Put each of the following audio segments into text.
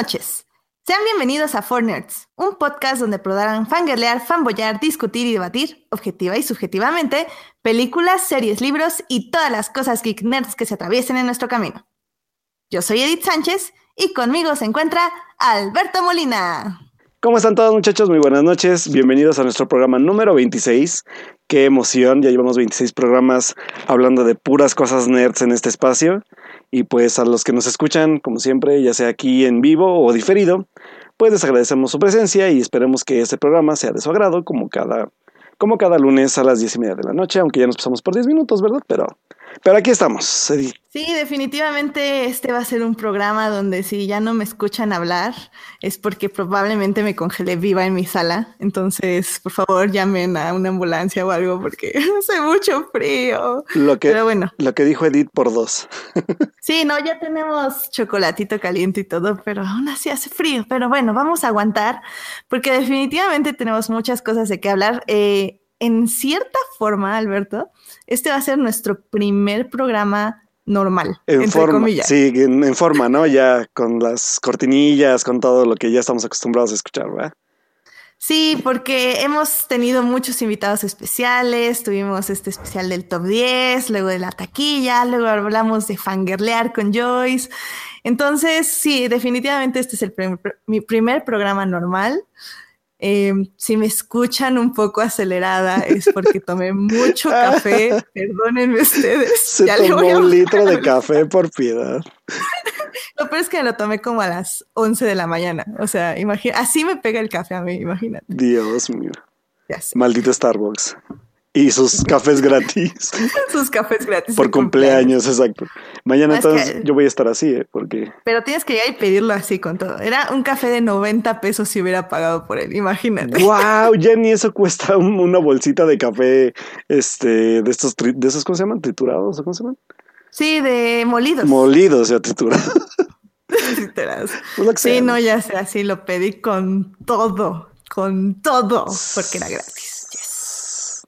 Noches. Sean bienvenidos a Four Nerds, un podcast donde podrán fangirlear, fanboyar, discutir y debatir, objetiva y subjetivamente, películas, series, libros y todas las cosas geek nerds que se atraviesen en nuestro camino. Yo soy Edith Sánchez y conmigo se encuentra Alberto Molina. ¿Cómo están todos muchachos? Muy buenas noches. Bienvenidos a nuestro programa número 26. Qué emoción, ya llevamos 26 programas hablando de puras cosas nerds en este espacio. Y pues a los que nos escuchan, como siempre, ya sea aquí en vivo o diferido, pues les agradecemos su presencia y esperemos que este programa sea de su agrado como cada, como cada lunes a las 10 y media de la noche, aunque ya nos pasamos por 10 minutos, ¿verdad? Pero pero aquí estamos, Edith. Sí, definitivamente este va a ser un programa donde si ya no me escuchan hablar es porque probablemente me congelé viva en mi sala. Entonces, por favor, llamen a una ambulancia o algo porque hace mucho frío. Lo que, pero bueno. Lo que dijo Edith por dos. sí, no, ya tenemos chocolatito caliente y todo, pero aún así hace frío. Pero bueno, vamos a aguantar porque definitivamente tenemos muchas cosas de qué hablar. Eh, en cierta forma, Alberto, este va a ser nuestro primer programa normal, en entre forma, comillas. Sí, en, forma, ¿no? Ya con las cortinillas, con todo lo que ya estamos acostumbrados a escuchar, ¿verdad? Sí, porque hemos tenido muchos invitados especiales, tuvimos este especial del top 10, luego de la taquilla, luego hablamos de fangirlear con Joyce. Entonces, sí, definitivamente este es el mi primer programa normal. Em, si me escuchan un poco acelerada es porque tomé mucho café, perdónenme ustedes. Se tomó un litro de café por piedad. Lo peor es que lo tomé como a las 11 de la mañana. O sea, imagina, así me pega el café a mí, imagínate. Dios mío. Maldito Starbucks. Y sus cafés gratis. sus cafés gratis. Por cumpleaños, exacto. Mañana entonces yo voy a estar así, ¿eh? Porque... Pero tienes que ir y pedirlo así con todo. Era un café de 90 pesos si hubiera pagado por él, imagínate. ¡Wow! Ya ni eso cuesta una bolsita de café, este, de estos, de esos, ¿cómo se llaman? ¿Triturados o cómo se llaman? Sí, de molidos. Molidos, ya triturados. triturados. sí, no, ya sé, así lo pedí con todo, con todo, porque era gratis.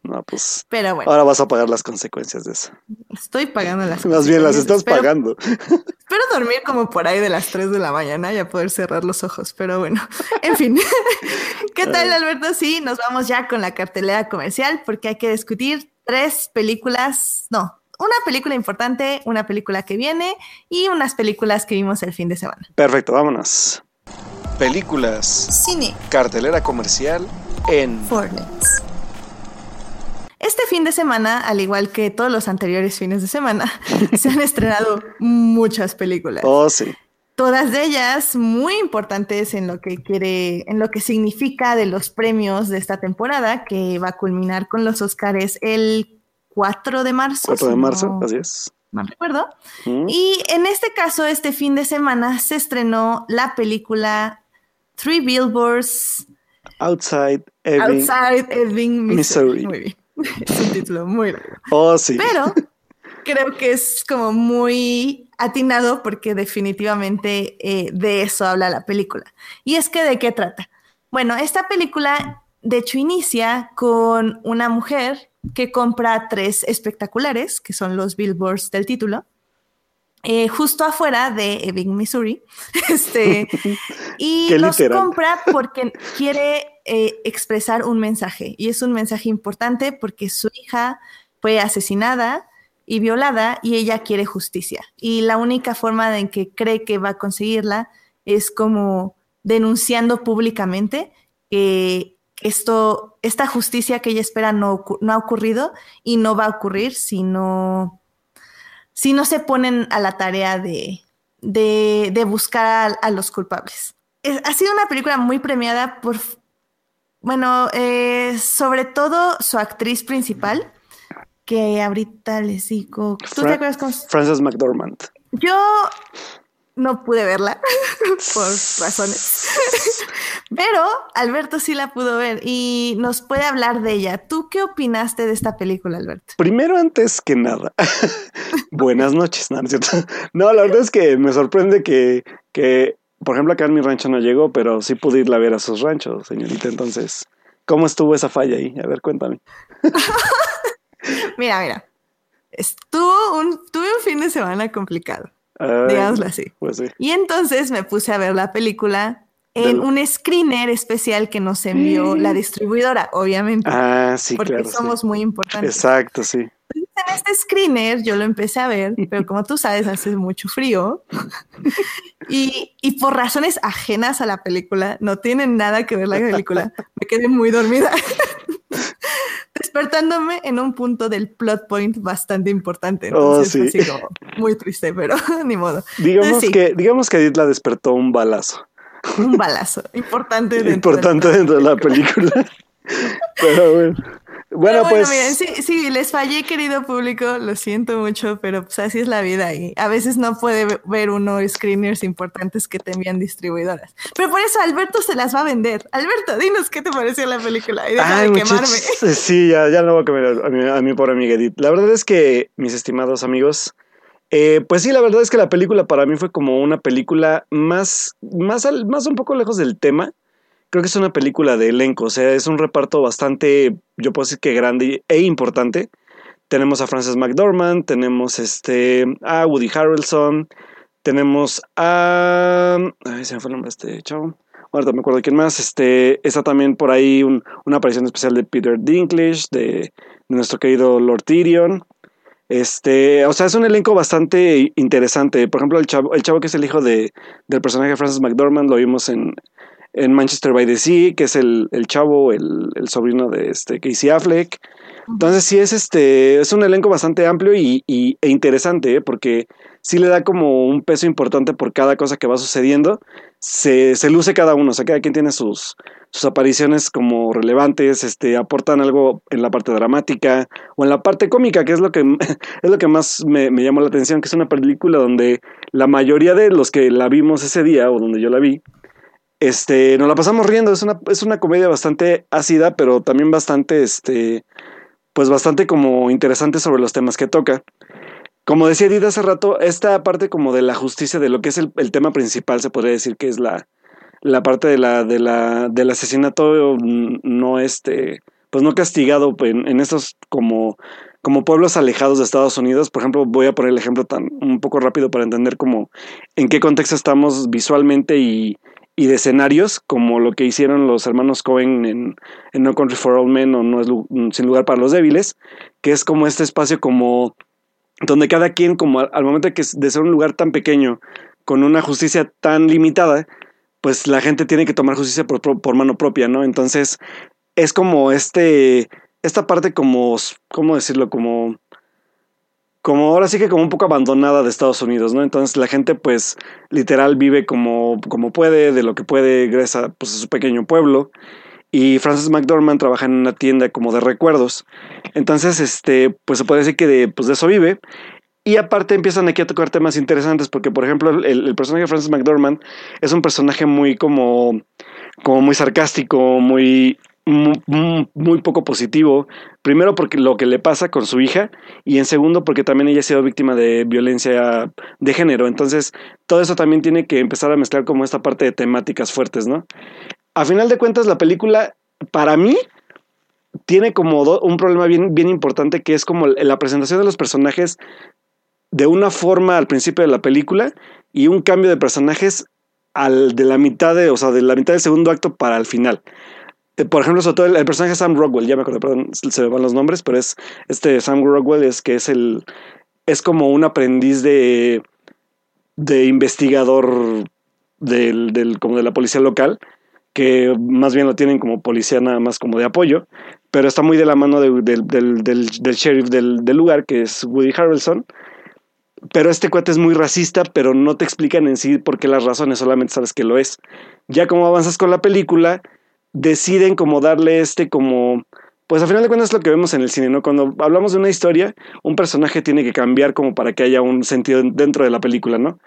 No, pues. Pero bueno. Ahora vas a pagar las consecuencias de eso. Estoy pagando las Más bien las estás pagando. Espero dormir como por ahí de las 3 de la mañana y a poder cerrar los ojos. Pero bueno, en fin. ¿Qué tal, Alberto? Sí, nos vamos ya con la cartelera comercial porque hay que discutir tres películas. No, una película importante, una película que viene y unas películas que vimos el fin de semana. Perfecto, vámonos. Películas. Cine. Cartelera comercial en Fortnite. Este fin de semana, al igual que todos los anteriores fines de semana, se han estrenado muchas películas. Oh, sí. Todas de ellas muy importantes en lo que quiere, en lo que significa de los premios de esta temporada, que va a culminar con los Oscars el 4 de marzo. 4 de marzo, así es. No recuerdo. Mm. Y en este caso, este fin de semana se estrenó la película Three Billboards Outside Ebbing, Outside Missouri. Muy bien. es un título muy largo. Oh, sí. Pero creo que es como muy atinado porque definitivamente eh, de eso habla la película. Y es que de qué trata. Bueno, esta película de hecho inicia con una mujer que compra tres espectaculares, que son los billboards del título, eh, justo afuera de Ebbing, Missouri. Este, y los compra porque quiere eh, expresar un mensaje. Y es un mensaje importante porque su hija fue asesinada y violada y ella quiere justicia. Y la única forma en que cree que va a conseguirla es como denunciando públicamente que esto, esta justicia que ella espera no, no ha ocurrido y no va a ocurrir si no si no se ponen a la tarea de, de, buscar a, los culpables. ha sido una película muy premiada por, bueno, eh, sobre todo su actriz principal, que ahorita les digo, ¿tú te acuerdas con... Frances McDormand. Yo no pude verla por razones. Pero Alberto sí la pudo ver y nos puede hablar de ella. ¿Tú qué opinaste de esta película, Alberto? Primero, antes que nada, buenas noches, ¿no? ¿no? la verdad es que me sorprende que, que, por ejemplo, acá en mi rancho no llegó, pero sí pude irla a ver a sus ranchos, señorita. Entonces, ¿cómo estuvo esa falla ahí? A ver, cuéntame. mira, mira. Estuvo un, tuve un fin de semana complicado. digámoslo así. Pues sí. Y entonces me puse a ver la película en un screener especial que nos envió la distribuidora, obviamente. Ah, sí, porque claro. somos muy importantes. Exacto, sí. En este screener yo lo empecé a ver, pero como tú sabes, hace mucho frío. y, y por razones ajenas a la película, no tienen nada que ver la película, me quedé muy dormida. despertándome en un punto del plot point bastante importante. Entonces, oh, sí. así como muy triste, pero ni modo. Digamos, Entonces, sí, que, digamos que Edith la despertó un balazo. un balazo importante dentro Importante del dentro de la película. pero bueno. Bueno, pues. miren, sí, sí, les fallé, querido público, lo siento mucho, pero pues así es la vida y a veces no puede ver uno screeners importantes que te envían distribuidoras. Pero por eso Alberto se las va a vender. Alberto, dinos qué te pareció la película y deja Ay, de muchachos, quemarme. Sí, ya, ya no voy a quemar a mi, a mi pobre amiga Edith. La verdad es que, mis estimados amigos, eh, pues sí, la verdad es que la película para mí fue como una película más, más, al- más un poco lejos del tema. Creo que es una película de elenco, o sea, es un reparto bastante, yo puedo decir que grande e importante. Tenemos a Frances McDormand, tenemos este, a Woody Harrelson, tenemos a... Ay, se me fue el nombre de este chavo. Ahorita me acuerdo quién más. Este, está también por ahí un- una aparición especial de Peter Dinklage, de, de nuestro querido Lord Tyrion. Este, o sea, es un elenco bastante interesante. Por ejemplo, el chavo, el chavo que es el hijo de, del personaje de Frances McDormand lo vimos en, en Manchester by the Sea, que es el, el chavo, el, el sobrino de este Casey Affleck. Entonces sí es este, es un elenco bastante amplio y, y- e interesante, ¿eh? porque sí le da como un peso importante por cada cosa que va sucediendo. Se, se luce cada uno, o sea, cada quien tiene sus, sus apariciones como relevantes, este, aportan algo en la parte dramática o en la parte cómica, que es lo que, es lo que más me, me llamó la atención, que es una película donde la mayoría de los que la vimos ese día, o donde yo la vi, este, nos la pasamos riendo, es una, es una comedia bastante ácida, pero también bastante, este, pues bastante como interesante sobre los temas que toca. Como decía Edith hace rato, esta parte como de la justicia, de lo que es el, el tema principal, se podría decir que es la, la parte de la, de la, del asesinato mm, no este, pues no castigado en, en estos como, como pueblos alejados de Estados Unidos. Por ejemplo, voy a poner el ejemplo tan un poco rápido para entender como en qué contexto estamos visualmente y, y de escenarios, como lo que hicieron los hermanos Cohen en, en No Country for All Men o No es Sin Lugar para los Débiles, que es como este espacio como donde cada quien, como al, al momento que, de ser un lugar tan pequeño, con una justicia tan limitada, pues la gente tiene que tomar justicia por- por mano propia, ¿no? Entonces, es como este, esta parte como, ¿cómo decirlo? Como, como ahora sí que como un poco abandonada de Estados Unidos, ¿no? Entonces la gente pues literal vive como, como puede, de lo que puede, gracias a, pues, a su pequeño pueblo. Y Frances McDormand trabaja en una tienda como de recuerdos. Entonces, este, pues se puede decir que de, pues de eso vive. Y aparte empiezan aquí a tocar temas interesantes porque, por ejemplo, el, el personaje de Frances McDormand es un personaje muy como, como muy sarcástico, muy, muy, poco positivo. Primero porque lo que le pasa con su hija y en segundo porque también ella ha sido víctima de violencia de género. Entonces, todo eso también tiene que empezar a mezclar como esta parte de temáticas fuertes, ¿no? A final de cuentas, la película, para mí, tiene como un problema bien, bien importante que es como la presentación de los personajes de una forma al principio de la película y un cambio de personajes al de la mitad de, o sea, de la mitad del segundo acto para el final. Eh, Por ejemplo, sobre todo el, el personaje Sam Rockwell, ya me acuerdo, perdón, se me van los nombres, pero es este Sam Rockwell es que es el es como un aprendiz de de investigador del, del como de la policía local que más bien lo tienen como policía nada más como de apoyo, pero está muy de la mano de- del, del, del, del sheriff del, del lugar, que es Woody Harrelson. Pero este cuate es muy racista, pero no te explican en sí por qué las razones, solamente sabes que lo es. Ya como avanzas con la película, deciden como darle este como... Pues al final de cuentas es lo que vemos en el cine, ¿no? Cuando hablamos de una historia, un personaje tiene que cambiar como para que haya un sentido dentro de la película, ¿no?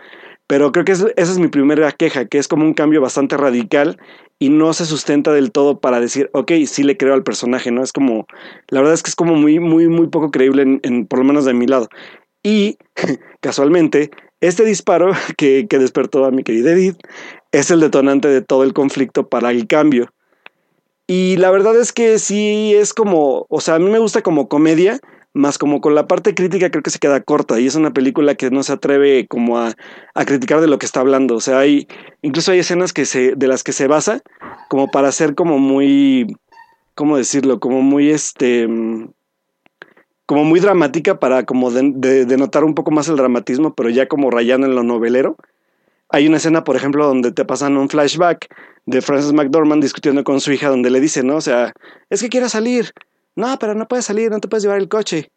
Pero creo que es- esa es mi primera queja, que es como un cambio bastante radical y no se sustenta del todo para decir, ok, sí le creo al personaje, ¿no? Es como, la verdad es que es como muy, muy, muy poco creíble, en, en- por lo menos de mi lado. Y casualmente, este disparo que, que despertó a mi querida Edith es el detonante de todo el conflicto para el cambio. Y la verdad es que sí es como, o sea, a mí me gusta como comedia, más como con la parte crítica creo que se queda corta y es una película que no se atreve como a, a criticar de lo que está hablando. O sea, hay, incluso hay escenas que se, de las que se basa como para ser como muy, ¿cómo decirlo? Como muy este como muy dramática para como de, denotar un poco más el dramatismo, pero ya como rayando en lo novelero. Hay una escena, por ejemplo, donde te pasan un flashback de Frances McDormand discutiendo con su hija, donde le dice, ¿no? O sea, es que quiero salir. No, pero no puedes salir, no te puedes llevar el coche.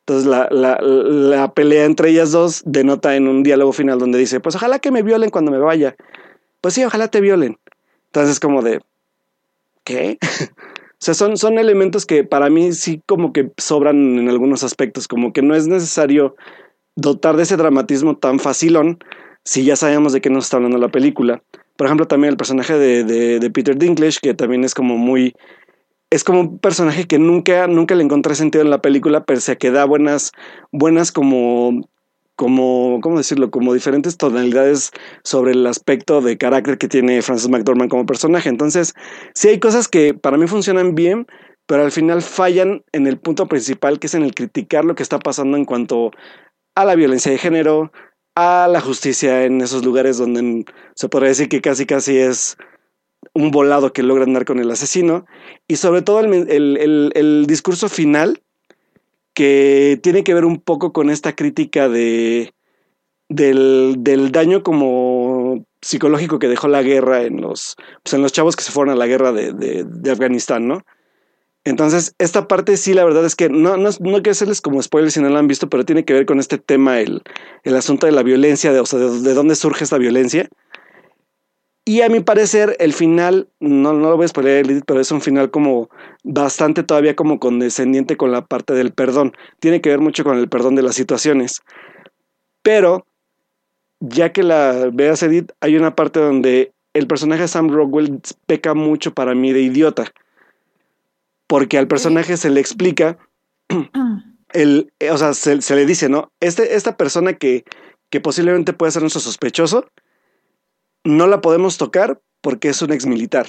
Entonces la, la, la pelea entre ellas dos denota en un diálogo final donde dice, pues ojalá que me violen cuando me vaya. Pues sí, ojalá te violen. Entonces como de, ¿qué? O sea, son, son elementos que para mí sí como que sobran en algunos aspectos, como que no es necesario dotar de ese dramatismo tan facilón si ya sabemos de qué nos está hablando la película. Por ejemplo, también el personaje de, de, Peter Dinklage, que también es como muy... Es como un personaje que nunca, nunca le encontré sentido en la película, pero se que da buenas, buenas como como, ¿cómo decirlo? Como diferentes tonalidades sobre el aspecto de carácter que tiene Francis McDormand como personaje. Entonces, sí hay cosas que para mí funcionan bien, pero al final fallan en el punto principal, que es en el criticar lo que está pasando en cuanto a la violencia de género, a la justicia en esos lugares donde se podría decir que casi casi es un volado que logra andar con el asesino, y sobre todo el, el, el discurso final que tiene que ver un poco con esta crítica de, del, del daño como psicológico que dejó la guerra en los, pues en los chavos que se fueron a la guerra de, de, de Afganistán, ¿no? Entonces, esta parte sí, la verdad es que no, no, no quiero hacerles como spoiler si no lo han visto, pero tiene que ver con este tema, el, el asunto de la violencia, de, o sea, de, de dónde surge esta violencia. Y a mi parecer, el final, no, no lo voy a spoiler, pero es un final como bastante todavía como condescendiente con la parte del perdón. Tiene que ver mucho con el perdón de las situaciones. Pero, ya que la veas, Edith, hay una parte donde el personaje Sam Rockwell peca mucho para mí de idiota. Porque al personaje se le explica, el, o sea, se, se le dice, ¿no? Este, esta persona que, que posiblemente puede ser nuestro sospechoso, no la podemos tocar porque es un ex militar.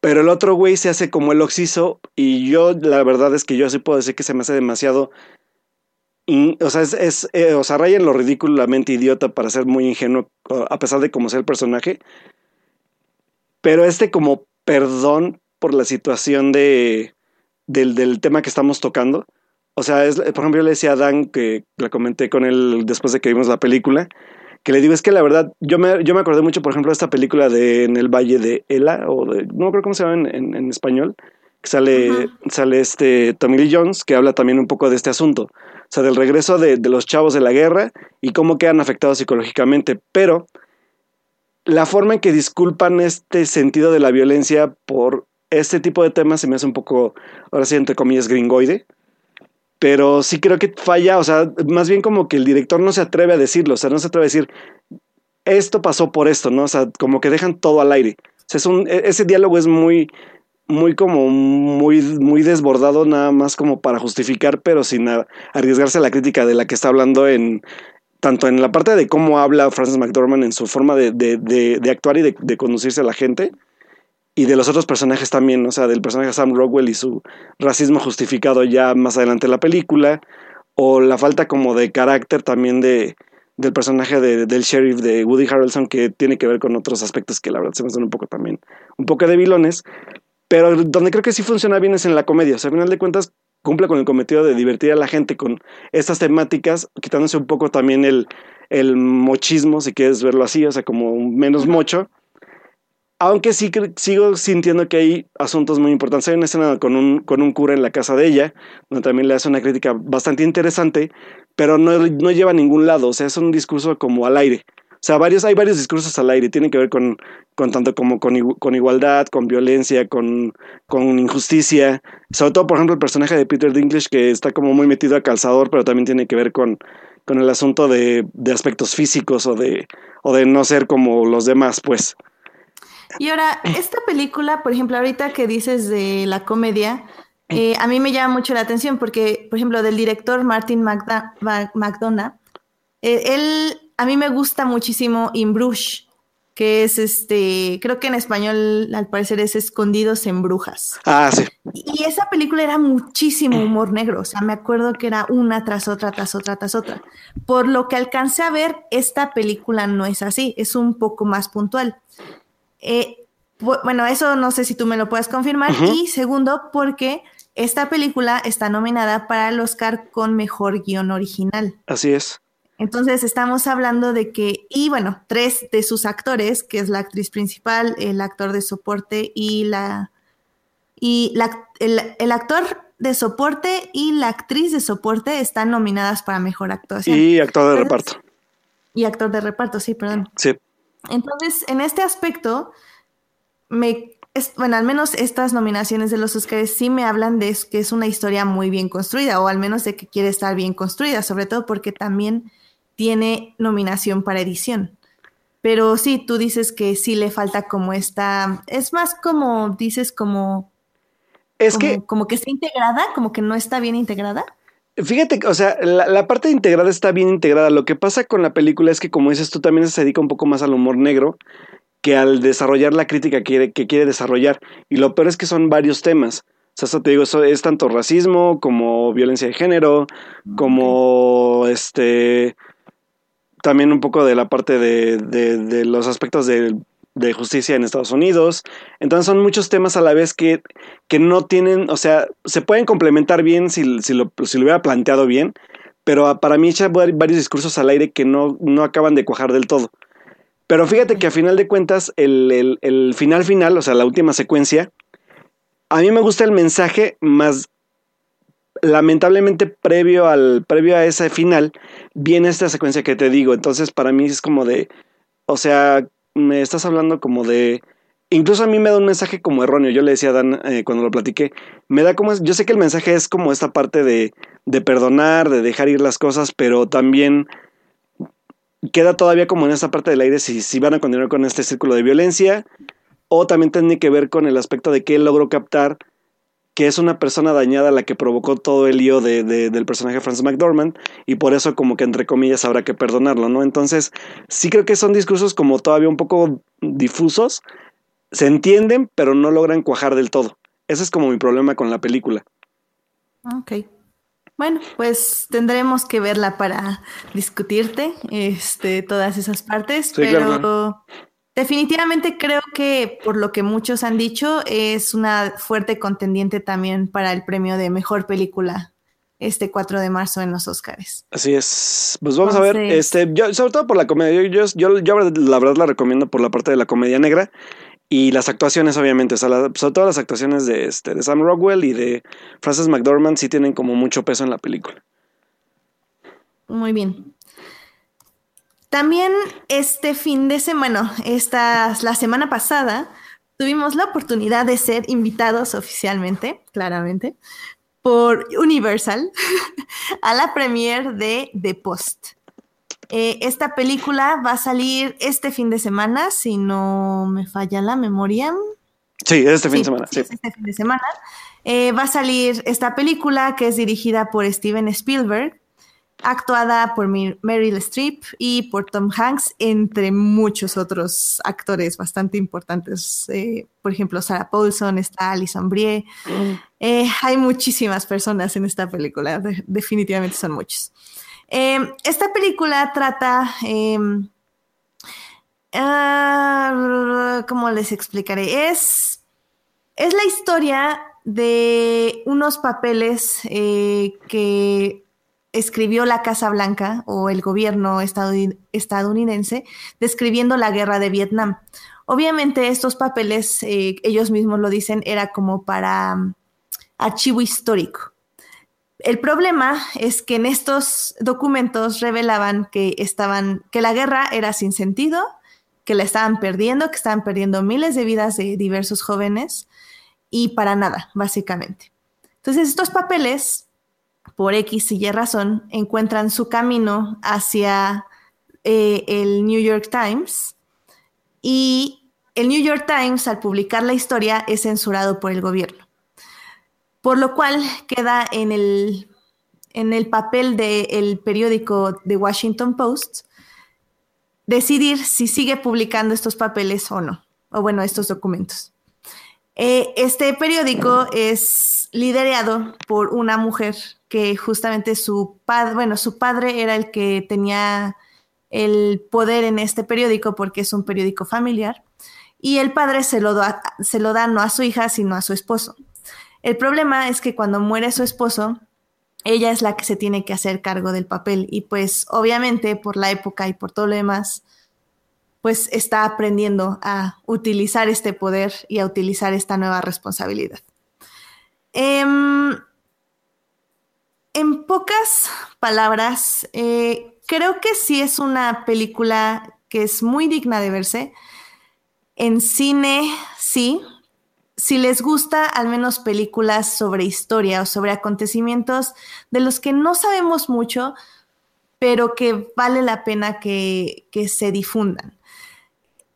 Pero el otro güey se hace como el oxiso y yo la verdad es que yo sí puedo decir que se me hace demasiado... o sea, es, eh, o sea, raya en lo ridículamente idiota para ser muy ingenuo, a pesar de cómo sea el personaje. Pero este como perdón por la situación de, del, del tema que estamos tocando. O sea, es, por ejemplo, yo le decía a Dan, que la comenté con él después de que vimos la película, que le digo es que la verdad, yo me, yo me acordé mucho, por ejemplo, de esta película de En el Valle de Ela, o de, no creo cómo se llama en, en, español, que sale, sale este Tommy Lee Jones, que habla también un poco de este asunto, o sea, del regreso de, de los chavos de la guerra y cómo quedan afectados psicológicamente, pero la forma en que disculpan este sentido de la violencia por este tipo de temas se me hace un poco, ahora sí, entre comillas, gringoide pero sí creo que falla, o sea, más bien como que el director no se atreve a decirlo, o sea, no se atreve a decir, esto pasó por esto, ¿no? O sea, como que dejan todo al aire. Es un, e, ese diálogo es muy, muy como, muy, muy desbordado, nada más como para justificar, pero sin arriesgarse a la crítica de la que está hablando en, tanto en la parte de cómo habla Francis McDormand en su forma de, de, actuar y de, conducirse a la gente, y de los otros personajes también, o sea, del personaje Sam Rockwell y su racismo justificado ya más adelante en la película, o la falta como de carácter también de, del personaje de, del sheriff de Woody Harrelson que tiene que ver con otros aspectos que la verdad se me son un poco también, un poco de vilones, pero donde creo que sí funciona bien es en la comedia, o sea, al final de cuentas cumple con el cometido de divertir a la gente con estas temáticas, quitándose un poco también el, el mochismo, si quieres verlo así, o sea, como menos mocho, aunque sí sigo sintiendo que hay asuntos muy importantes. Hay una escena con un, con un cura en la casa de ella, donde también le hace una crítica bastante interesante, pero no, no lleva a ningún lado. O sea, es un discurso como al aire. O sea, hay varios discursos al aire. Tienen que ver con, con tanto como con, con igualdad, con violencia, con, con injusticia. Sobre todo, por ejemplo, el personaje de Peter Dinklage, que está como muy metido a calzador, pero también tiene que ver con, con el asunto de, de aspectos físicos o de, o de no ser como los demás, pues. Y ahora, esta película, por ejemplo, ahorita que dices de la comedia, eh, a mí me llama mucho la atención porque, por ejemplo, del director Martin McDonough, eh, él, a mí me gusta muchísimo In Bruges, que es este, creo que en español al parecer es Escondidos en Brujas. Ah, sí. Y esa película era muchísimo humor negro, o sea, me acuerdo que era una tras otra, tras otra, tras otra. Por lo que alcancé a ver, esta película no es así, es un poco más puntual. Eh, bueno, eso no sé si tú me lo puedes confirmar. Y segundo, porque esta película está nominada para el Oscar con Mejor Guión Original. Así es. Entonces estamos hablando de que, y bueno, tres de sus actores, que es la actriz principal, el actor de soporte y la, y la, el, actor de soporte y la actriz de soporte están nominadas para mejor actuación. Y actor de reparto. Y actor de reparto, sí, perdón. Sí. Entonces, en este aspecto, me, bueno, al menos estas nominaciones de los Oscars sí me hablan de que es una historia muy bien construida, o al menos de que quiere estar bien construida, sobre todo porque también tiene nominación para edición. Pero sí, tú dices que sí le falta como esta, es más como, dices como... Es que... Como que está integrada, como que no está bien integrada. Fíjate, o sea, la, parte integrada está bien integrada. Lo que pasa con la película es que, como dices tú, también se dedica un poco más al humor negro que al desarrollar la crítica que quiere, desarrollar. Y lo peor es que son varios temas. O sea, eso te digo, eso es tanto racismo como violencia de género, como este también un poco de la parte de, de, los aspectos de, de, justicia en Estados Unidos. Entonces son muchos temas a la vez que, que no tienen, o sea, se pueden complementar bien si, si, lo, si lo hubiera planteado bien, pero para mí echa varios discursos al aire que no, no acaban de cuajar del todo. Pero fíjate que a final de cuentas, el, el, el final final, o sea, la última secuencia, a mí me gusta el mensaje más lamentablemente previo al previo a ese final viene esta secuencia que te digo entonces para mí es como de o sea me estás hablando como de incluso a mí me da un mensaje como erróneo yo le decía a Dan eh, cuando lo platiqué me da como yo sé que el mensaje es como esta parte de de perdonar de dejar ir las cosas pero también queda todavía como en esta parte del aire si, si van a continuar con este círculo de violencia o también tiene que ver con el aspecto de que él logró captar que es una persona dañada la que provocó todo el lío de, del personaje Francis McDormand y por eso como que entre comillas habrá que perdonarlo, ¿no? Entonces sí creo que son discursos como todavía un poco difusos, se entienden pero no logran cuajar del todo. Ese es como mi problema con la película. Ok. Bueno, pues tendremos que verla para discutirte este, todas esas partes, pero Definitivamente creo que por lo que muchos han dicho es una fuerte contendiente también para el premio de mejor película este 4 de marzo en los Oscars. Así es. Pues vamos a ver, este, yo, sobre todo por la comedia, yo, yo, yo, la verdad la recomiendo por la parte de la comedia negra y las actuaciones obviamente, o sea, sobre todo las actuaciones de, este, de Sam Rockwell y de Frances McDormand sí tienen como mucho peso en la película. Muy bien. También este fin de semana, esta, la semana pasada, tuvimos la oportunidad de ser invitados oficialmente, claramente, por Universal a la premiere de The Post. Eh, esta película va a salir este fin de semana, si no me falla la memoria. Sí, este fin de semana. Sí. Este fin de semana. Eh, va a salir esta película que es dirigida por Steven Spielberg actuada por Meryl Streep y por Tom Hanks, entre muchos otros actores bastante importantes. Eh, por ejemplo, Sarah Paulson, está Alison Brie. Mm. Eh, hay muchísimas personas en esta película, definitivamente son muchos. Em, esta película trata... Em, ah, ¿Cómo les explicaré? Es, es la historia de unos papeles eh, que escribió la Casa Blanca o el gobierno estadounidense describiendo la guerra de Vietnam. Obviamente estos papeles, eh, ellos mismos lo dicen, era como para um, archivo histórico. El problema es que en estos documentos revelaban que estaban, que la guerra era sin sentido, que la estaban perdiendo, que estaban perdiendo miles de vidas de diversos jóvenes y para nada, básicamente. Entonces estos papeles por X y Y razón, encuentran su camino hacia eh, el New York Times y el New York Times, al publicar la historia, es censurado por el gobierno. Por lo cual queda en el, en el papel del periódico The Washington Post decidir si sigue publicando estos papeles o no, o bueno, estos documentos. Eh, este periódico es liderado por una mujer que justamente su padre, bueno, su padre era el que tenía el poder en este periódico porque es un periódico familiar y el padre se lo, da, se lo da no a su hija, sino a su esposo. El problema es que cuando muere su esposo, ella es la que se tiene que hacer cargo del papel y pues obviamente por la época y por todo lo demás, pues está aprendiendo a utilizar este poder y a utilizar esta nueva responsabilidad. Em, en pocas palabras, eh, creo que sí es una película que es muy digna de verse. En cine, sí. Si les gusta al menos películas sobre historia o sobre acontecimientos de los que no sabemos mucho, pero que vale la pena que, se difundan.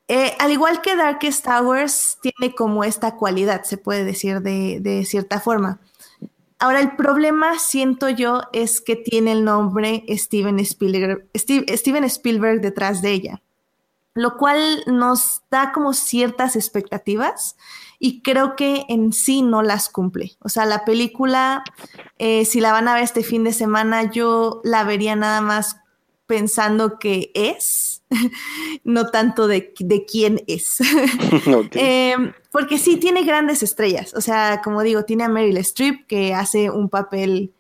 Eh, al igual que Darkest Towers, tiene como esta cualidad, se puede decir de, de cierta forma. Ahora, el problema, siento yo, es que tiene el nombre Steven Spielberg, Steven Spielberg detrás de ella lo cual nos da como ciertas expectativas y creo que en sí no las cumple. O sea, la película, eh, si la van a ver este fin de semana, yo la vería nada más pensando que es, no tanto de, quién es. Em, porque sí tiene grandes estrellas. O sea, como digo, tiene a Meryl Streep que hace un papel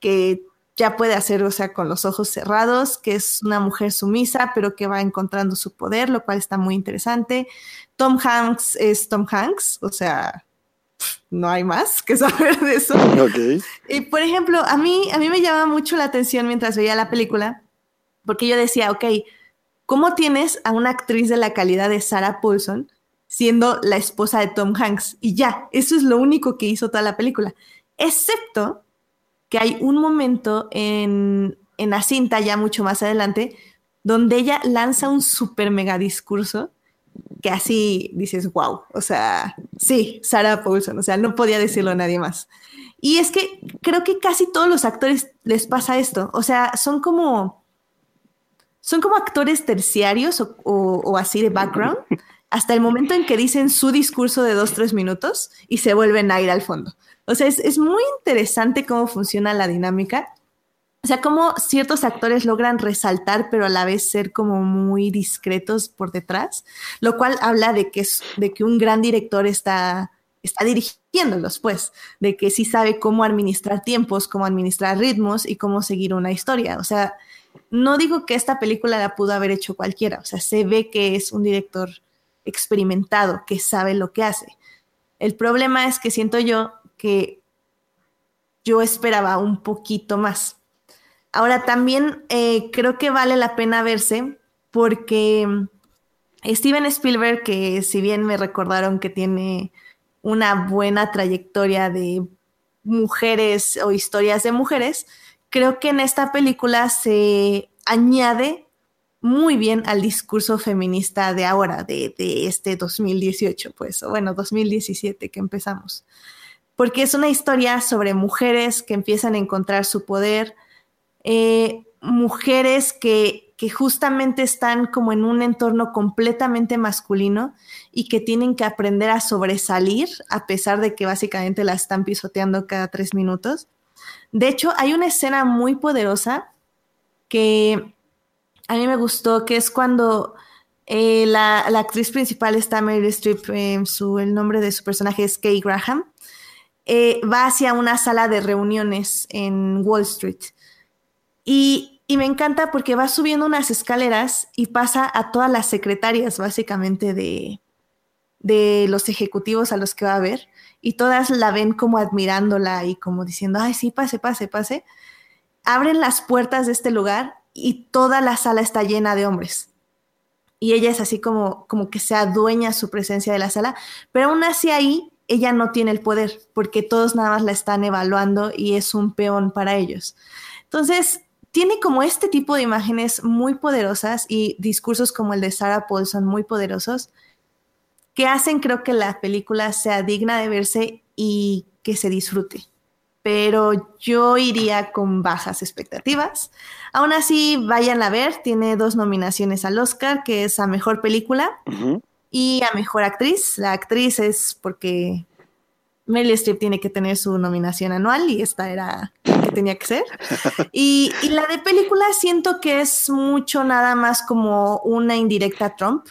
que ya puede hacer, o sea, con los ojos cerrados, que es una mujer sumisa, pero que va encontrando su poder, lo cual está muy interesante. Tom Hanks es Tom Hanks, o sea, no hay más que saber de eso. Y por ejemplo, a mí, a mí me llama mucho la atención mientras veía la película, porque yo decía, ok, ¿cómo tienes a una actriz de la calidad de Sarah Paulson siendo la esposa de Tom Hanks? Y ya, eso es lo único que hizo toda la película, excepto que hay un momento en, la cinta, ya mucho más adelante, donde ella lanza un super mega discurso que así dices, wow, o sea, sí, Sarah Paulson, o sea, no podía decirlo a nadie más. Y es que creo que casi todos los actores les pasa esto, o sea, son como, son como actores terciarios o, así de background, hasta el momento en que dicen su discurso de dos, tres minutos y se vuelven a ir al fondo. O sea, es, muy interesante cómo funciona la dinámica. O sea, cómo ciertos actores logran resaltar, pero a la vez ser como muy discretos por detrás, lo cual habla de que, es, de que un gran director está, está dirigiéndolos, pues, de que sí sabe cómo administrar tiempos, cómo administrar ritmos y cómo seguir una historia. O sea, no digo que esta película la pudo haber hecho cualquiera, o sea, se ve que es un director experimentado, que sabe lo que hace. El problema es que siento yo que yo esperaba un poquito más. Ahora también eh, creo que vale la pena verse porque Steven Spielberg, que si bien me recordaron que tiene una buena trayectoria de mujeres o historias de mujeres, creo que en esta película se añade muy bien al discurso feminista de ahora, de, este 2018, pues, bueno, 2017 que empezamos porque es una historia sobre mujeres que empiezan a encontrar su poder, eh, mujeres que, que, justamente están como en un entorno completamente masculino y que tienen que aprender a sobresalir a pesar de que básicamente la están pisoteando cada tres minutos. De hecho, hay una escena muy poderosa que a mí me gustó, que es cuando eh, la, actriz principal está Mary Streep, el nombre de su personaje es Kay Graham, eh, va hacia una sala de reuniones en Wall Street. Y, me encanta porque va subiendo unas escaleras y pasa a todas las secretarias, básicamente, de, de los ejecutivos a los que va a ver. Y todas la ven como admirándola y como diciendo, ay, sí, pase, pase, pase. Abren las puertas de este lugar y toda la sala está llena de hombres. Y ella es así como, como que se adueña su presencia de la sala, pero aún así ahí ella no tiene el poder porque todos nada más la están evaluando y es un peón para ellos. Entonces, tiene como este tipo de imágenes muy poderosas y discursos como el de Sarah Paulson muy poderosos que hacen creo que la película sea digna de verse y que se disfrute. pero yo iría con bajas expectativas. Aún así, vayan a ver, tiene dos nominaciones al Oscar, que es a Mejor Película y a Mejor Actriz. La actriz es porque Meryl Streep tiene que tener su nominación anual y esta era la que tenía que ser. Y, y, la de película siento que es mucho nada más como una indirecta a Trump,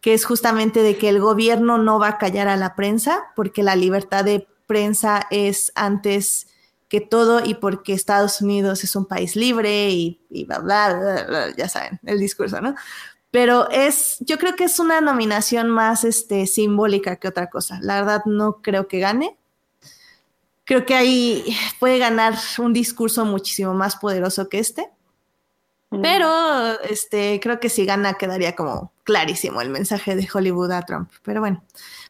que es justamente de que el gobierno no va a callar a la prensa porque la libertad de prensa es antes que todo y porque Estados Unidos es un país libre y, bla, bla, bla, ya saben, el discurso, ¿no? Pero es, yo creo que es una nominación más este, simbólica que otra cosa. La verdad no creo que gane. Creo que ahí puede ganar un discurso muchísimo más poderoso que este. Mm. Pero este, creo que si gana quedaría como clarísimo el mensaje de Hollywood a Trump. Pero bueno,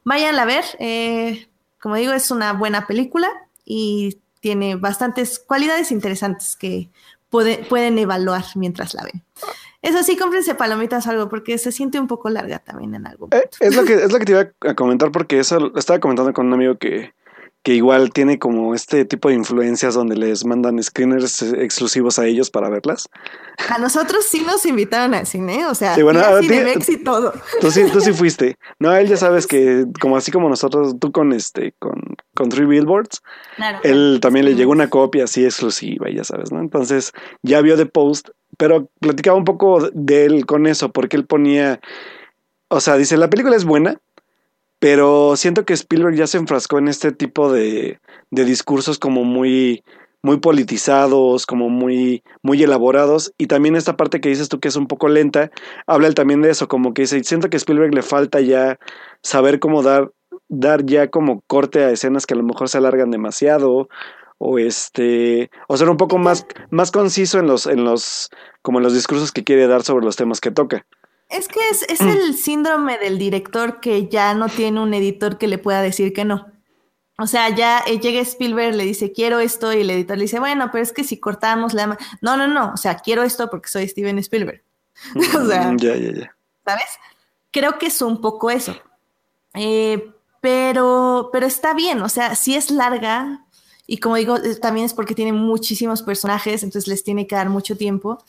vayan a ver. Eh, como digo, es una buena película y tiene bastantes cualidades interesantes que pueden evaluar mientras la ven. Eso sí, cómprense palomitas o algo, porque se siente un poco larga también en algo. Eh, es, lo que, es lo que te iba a comentar, porque eso estaba comentando con un amigo que, que igual tiene como este tipo de influencias donde les mandan screeners exclusivos a ellos para verlas. A nosotros sí nos invitaron al cine, o sea, sí, bueno, a y todo. Tú sí, tú sí fuiste. No, él ya sabes que como así como nosotros, tú con este, con, con Three Billboards, él también le llegó una copia así exclusiva, y ya sabes, ¿no? Entonces ya vio The Post, pero platicaba un poco de él con eso, porque él ponía, o sea, dice, la película es buena, pero siento que Spielberg ya se enfrascó en este tipo de, de discursos como muy, muy politizados, como muy, muy elaborados. Y también esta parte que dices tú que es un poco lenta, habla también de eso, como que dice, siento que a Spielberg le falta ya saber cómo dar, dar ya como corte a escenas que a lo mejor se alargan demasiado. O este. O ser un poco más, más conciso en los, en los. como en los discursos que quiere dar sobre los temas que toca. Es que es, es el síndrome del director que ya no tiene un editor que le pueda decir que no. O sea, ya eh, llega Spielberg, le dice, quiero esto, y el editor le dice, bueno, pero es que si cortamos la... No, no, no, o sea, quiero esto porque soy Steven Spielberg. o sea, ya, ya, ya. ¿sabes? Creo que es un poco eso. Eh, pero, pero está bien, o sea, si es larga, y como digo, eh, también es porque tiene muchísimos personajes, entonces les tiene que dar mucho tiempo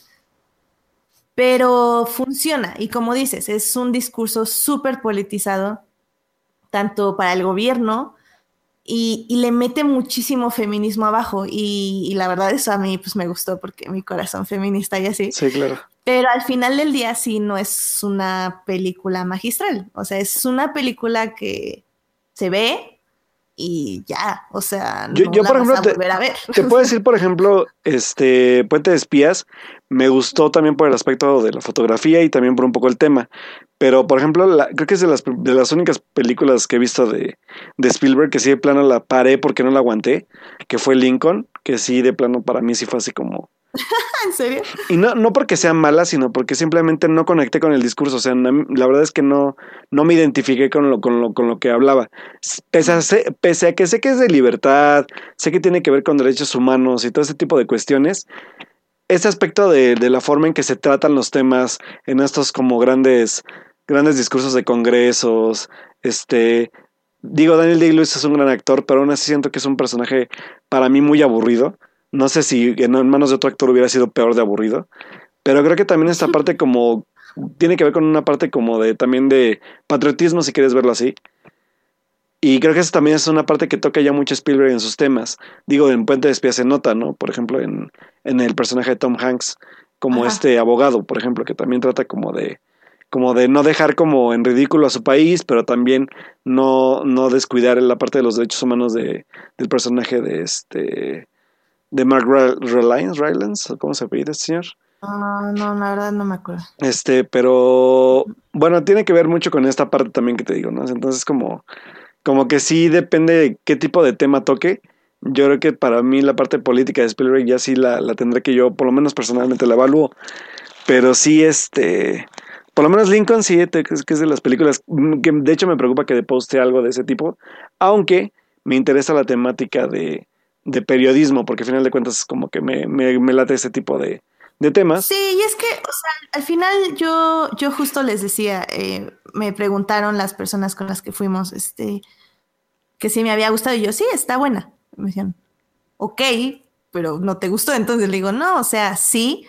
pero funciona. Y como dices, es un discurso súper politizado, tanto para el gobierno, y, le mete muchísimo feminismo abajo. Y, la verdad eso a mí pues me gustó porque mi corazón feminista y así. Sí, claro. Pero al final del día sí no es una película magistral. O sea, es una película que se ve, y ya, o sea, yo, no por ejemplo, te, a ver. te puedo decir, por ejemplo, este Puente de Espías, me gustó también por el aspecto de la fotografía y también por un poco el tema. Pero, por ejemplo, creo que es de las, de las únicas películas que he visto de, de Spielberg que sí de plano la paré porque no la aguanté, que fue Lincoln, que sí de plano para mí sí fue así como ¿En serio? Y no, no porque sea mala, sino porque simplemente no conecté con el discurso. O sea, la verdad es que no, no me identifiqué con lo, con lo, con lo que hablaba. Pese a, pese a que sé que es de libertad, sé que tiene que ver con derechos humanos y todo ese tipo de cuestiones, ese aspecto de, de la forma en que se tratan los temas en estos como grandes, grandes discursos de congresos, este, digo, Daniel Day-Lewis es un gran actor, pero aún así siento que es un personaje para mí muy aburrido. No sé si en manos de otro actor hubiera sido peor de aburrido. Pero creo que también esta parte como tiene que ver con una parte como de también de patriotismo, si quieres verlo así. Y creo que eso también es una parte que toca ya mucho Spielberg en sus temas. Digo, en Puente de Espías se nota, ¿no? Por ejemplo, en, en el personaje de Tom Hanks, como este abogado, por ejemplo, que también trata como de como de no dejar como en ridículo a su país, pero también no, no descuidar la parte de los derechos humanos de, del personaje de este de Mark Rylance, ¿cómo se pide este señor? Ah, no, la verdad no me acuerdo. Este, pero bueno, tiene que ver mucho con esta parte también que te digo, ¿no? Entonces como, como que sí depende de qué tipo de tema toque. Yo creo que para mí la parte política de Spielberg ya sí la, la tendré que yo, por lo menos personalmente la evalúo. Pero sí, este, por lo menos Lincoln sí, que es de las películas que de hecho me preocupa que poste algo de ese tipo, aunque me interesa la temática de, de periodismo, porque al final de cuentas como que me, me, late ese tipo de, temas. Sí, y es que, o sea, al final yo, yo justo les decía, eh, me preguntaron las personas con las que fuimos, este, que si me había gustado, y yo, sí, está buena. Me decían, ok, pero no te gustó. Entonces le digo, no, o sea, sí,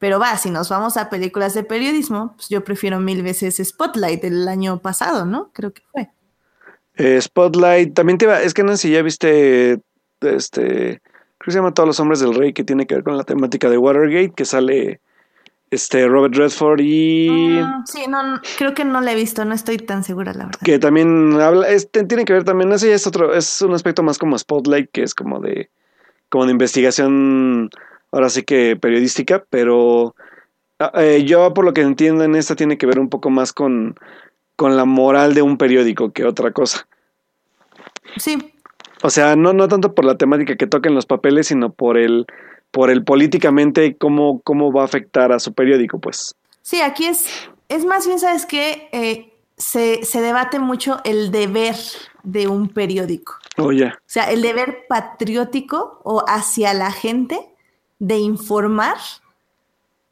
pero va, si nos vamos a películas de periodismo, pues yo prefiero mil veces Spotlight del año pasado, ¿no? Creo que fue. Eh, Spotlight, también te iba, es que no sé si ya viste, este, creo que se llama Todos los Hombres del Rey, que tiene que ver con la temática de Watergate, que sale este Robert Redford y... Mm, sí, no, creo que no la he visto, no estoy tan segura, la verdad. Que también habla, este, tiene que ver también, ese es otro, es un aspecto más como Spotlight, que es como de, como de investigación ahora sí que periodística, pero ah, eh, yo por lo que entiendo en esta tiene que ver un poco más con, con la moral de un periódico que otra cosa. Sí. O sea, no, no tanto por la temática que toquen los papeles, sino por el, por el políticamente cómo, cómo va a afectar a su periódico, pues. Sí, aquí es, es más bien, ¿sabes qué? Eh, se, se, debate mucho el deber de un periódico. Oh. O sea, el deber patriótico o hacia la gente de informar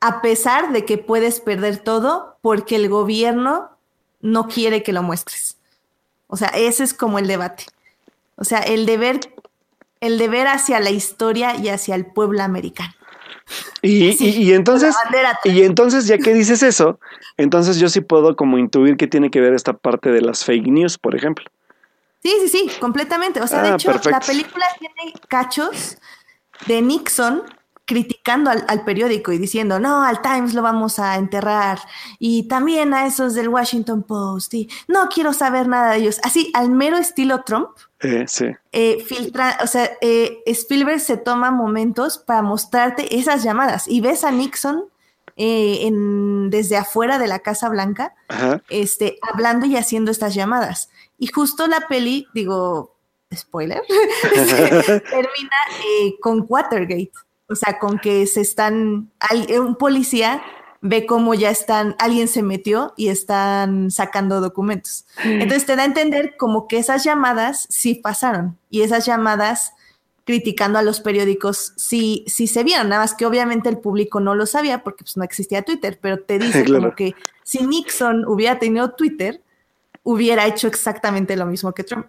a pesar de que puedes perder todo porque el gobierno no quiere que lo muestres. O sea, ese es como el debate. O sea, el deber, el deber hacia la historia y hacia el pueblo americano. Y, entonces, y entonces, ya que dices eso, entonces yo sí puedo como intuir que tiene que ver esta parte de las fake news, por ejemplo. Sí, sí, sí, completamente. O sea, de ah, hecho, la película tiene cachos de Nixon criticando al, periódico y diciendo, no, al Times lo vamos a enterrar, y también a esos del Washington Post, y no quiero saber nada de ellos. Así, al mero estilo Trump. Eh, sí. Eh, filtra, o sea, eh, Spielberg se toma momentos para mostrarte esas llamadas y ves a Nixon en, desde afuera de la Casa Blanca, este, hablando y haciendo estas llamadas. Y justo la peli, digo, spoiler, termina con Watergate. O sea, con que se están, un policía ve cómo ya están, alguien se metió y están sacando documentos. Entonces te da a entender como que esas llamadas sí pasaron y esas llamadas criticando a los periódicos sí, sí se vieron, nada más que obviamente el público no lo sabía porque pues, no existía Twitter, pero te dice como que si Nixon hubiera tenido Twitter, hubiera hecho exactamente lo mismo que Trump.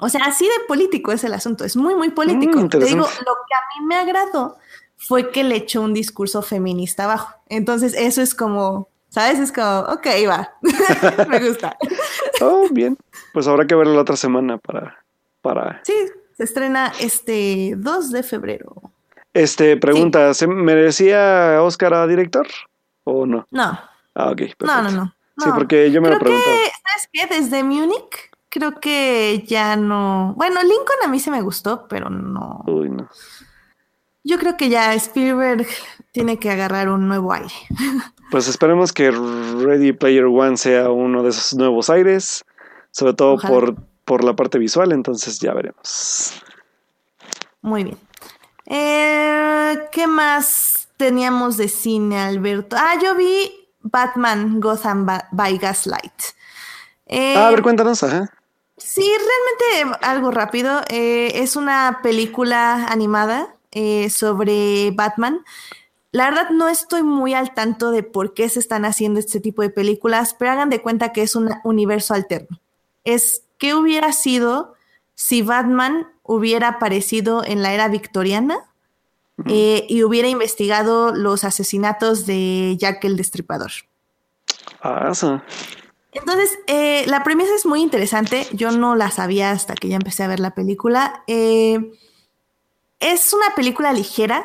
O sea, así de político es el asunto, es muy, muy político. Mm, Te digo, lo que a mí me agradó fue que le echó un discurso feminista abajo. Entonces, eso es como, ¿sabes? Es como, ok, va, me gusta. oh, bien. Pues habrá que verlo la otra semana para, para... Sí, se estrena este 2 de febrero. Este, pregunta, ¿se merecía Oscar a director o no? No. Ah, ok. No, no, no, Sí, porque yo me lo pregunto. ¿Sabes qué? Desde Múnich creo que ya no. Bueno, Lincoln a mí se me gustó, pero no. Uy, no. Yo creo que ya Spielberg tiene que agarrar un nuevo aire. Pues esperemos que Ready Player One sea uno de esos nuevos aires, sobre todo por, por la parte visual, entonces ya veremos. Muy bien. Eh, ¿Qué más teníamos de cine, Alberto? Ah, yo vi Batman Gotham by Gaslight. ah, a ver, cuéntanos, ajá. Sí, realmente algo rápido. Eh, es una película animada eh, sobre Batman. La verdad no estoy muy al tanto de por qué se están haciendo este tipo de películas, pero hagan de cuenta que es un universo alterno. Es qué hubiera sido si Batman hubiera aparecido en la era victoriana eh, y hubiera investigado los asesinatos de Jack el Destripador. Ah, eso. Entonces, eh, la premisa es muy interesante. Yo no la sabía hasta que ya empecé a ver la película. Eh, es una película ligera,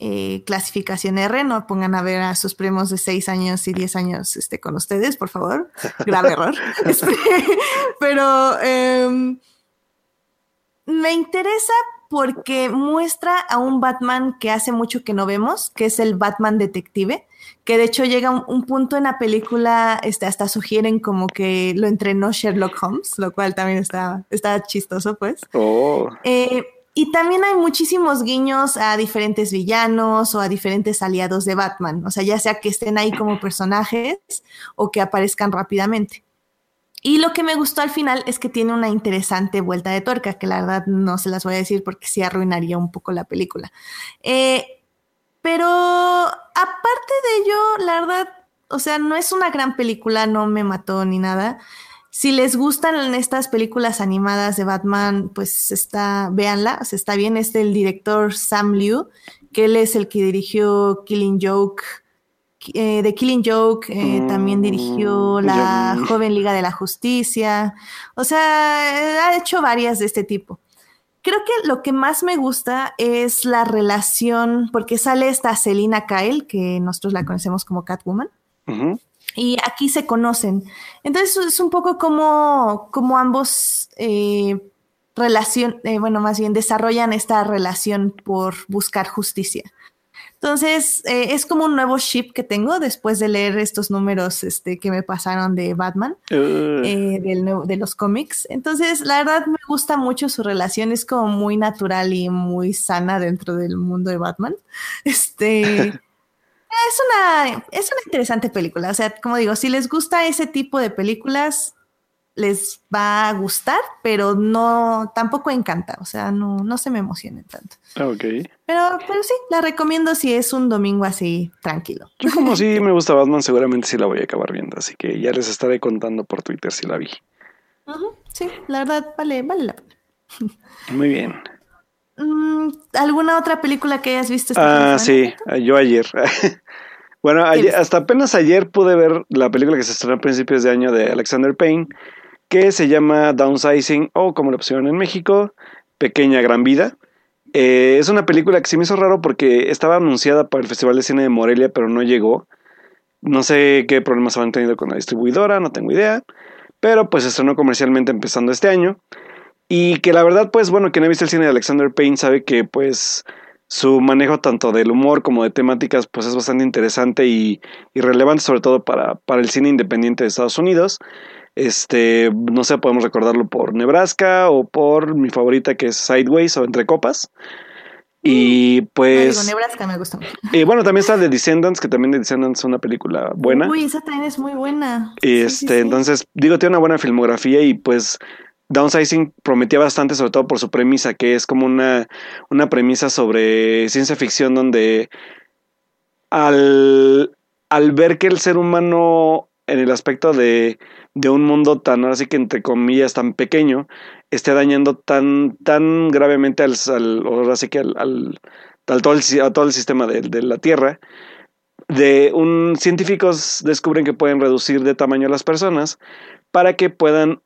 eh, clasificación R. No pongan a ver a sus primos de 6 años y 10 años este, con ustedes, por favor. Grave error. Este, pero em, me interesa porque muestra a un Batman que hace mucho que no vemos, que es el Batman detective, que de hecho llega un, un punto en la película, este, hasta sugieren como que lo entrenó Sherlock Holmes, lo cual también está, está chistoso, pues. Oh. Eh, y también hay muchísimos guiños a diferentes villanos o a diferentes aliados de Batman, o sea, ya sea que estén ahí como personajes o que aparezcan rápidamente. Y lo que me gustó al final es que tiene una interesante vuelta de tuerca, que la verdad no se las voy a decir porque sí arruinaría un poco la película. Eh, pero aparte de ello, la verdad, o sea, no es una gran película, no me mató ni nada. Si les gustan estas películas animadas de Batman, pues está, véanla, o sea, está bien, es del director Sam Liu, que él es el que dirigió Killing Joke, eh, de Killing Joke, eh, también dirigió Mm, la. Joven Liga de la Justicia, o sea, ha hecho varias de este tipo. Creo que lo que más me gusta es la relación, porque sale esta Selina Kyle, que nosotros la conocemos como Catwoman, y aquí se conocen. Entonces es un poco como, como ambos eh, relación, eh, bueno, más bien desarrollan esta relación por buscar justicia. Entonces, eh, es como un nuevo ship que tengo después de leer estos números este, que me pasaron de Batman, Eh, eh, del de los cómics. Entonces, la verdad me gusta mucho su relación, es como muy natural y muy sana dentro del mundo de Batman. Este, es una, es una interesante película. O sea, como digo, si les gusta ese tipo de películas, les va a gustar, pero no, tampoco encanta. O sea, no, no se me emocionen tanto. ok. Pero, pero sí, la recomiendo si es un domingo así tranquilo. Yo como sí me gusta Batman, seguramente sí la voy a acabar viendo, así que ya les estaré contando por Twitter si la vi. Sí, la verdad vale, vale la pena. Muy bien. Mm, ¿Alguna otra película que hayas visto? Ah, sí, yo ayer. bueno, ayer- hasta apenas ayer pude ver la película que se estrenó a principios de año de Alexander Payne, que se llama Downsizing, o como lo pusieron en México, Pequeña Gran Vida. Eh, es una película que se me hizo raro porque estaba anunciada para el Festival de Cine de Morelia, pero no llegó. No sé qué problemas habrán tenido con la distribuidora, no tengo idea. Pero pues estrenó comercialmente empezando este año. Y que la verdad, pues bueno, quien ha visto el cine de Alexander Payne sabe que pues su manejo tanto del humor como de temáticas pues es bastante interesante y, y relevante sobre todo para, para el cine independiente de Estados Unidos. Este, no sé, podemos recordarlo por Nebraska o por mi favorita que es Sideways o Entre Copas. Y No, pues... digo, Nebraska me mucho. Y bueno, también está The Descendants, que también The Descendants es una película buena. Uy, esa también es muy buena. Y Sí, este, sí, sí. entonces, digo, tiene una buena filmografía y pues Downsizing prometía bastante, sobre todo por su premisa, que es como una, una premisa sobre ciencia ficción donde al, al ver que el ser humano en el aspecto de, de un mundo tan, ahora sí que entre comillas, tan pequeño, esté dañando tan, tan gravemente al, que al, al- todo, el, a todo el sistema de, de la Tierra, de un científicos descubren que pueden reducir de tamaño a las personas para que puedan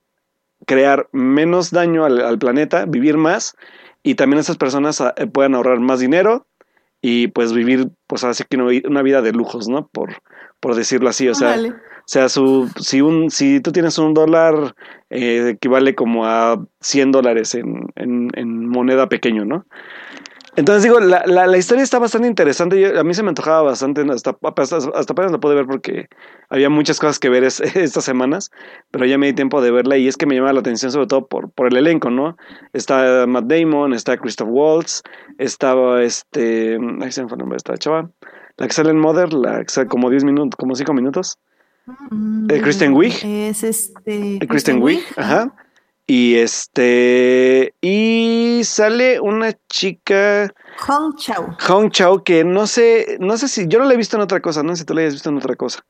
crear menos daño al, al planeta, vivir más y también esas personas ah, puedan ahorrar más dinero y pues vivir pues así que una, vi- una vida de lujos, ¿no? Por, por decirlo así, o sea. O sea, su, si, un, si tú tienes un dólar, eh, equivale como a 100 dólares en, en, en moneda pequeño, ¿no? Entonces digo, la, la, la historia está bastante interesante. A mí se me antojaba bastante, hasta, hasta, hasta apenas la pude ver porque había muchas cosas que ver es- estas semanas, pero ya me di tiempo de verla y es que me llama la atención sobre todo por, por el elenco, ¿no? Está Matt Damon, está Christoph Waltz, estaba este, ahí se me fue el nombre de esta chava, la que sale en Mother, la que sale como 10 minutos, como 5 minutos. Mm, Eh, Kristen Wiig. Es este. Eh, Kristen Wiig, ajá. Y este. Y sale una chica, Hong Chao. Hong Chao, que no sé, no sé si. Yo no la he visto en otra cosa, no sé si tú la hayas visto en otra cosa.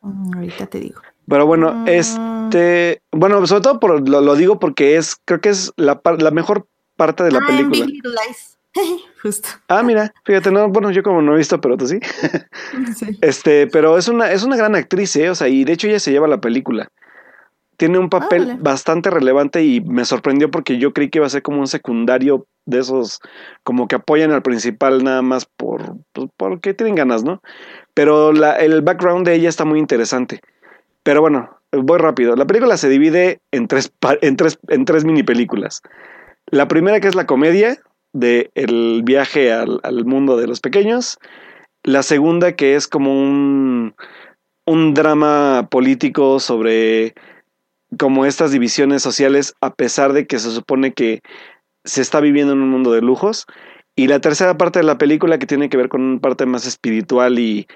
Mm, ahorita te digo. Pero bueno, Mm. este. Bueno, sobre todo por, lo, lo digo porque es. Creo que es la, la mejor parte de la ah, película. Big Little Lies. Justo. Ah, mira, fíjate, no, bueno, yo como no he visto, pero tú sí. Sí. Este, pero es una, es una gran actriz, ¿eh? O sea, y de hecho ella se lleva la película. Tiene un papel bastante relevante y me sorprendió porque yo creí que iba a ser como un secundario de esos, como que apoyan al principal nada más por, pues, porque tienen ganas, ¿no? Pero la, el background de ella está muy interesante. Pero bueno, voy rápido. La película se divide en tres, en tres, en tres mini películas. La primera que es la comedia de el viaje al, al mundo de los pequeños. La segunda que es como un, un drama político sobre como estas divisiones sociales a pesar de que se supone que se está viviendo en un mundo de lujos. Y la tercera parte de la película que tiene que ver con una parte más espiritual y,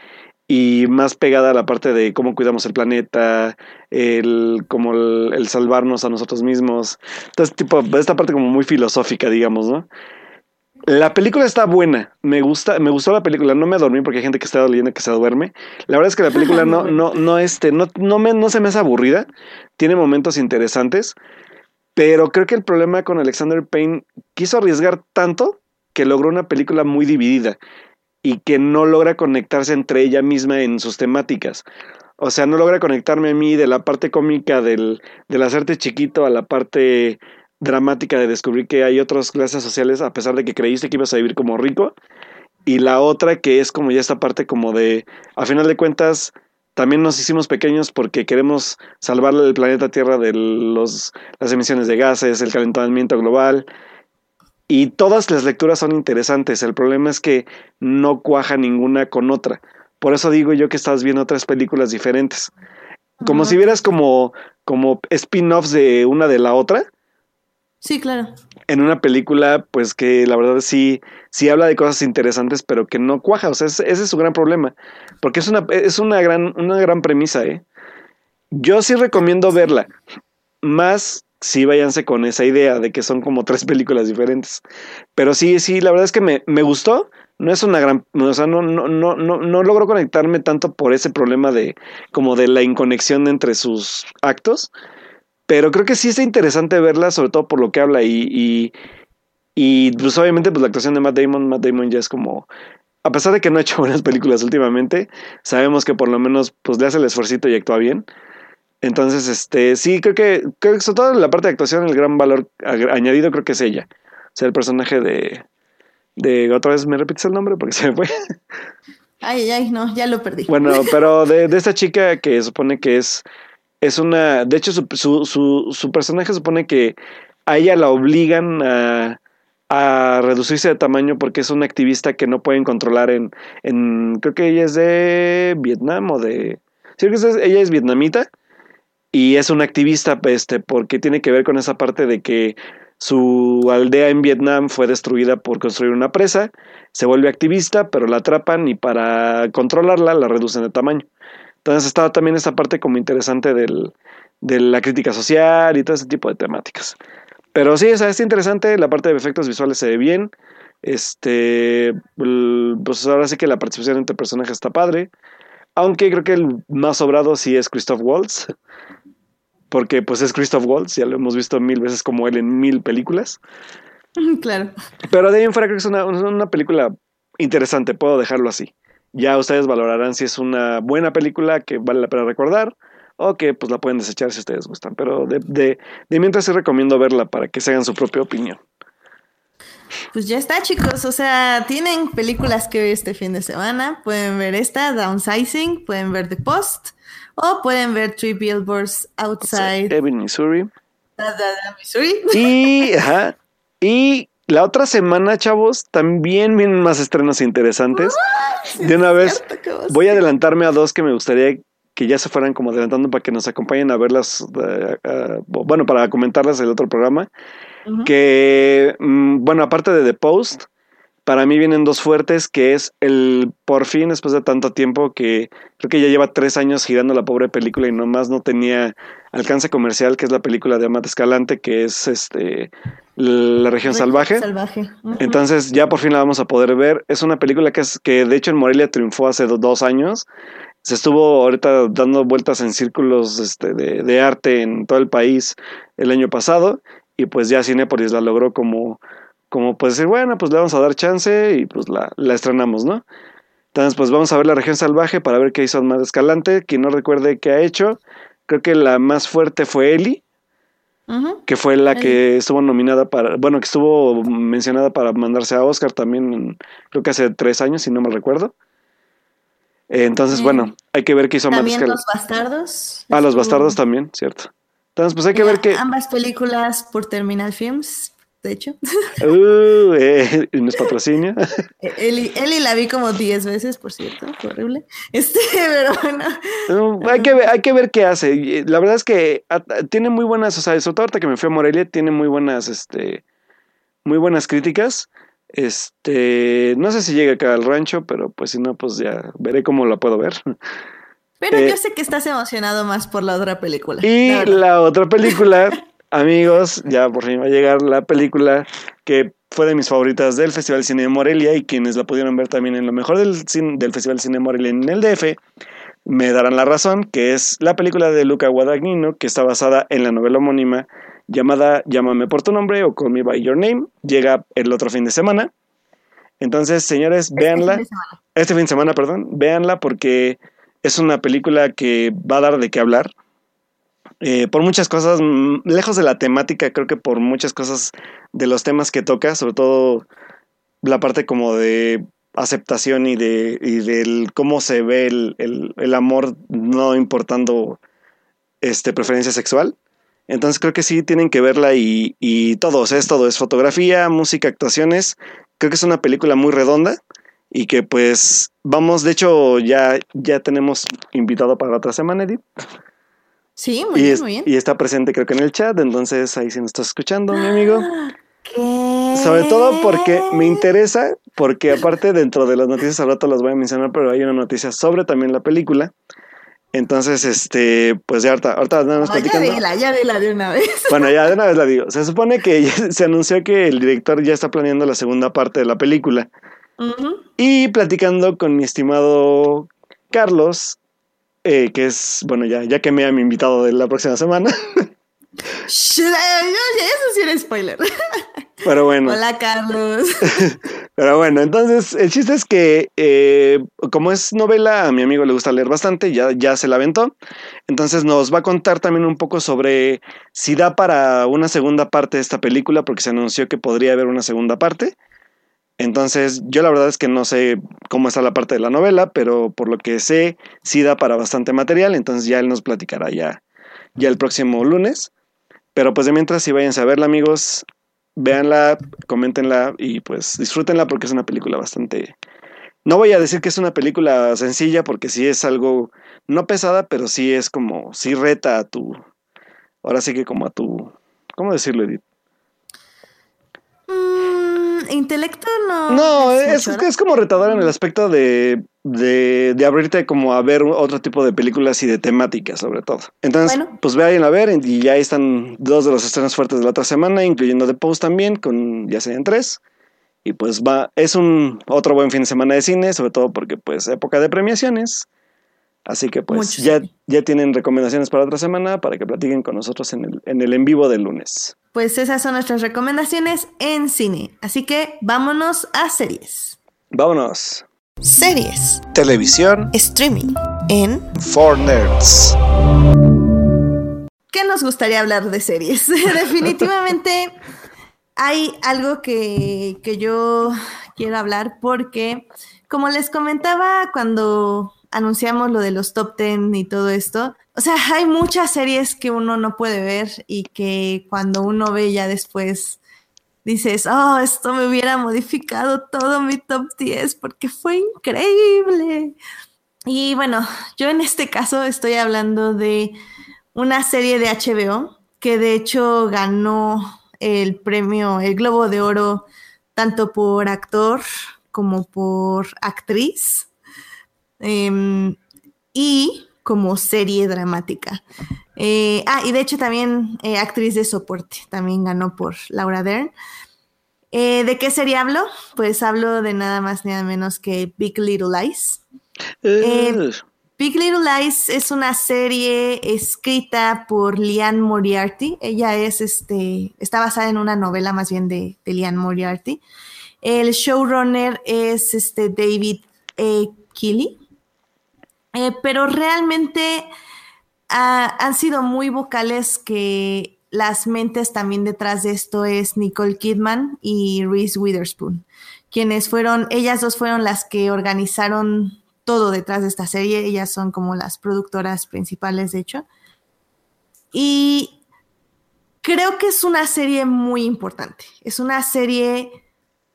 y más pegada a la parte de cómo cuidamos el planeta, el, como el, el salvarnos a nosotros mismos. Entonces, tipo, esta parte como muy filosófica, digamos, ¿no? La película está buena, me gusta, me gustó la película, no me dormí porque hay gente que está leyendo que se duerme. La verdad es que la película no, no, no, este, no, no, me, no se me hace aburrida, tiene momentos interesantes, pero creo que el problema con Alexander Payne quiso arriesgar tanto que logró una película muy dividida y que no logra conectarse entre ella misma en sus temáticas. O sea, no logra conectarme a mí de la parte cómica del, del hacerte chiquito a la parte dramática de descubrir que hay otras clases sociales a pesar de que creíste que ibas a vivir como rico. Y la otra que es como ya esta parte como de, a final de cuentas, también nos hicimos pequeños porque queremos salvar el planeta Tierra de los, las emisiones de gases, el calentamiento global. Y todas las lecturas son interesantes. El problema es que no cuaja ninguna con otra. Por eso digo yo que estás viendo otras películas diferentes. Como si vieras como, como spin-offs de una de la otra Sí, claro. En una película, pues que la verdad sí, sí habla de cosas interesantes, pero que no cuaja. O sea, ese, es su gran problema. Porque es una, es una gran, una gran premisa, ¿eh? Yo sí recomiendo verla. Más sí váyanse con esa idea de que son como tres películas diferentes. Pero sí, sí, la verdad es que me, me gustó. No es una gran, o sea, no, no, no, no, no logro conectarme tanto por ese problema de como de la inconexión entre sus actos pero creo que sí está interesante verla, sobre todo por lo que habla y, y, y pues obviamente pues la actuación de Matt Damon, Matt Damon ya es como, a pesar de que no ha hecho buenas películas últimamente, sabemos que por lo menos pues le hace el esfuerzo y actúa bien. Entonces, este, sí, creo que, creo que sobre todo en la parte de actuación, el gran valor añadido creo que es ella. O sea, el personaje de, de, otra vez me repites el nombre porque se me fue. Ay, ay, no, ya lo perdí. Bueno, pero de, de esta chica que supone que es es una, de hecho su, su, su, personaje supone que a ella la obligan a, a, reducirse de tamaño porque es una activista que no pueden controlar en, en creo que ella es de Vietnam o de, sí, ella es vietnamita y es una activista este, porque tiene que ver con esa parte de que su aldea en Vietnam fue destruida por construir una presa, se vuelve activista, pero la atrapan y para controlarla la reducen de tamaño. Entonces estaba también esta parte como interesante del, de la crítica social y todo ese tipo de temáticas. Pero sí, o sea, es interesante, la parte de efectos visuales se ve bien. Este, pues ahora sí que la participación entre personajes está padre. Aunque creo que el más sobrado sí es Christoph Waltz. Porque pues es Christoph Waltz, ya lo hemos visto mil veces como él en mil películas. Claro. Pero de ahí en fuera creo que es una, una película interesante, puedo dejarlo así. Ya ustedes valorarán si es una buena película que vale la pena recordar o que pues la pueden desechar si ustedes gustan. Pero de, de, de mientras sí recomiendo verla para que se hagan su propia opinión. Pues ya está, chicos. O sea, tienen películas que ver este fin de semana. Pueden ver esta, Downsizing, pueden ver The Post, o pueden ver Three Billboards Outside. Ebbing, Missouri. Missouri. Y, ajá, y la otra semana, chavos, también vienen más estrenos interesantes. de una vez, voy a adelantarme a dos que me gustaría que ya se fueran como adelantando para que nos acompañen a verlas, eh, bueno, para comentarlas el otro programa. Que, mm, bueno, aparte de The Post, para mí vienen dos fuertes, que es el por fin, después de tanto tiempo, que creo que ya lleva tres años girando la pobre película y nomás no tenía alcance comercial, que es la película de Amat Escalante, que es este la región salvaje. salvaje. Entonces ya por fin la vamos a poder ver. Es una película que, es, que de hecho en Morelia triunfó hace dos años. Se estuvo ahorita dando vueltas en círculos este, de, de arte en todo el país el año pasado y pues ya Cinepolis la logró como como pues decir, bueno, pues le vamos a dar chance y pues la, la estrenamos, ¿no? Entonces, pues vamos a ver la región salvaje para ver qué hizo más Escalante. Quien no recuerde qué ha hecho, creo que la más fuerte fue Eli, que fue la que estuvo nominada para, bueno, que estuvo mencionada para mandarse a Oscar también, creo que hace tres años, si no me recuerdo. entonces, bueno, hay que ver qué hizo También los bastardos. Ah, los bastardos también, cierto. Entonces, pues hay que ver qué. Ambas películas por Terminal Films de hecho. Uh, eh, ¿No es patrocinio? Eli, Eli, la vi como 10 veces, por cierto, fue horrible. Este, pero bueno. hay, que ver, hay que ver qué hace. La verdad es que tiene muy buenas, o sea, sobre ahorita que me fui a Morelia, tiene muy buenas, este, muy buenas críticas. Este, no sé si llega acá al rancho, pero pues si no, pues ya veré cómo la puedo ver. Pero yo eh, sé que estás emocionado más por la otra película. Y la otra película Amigos, ya por fin va a llegar la película que fue de mis favoritas del Festival Cine de Morelia y quienes la pudieron ver también en lo mejor del, del Festival Cine de Morelia en el DF, me darán la razón, que es la película de Luca Guadagnino, que está basada en la novela homónima llamada Llámame por tu nombre o Call Me By Your Name. Llega el otro fin de semana. Entonces, señores, este véanla. Fin este fin de semana, perdón. Véanla porque es una película que va a dar de qué hablar. Eh, por muchas cosas, mm, lejos de la temática, creo que por muchas cosas de los temas que toca, sobre todo la parte como de aceptación y de y del cómo se ve el, el, amor no importando este preferencia sexual. Entonces creo que sí tienen que verla y, y todo, es todo, es fotografía, música, actuaciones. Creo que es una película muy redonda y que pues vamos, de hecho ya, ya tenemos invitado para otra semana, Edith. Sí, muy bien, muy bien. Y está presente creo que en el chat, entonces ahí sí nos estás escuchando, mi amigo. Sobre todo porque me interesa, porque aparte dentro de las noticias al rato las voy a mencionar, pero hay una noticia sobre también la película. Entonces, este, pues ya ahorita, ahorita nada más Ya dila, ya dila de una vez. Bueno, ya de una vez la digo. Se supone que se anunció que el director ya está planeando la segunda parte de la película. Y platicando con mi estimado Carlos, eh, que es, bueno, ya, ya que me han invitado de la próxima semana. Eso sí era spoiler. Pero bueno. Hola, Carlos. Pero bueno, entonces el chiste es que eh, como es novela, a mi amigo le gusta leer bastante, ya, ya se la aventó. Entonces nos va a contar también un poco sobre si da para una segunda parte de esta película, porque se anunció que podría haber una segunda parte. Entonces, yo la verdad es que no sé cómo está la parte de la novela, pero por lo que sé, sí da para bastante material, entonces ya él nos platicará ya, ya el próximo lunes. Pero pues de mientras, si váyanse a verla, amigos, véanla, coméntenla y pues disfrútenla porque es una película bastante... No voy a decir que es una película sencilla porque sí es algo, no pesada, pero sí es como, sí reta a tu... Ahora sí que como a tu... ¿Cómo decirlo, Edith? Intelecto no. No, es, es, como retador en el aspecto de, de, de, abrirte como a ver otro tipo de películas y de temáticas, sobre todo. Entonces, pues vayan a ver y ya están dos de los estrenos fuertes de la otra semana, incluyendo The Post también, con ya serían tres. Y pues va, es un otro buen fin de semana de cine, sobre todo porque pues época de premiaciones. Así que pues ya, ya tienen recomendaciones para otra semana para que platiquen con nosotros en el, en el en vivo del lunes. Pues esas son nuestras recomendaciones en cine. Así que vámonos a series. Vámonos. Series. Televisión. Streaming. En. For Nerds. ¿Qué nos gustaría hablar de series? Definitivamente hay algo que, que yo quiero hablar porque, como les comentaba cuando anunciamos lo de los top 10 y todo esto. O sea, hay muchas series que uno no puede ver y que cuando uno ve ya después dices, oh, esto me hubiera modificado todo mi top 10 porque fue increíble. Y bueno, yo en este caso estoy hablando de una serie de HBO que de hecho ganó el premio, el Globo de Oro, tanto por actor como por actriz. Em, y como serie dramática. Eh, ah, y de hecho también eh, actriz de soporte, también ganó por Laura Dern. Eh, ¿De qué serie hablo? Pues hablo de nada más ni nada menos que Big Little Lies. Big Little Lies es una serie escrita por Liane Moriarty. Ella es este, está basada en una novela más bien de, de Liane Moriarty. El showrunner es este David E. Keeley. Eh, pero realmente ah, han sido muy vocales que las mentes también detrás de esto es Nicole Kidman y Reese Witherspoon, quienes fueron, ellas dos fueron las que organizaron todo detrás de esta serie, ellas son como las productoras principales, de hecho. Y creo que es una serie muy importante, es una serie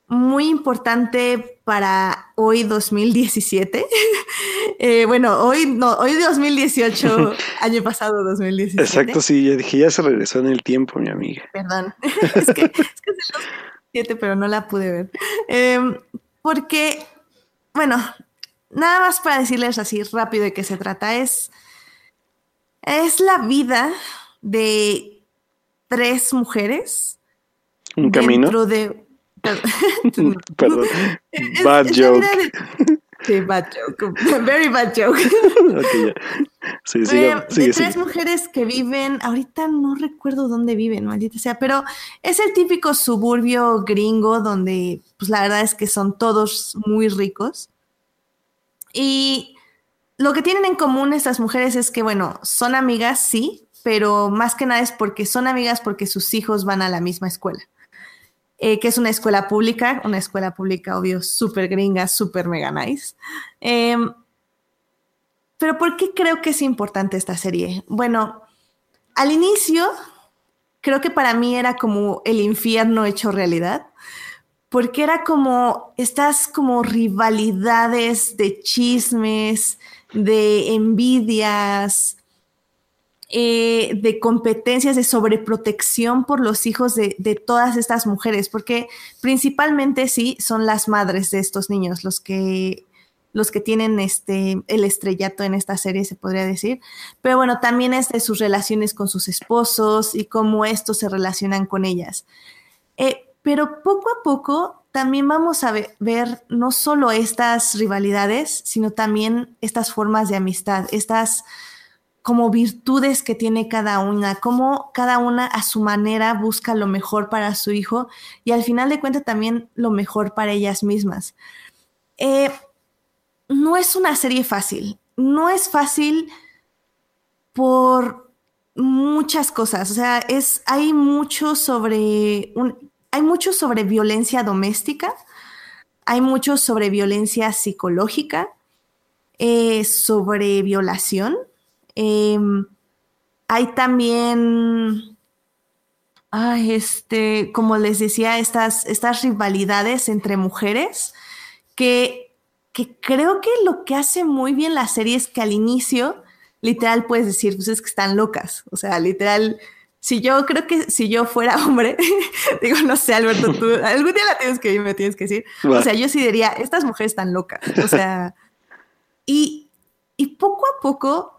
muy importante para hoy 2017. eh, bueno, hoy no, hoy 2018, año pasado 2017. Exacto, sí, ya dije, ya se regresó en el tiempo, mi amiga. Perdón, es, que, es que es el 2017, pero no la pude ver. Eh, porque, bueno, nada más para decirles así rápido de qué se trata, es, es la vida de tres mujeres. Un camino. de Perdón. Bad joke. Sí, bad joke. Very bad joke. Ok, ya. Sí, Eh, sigue, de sigue. tres mujeres que viven, ahorita no recuerdo dónde viven, maldita sea, pero es el típico suburbio gringo donde, pues la verdad es que son todos muy ricos. Y lo que tienen en común estas mujeres es que, bueno, son amigas, sí, pero más que nada es porque son amigas porque sus hijos van a la misma escuela. Eh, que es una escuela pública, una escuela pública, obvio, súper gringa, súper mega nice. Em, pero ¿por qué creo que es importante esta serie? Bueno, al inicio, creo que para mí era como el infierno hecho realidad, porque era como estas como rivalidades de chismes, de envidias, eh, de competencias, de sobreprotección por los hijos de, todas estas mujeres, porque principalmente sí son las madres de estos niños los que los que tienen este el estrellato en esta serie se podría decir, pero bueno, también es de sus relaciones con sus esposos y cómo estos se relacionan con ellas. Eh, pero poco a poco también vamos a ve- ver no solo estas rivalidades, sino también estas formas de amistad, estas como virtudes que tiene cada una, cómo cada una a su manera busca lo mejor para su hijo y al final de cuentas también lo mejor para ellas mismas. Eh, no es una serie fácil, no es fácil por muchas cosas, o sea, es, hay mucho sobre, un, hay sobre violencia doméstica, hay mucho sobre violencia psicológica, eh, sobre violación, eh, hay también, ay, este, como les decía, estas, estas rivalidades entre mujeres que, que creo que lo que hace muy bien la serie es que al inicio, literal, puedes decir, pues es que están locas. O sea, literal, si yo creo que si yo fuera hombre, digo, no sé, Alberto, tú algún día la tienes que ir, me tienes que decir. O sea, yo sí diría, estas mujeres están locas. O sea, y, y poco a poco,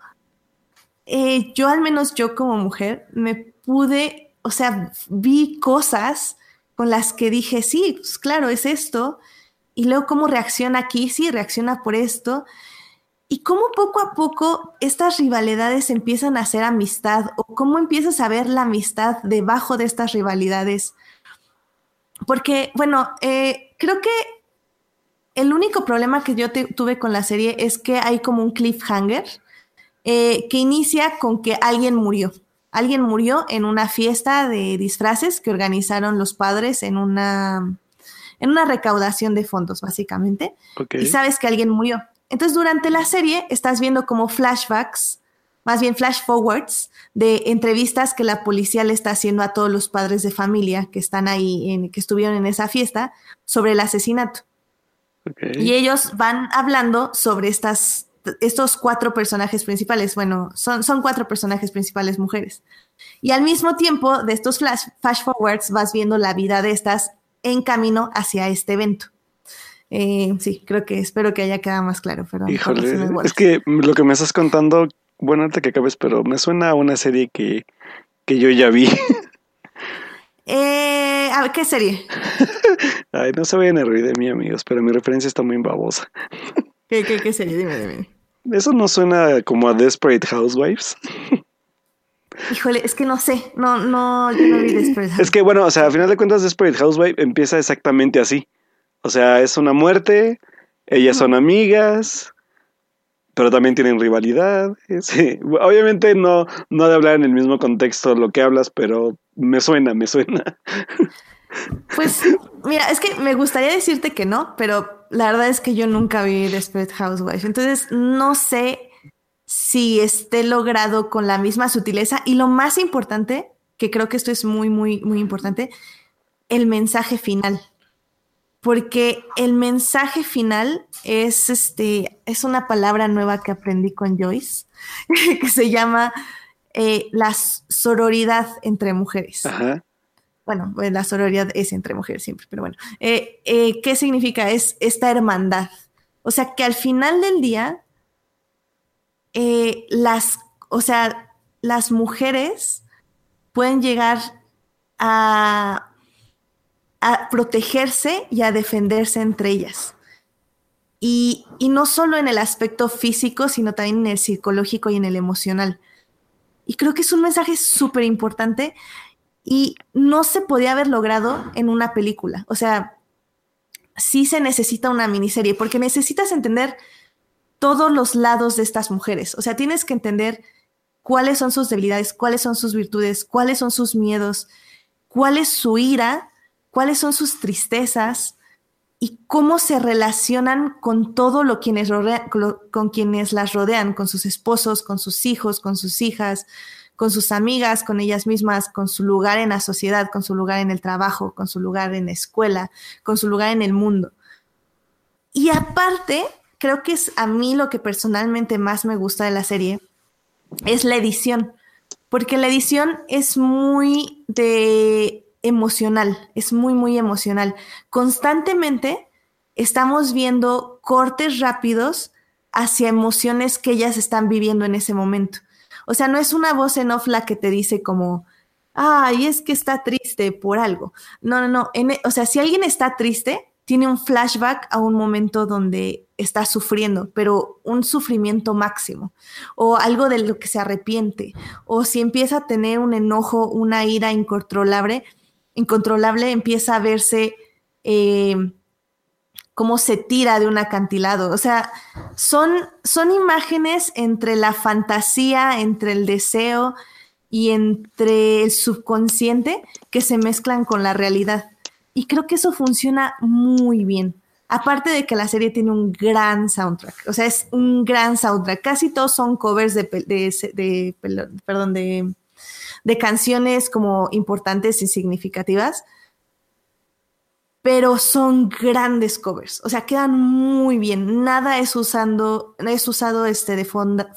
eh, yo al menos yo como mujer, me pude, o sea, vi cosas con las que dije, sí, pues claro, es esto. Y luego cómo reacciona aquí, sí, reacciona por esto. Y cómo poco a poco estas rivalidades empiezan a hacer amistad o cómo empiezas a ver la amistad debajo de estas rivalidades. Porque, bueno, eh, creo que el único problema que yo tuve con la serie es que hay como un cliffhanger eh, que inicia con que alguien murió. Alguien murió en una fiesta de disfraces que organizaron los padres en una, en una recaudación de fondos, básicamente Ok. y sabes que alguien murió. Entonces, durante la serie estás viendo como flashbacks, más bien flash forwards, de entrevistas que la policía le está haciendo a todos los padres de familia que están ahí, en, que estuvieron en esa fiesta, sobre el asesinato. ok. Y ellos van hablando sobre estas, estos cuatro personajes principales. Bueno, son, son cuatro personajes principales mujeres. Y al mismo tiempo de estos flash, flash forwards vas viendo la vida de estas en camino hacia este evento. Eh, sí, creo que espero que haya quedado más claro. Perdón, por Híjole, es que lo que me estás contando, bueno, ahorita que acabes, pero me suena a una serie que, que yo ya vi. Eh, a ver, ¿qué serie? Ay, no se vayan a reír de mí, amigos, pero mi referencia está muy babosa. ¿Qué, qué, qué serie? Dime, dime. ¿Eso no suena como a Desperate Housewives? Híjole, es que no sé. No, no, yo no vi Desperate Es que, bueno, o sea, a final de cuentas, Desperate Housewife empieza exactamente así. O sea, es una muerte, ellas son amigas, pero también tienen rivalidad. Sí. Obviamente no, no de hablar en el mismo contexto lo que hablas, pero me suena, me suena. Pues, mira, es que me gustaría decirte que no, pero la verdad es que yo nunca vi Desperate Housewives. Entonces, no sé si esté logrado con la misma sutileza. Y lo más importante, que creo que esto es muy, muy, muy importante, el mensaje final. Porque el mensaje final es este, es una palabra nueva que aprendí con Joyce, que se llama eh, la sororidad entre mujeres Ajá. Bueno, pues, la sororidad es entre mujeres siempre, pero bueno, eh, eh, ¿qué significa? Es esta hermandad. O sea, que al final del día, eh, las, o sea, las mujeres pueden llegar a, a protegerse y a defenderse entre ellas. Y, y no solo en el aspecto físico, sino también en el psicológico y en el emocional. Y creo que es un mensaje súper importante y no se podía haber logrado en una película. O sea, sí se necesita una miniserie porque necesitas entender todos los lados de estas mujeres. O sea, tienes que entender cuáles son sus debilidades, cuáles son sus virtudes, cuáles son sus miedos, cuál es su ira, cuáles son sus tristezas y cómo se relacionan con todo lo quienes con quienes las rodean, con sus esposos, con sus hijos, con sus hijas, con sus amigas, con ellas mismas, con su lugar en la sociedad, con su lugar en el trabajo, con su lugar en la escuela, con su lugar en el mundo. Y aparte, creo que es a mí lo que personalmente más me gusta de la serie, es la edición, porque la edición es muy de emocional, es muy, muy emocional. Constantemente estamos viendo cortes rápidos hacia emociones que ellas están viviendo en ese momento. O sea, no es una voz en off la que te dice como, ay, es que está triste por algo. No, no, no. E, o sea, si alguien está triste, tiene un flashback a un momento donde está sufriendo, pero un sufrimiento máximo, o algo de lo que se arrepiente, o si empieza a tener un enojo, una ira incontrolable, incontrolable empieza a verse eh, cómo se tira de un acantilado. O sea, son, son imágenes entre la fantasía, entre el deseo y entre el subconsciente que se mezclan con la realidad. Y creo que eso funciona muy bien. Aparte de que la serie tiene un gran soundtrack, o sea, es un gran soundtrack. Casi todos son covers de, de, perdón, de, de canciones como importantes y significativas pero son grandes covers, o sea, quedan muy bien. Nada es usando, es usado este de,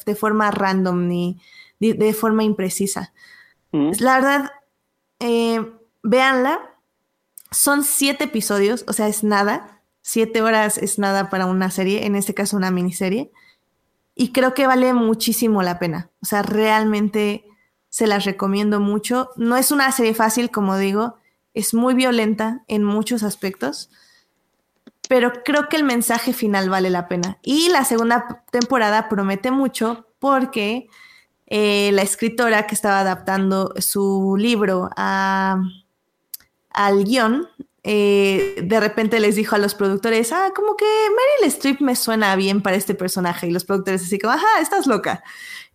de forma random ni de, forma imprecisa. Mm. La verdad, eh, véanla. Son siete episodios, o sea, es nada. Siete horas es nada para una serie, en este caso una miniserie. Y creo que vale muchísimo la pena. O sea, realmente se las recomiendo mucho. No es una serie fácil, como digo es muy violenta en muchos aspectos, pero creo que el mensaje final vale la pena. Y la segunda temporada promete mucho porque eh, la escritora que estaba adaptando su libro a, al guion, eh, de repente les dijo a los productores, ah, como que Meryl Streep me suena bien para este personaje. Y los productores así como, ajá, estás loca.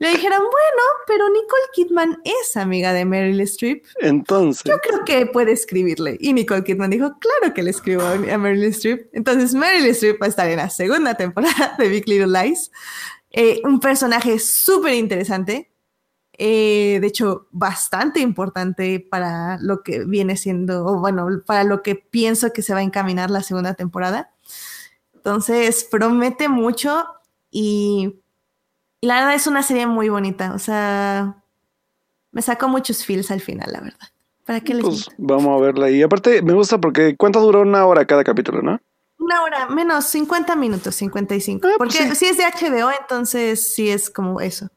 Le dijeron, bueno, pero Nicole Kidman es amiga de Meryl Streep. Entonces. Yo creo que puede escribirle. Y Nicole Kidman dijo, claro que le escribo a Meryl Streep. Entonces Meryl Streep va a estar en la segunda temporada de Big Little Lies. Eh, un personaje súper interesante. Eh, de hecho, bastante importante para lo que viene siendo, o bueno, para lo que pienso que se va a encaminar la segunda temporada. Entonces, promete mucho y la verdad es una serie muy bonita, o sea, me sacó muchos feels al final, la verdad. ¿Para qué les Pues vamos a verla. Y aparte, me gusta porque ¿cuánto duró una hora cada capítulo, no? Una hora, menos 50 minutos, 55. Ah, pues porque si es de HBO, entonces sí es como eso.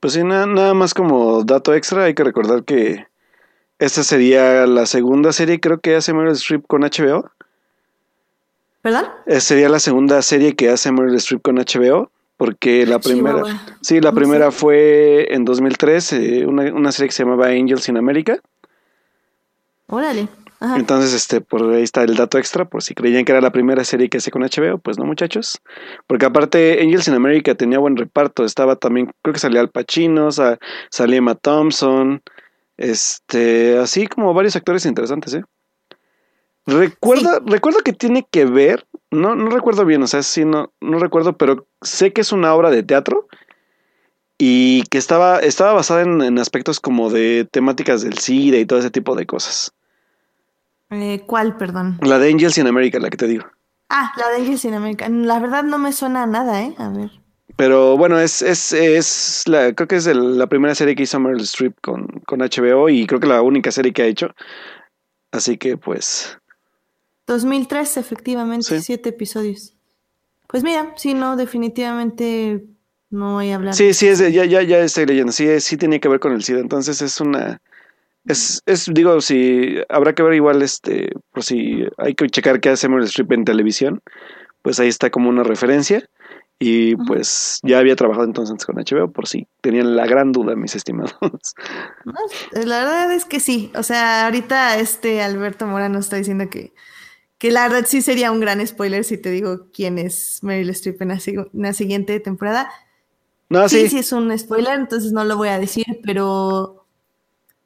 Pues sí, nada, más como dato extra, hay que recordar que esta sería la segunda serie, creo que hace Meryl Streep con HBO. ¿Perdón? Eh, sería la segunda serie que hace Meryl Streep con HBO porque la primera, sí, la primera fue en 2003, eh, una, una, serie que se llamaba Angels in America. Órale. Entonces, este, por ahí está el dato extra, por si creían que era la primera serie que hacía con HBO, pues no, muchachos. Porque aparte, Angels in America tenía buen reparto, estaba también, creo que salía Al Pacino, salía Emma Thompson, este, así como varios actores interesantes, ¿eh? Recuerda, recuerdo que tiene que ver, no, no recuerdo bien, o sea, sí, no, no recuerdo, pero sé que es una obra de teatro y que estaba, estaba basada en, aspectos como de temáticas del SIDA y todo ese tipo de cosas. Eh, ¿Cuál, perdón? La de Angels in America, la que te digo. Ah, la de Angels in America. La verdad no me suena a nada, ¿eh? A ver. Pero bueno, es, es, es la, creo que es la primera serie que hizo Meryl Streep con, con HBO y creo que la única serie que ha hecho. Así que pues 2003, efectivamente, siete episodios. Pues mira, sí, no, definitivamente no voy a hablar. Sí, sí, es ya, ya, ya estoy leyendo. Sí, sí tenía que ver con el SIDA. Entonces es una, Es, es, digo, si habrá que ver igual, este, por si hay que checar qué hace Meryl Streep en televisión, pues ahí está como una referencia. Y pues ya había trabajado entonces con HBO, por si tenían la gran duda, mis estimados. la verdad es que sí. O sea, ahorita este Alberto Mora nos está diciendo que, que la verdad sí sería un gran spoiler si te digo quién es Meryl Streep en la, siguiente temporada. No, sí, sí, sí es un spoiler, entonces no lo voy a decir, pero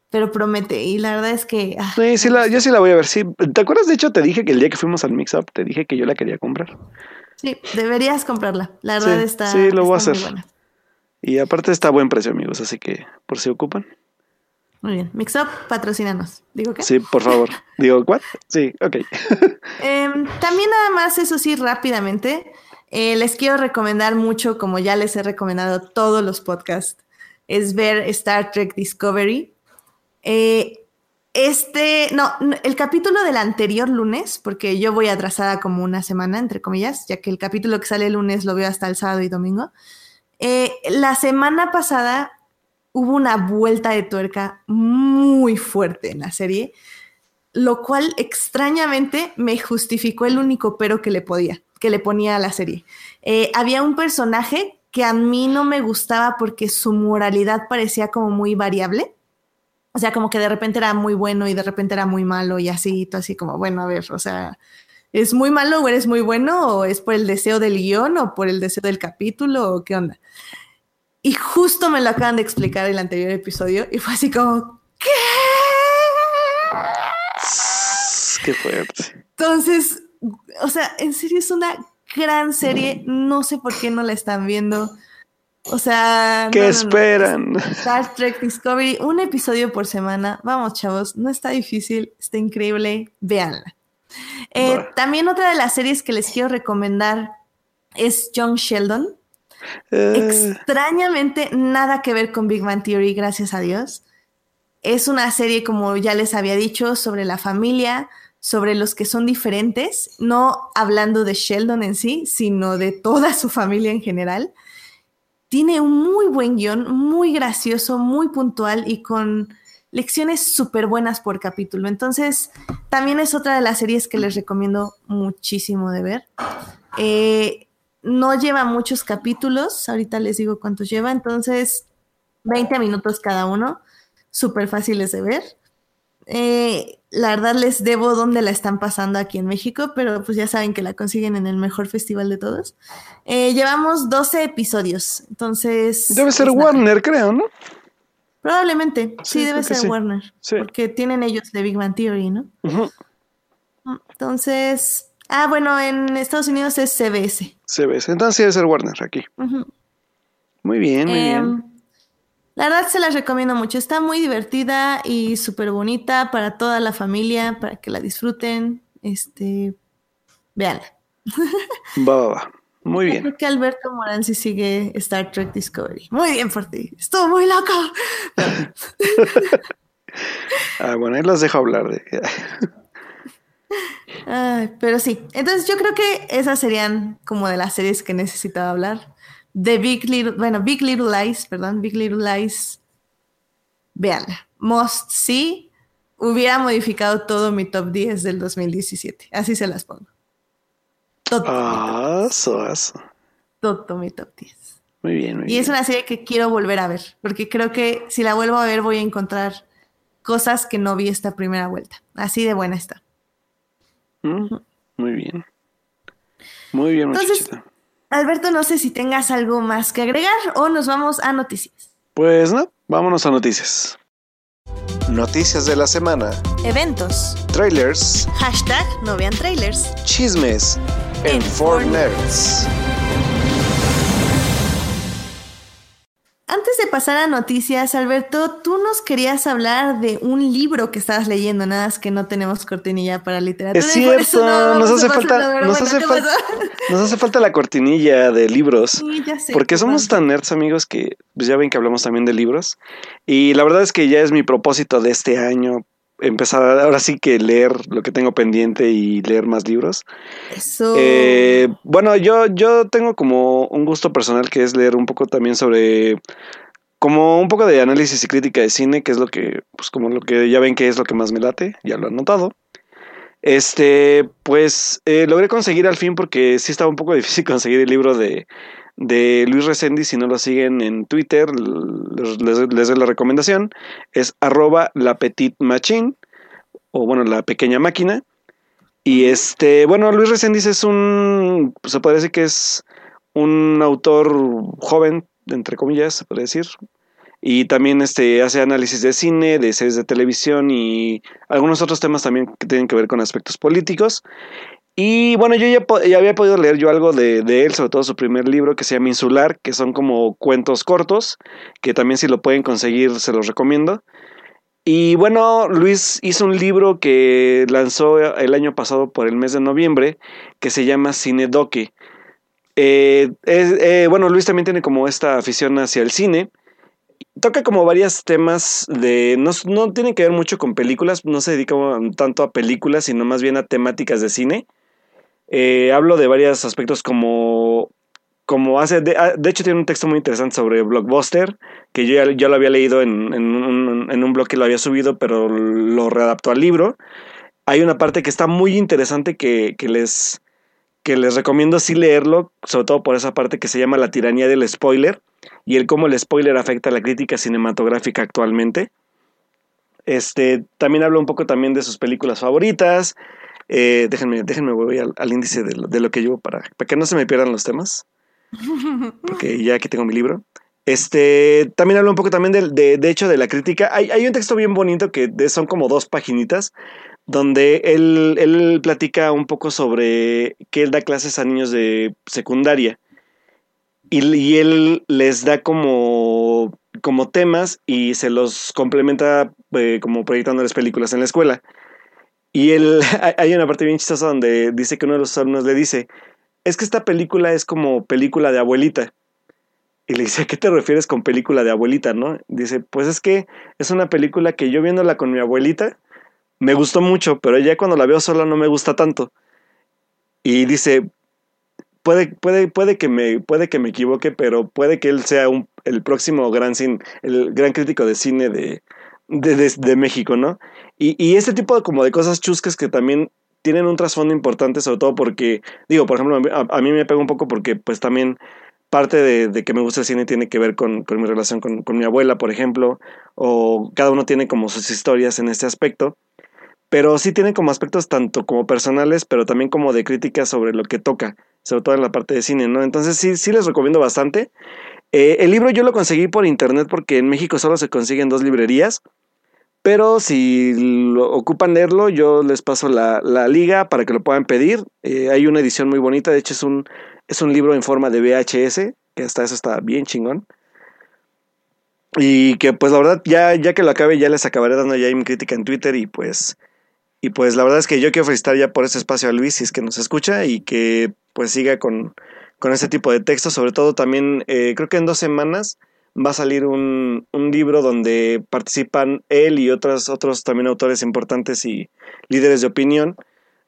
pero promete. Y la verdad es que. Ah, sí, sí la, yo sí la voy a ver. Sí. ¿Te acuerdas? De hecho, te dije que el día que fuimos al Mix Up, te dije que yo la quería comprar. Sí, deberías comprarla. La verdad está. Sí, lo voy a hacer. Y aparte está a buen precio, amigos, así que por si ocupan. Muy bien. Mixup, patrocínanos. ¿Digo qué? Sí, por favor. ¿Digo cuál? Sí, ok. Em, también nada más, eso sí, rápidamente, eh, les quiero recomendar mucho, como ya les he recomendado todos los podcasts, es ver Star Trek Discovery. Eh, este, no, el capítulo del anterior lunes, porque yo voy atrasada como una semana, entre comillas, ya que el capítulo que sale el lunes lo veo hasta el sábado y domingo. Eh, la semana pasada hubo una vuelta de tuerca muy fuerte en la serie, lo cual extrañamente me justificó el único pero que le podía, que le ponía a la serie. Eh, había un personaje que a mí no me gustaba porque su moralidad parecía como muy variable o sea, como que de repente era muy bueno y de repente era muy malo y así, así como, bueno, a ver, o sea, ¿es muy malo o eres muy bueno o es por el deseo del guion o por el deseo del capítulo o qué onda? Y justo me lo acaban de explicar el anterior episodio y fue así como, ¿qué? Qué fuerte. Entonces, o sea, en serio es una gran serie, no sé por qué no la están viendo. O sea. ¿Qué esperan? Star Trek Discovery, un episodio por semana. Vamos, chavos, no está difícil, está increíble, véanla. Eh, también otra de las series que les quiero recomendar es John Sheldon. Eh. Extrañamente, nada que ver con Big Man Theory, gracias a Dios. Es una serie, como ya les había dicho, sobre la familia, sobre los que son diferentes, no hablando de Sheldon en sí, sino de toda su familia en general tiene un muy buen guion, muy gracioso, muy puntual y con lecciones súper buenas por capítulo. Entonces, también es otra de las series que les recomiendo muchísimo de ver. Eh, no lleva muchos capítulos, ahorita les digo cuántos lleva, entonces 20 minutos cada uno, súper fáciles de ver. Eh, la verdad les debo dónde la están pasando aquí en México, pero pues ya saben que la consiguen en el mejor festival de todos. Eh, llevamos 12 episodios, entonces... Debe ser pues, Warner, creo, ¿no? Probablemente, sí, debe ser Warner, porque tienen ellos de Big Man Theory, ¿no? Entonces, ah, bueno, en Estados Unidos es CBS. CBS, entonces debe ser Warner aquí. Muy bien, muy bien. Em, la verdad se las recomiendo mucho. Está muy divertida y súper bonita para toda la familia, para que la disfruten. Este, véanla. Va, va, va. Muy bien. Creo que Alberto Morán sí sigue Star Trek Discovery. Muy bien por ti. Estuvo muy loco. ah, bueno, ahí los dejo hablar de. pero sí. Entonces yo creo que esas serían como de las series que necesitaba hablar. The Big Little, bueno, Big Little Lies, perdón, Big Little Lies, véanla. Most See hubiera modificado todo mi top 10 del 2017. Así se las pongo. Todo. Ah, Todo mi top 10. Muy bien, muy y es una serie que quiero volver a ver, porque creo que si la vuelvo a ver voy a encontrar cosas que no vi esta primera vuelta. Así de buena está. Mm, muy bien. Muy bien, Entonces, Alberto, no sé si tengas algo más que agregar o nos vamos a noticias. Pues no, vámonos a noticias. Noticias de la semana. Eventos. Trailers. Hashtag no vean trailers. Chismes. En, en Nerds. Antes de pasar a noticias, Alberto, tú nos querías hablar de un libro que estabas leyendo, nada más que no tenemos cortinilla para literatura. Es cierto, nos, hace falta, nos, hace falta nos hace falta la cortinilla de libros. Sí, ya sé, porque somos tan nerds, amigos, que pues ya ven que hablamos también de libros. Y la verdad es que ya es mi propósito de este año empezar ahora sí que leer lo que tengo pendiente y leer más libros. Eso. Eh, bueno, yo, yo tengo como un gusto personal que es leer un poco también sobre como un poco de análisis y crítica de cine, que es lo que, pues como lo que ya ven que es lo que más me late, ya lo han notado. Este, pues eh, logré conseguir al fin porque sí estaba un poco difícil conseguir el libro de, de Luis Resendi, si no lo siguen en Twitter, les, doy la recomendación, es arroba la petite machine, o bueno, la pequeña máquina. Y este, bueno, Luis Reséndiz es un, se puede decir que es un autor joven, entre comillas, se puede decir. Y también este, hace análisis de cine, de series de televisión y algunos otros temas también que tienen que ver con aspectos políticos. Y bueno, yo ya, había podido leer yo algo de, él, sobre todo su primer libro que se llama Insular, que son como cuentos cortos, que también si lo pueden conseguir se los recomiendo. Y bueno, Luis hizo un libro que lanzó el año pasado por el mes de noviembre, que se llama Cinedoque. Eh, eh, bueno, Luis también tiene como esta afición hacia el cine. Toca como varios temas de... No, no tiene que ver mucho con películas, no se dedica tanto a películas, sino más bien a temáticas de cine. Eh, hablo de varios aspectos como como hace, ah, de, hecho tiene un texto muy interesante sobre Blockbuster, que yo ya, lo había leído en, un, blog que lo había subido, pero lo readaptó al libro. Hay una parte que está muy interesante que, les, que les recomiendo sí leerlo, sobre todo por esa parte que se llama La tiranía del spoiler, y el cómo el spoiler afecta a la crítica cinematográfica actualmente. Este, también hablo un poco también de sus películas favoritas. Eh, déjenme, déjenme voy al, índice de lo, de lo que llevo para, para que no se me pierdan los temas porque ya aquí tengo mi libro. Este, también habla un poco también de, de, hecho de la crítica. Hay, hay, un texto bien bonito que son como dos paginitas, donde él, él platica un poco sobre que él da clases a niños de secundaria. Y, y él les da como, como temas y se los complementa eh, como proyectándoles películas en la escuela. Y él, hay una parte bien chistosa donde dice que uno de los alumnos le dice, es que esta película es como película de abuelita. Y le dice, ¿a qué te refieres con película de abuelita, no? Dice, pues es que es una película que yo viéndola con mi abuelita me gustó mucho, pero ya cuando la veo sola no me gusta tanto. Y dice, puede, puede, puede, que, me, puede que me equivoque, pero puede que él sea un, el próximo gran, cine, el gran crítico de cine de, de, México, ¿no? Y, y este tipo de, como de cosas chuscas que también tienen un trasfondo importante, sobre todo porque, digo, por ejemplo, a, mí me pega un poco porque pues también parte de, que me gusta el cine tiene que ver con, mi relación con, mi abuela, por ejemplo, o cada uno tiene como sus historias en este aspecto, pero sí tiene como aspectos tanto como personales, pero también como de crítica sobre lo que toca, sobre todo en la parte de cine, ¿no? Entonces sí, sí les recomiendo bastante. Eh, el libro yo lo conseguí por internet porque en México solo se consigue en dos librerías. Pero si lo, ocupan leerlo, yo les paso la, liga para que lo puedan pedir. Eh, hay una edición muy bonita, de hecho es un, es un libro en forma de VHS, que hasta eso está bien chingón. Y que pues la verdad, ya, ya que lo acabe, ya les acabaré dando ya mi crítica en Twitter y pues... Y pues la verdad es que yo quiero felicitar ya por ese espacio a Luis, si es que nos escucha, y que pues siga con, con este tipo de textos. Sobre todo también, eh, creo que en dos semanas va a salir un, libro donde participan él y otros, otros también autores importantes y líderes de opinión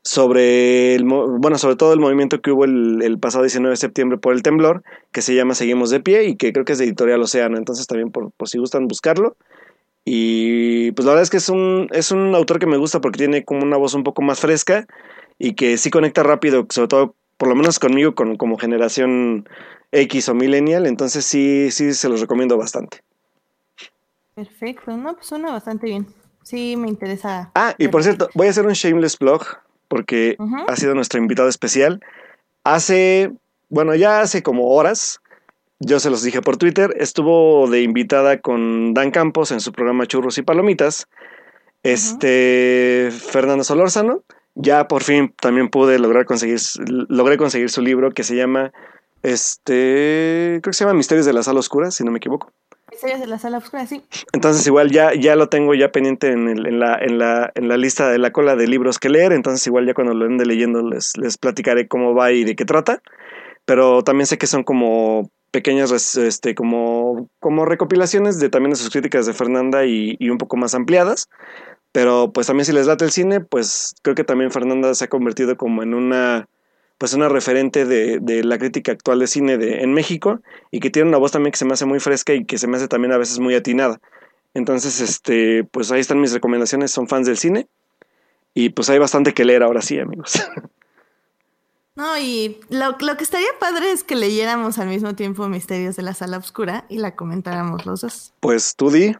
sobre el, bueno, sobre todo el movimiento que hubo el, pasado 19 de septiembre por el temblor, que se llama Seguimos de pie y que creo que es de Editorial Océano, entonces también por, por si gustan buscarlo. Y pues la verdad es que es un, es un autor que me gusta porque tiene como una voz un poco más fresca y que sí conecta rápido, sobre todo por lo menos conmigo con, como generación X o millennial, entonces sí, sí se los recomiendo bastante. Perfecto, no, pues suena bastante bien. Sí, me interesa. Ah, y por cierto, voy a hacer un shameless blog porque ha sido nuestro invitado especial. Hace, bueno, ya hace como horas, yo se los dije por Twitter, estuvo de invitada con Dan Campos en su programa Churros y Palomitas. Este, Fernando Solórzano, ya por fin también pude lograr conseguir, logré conseguir su libro que se llama este, creo que se llama Misterios de la Sala Oscura, si no me equivoco. Misterios de la Sala Oscura, sí. Entonces igual ya, ya lo tengo ya pendiente en, en, la, en, la, en la lista de la cola de libros que leer, entonces igual ya cuando lo ande leyendo les, les platicaré cómo va y de qué trata. Pero también sé que son como pequeñas este, como, como recopilaciones de también de sus críticas de Fernanda y, y, un poco más ampliadas. Pero pues también si les late el cine, pues creo que también Fernanda se ha convertido como en una pues una referente de, de, la crítica actual de cine de, en México y que tiene una voz también que se me hace muy fresca y que se me hace también a veces muy atinada. Entonces, este, pues ahí están mis recomendaciones, son fans del cine y pues hay bastante que leer ahora sí, amigos. No, y lo, lo, que estaría padre es que leyéramos al mismo tiempo Misterios de la Sala Oscura y la comentáramos los dos. Pues tú di.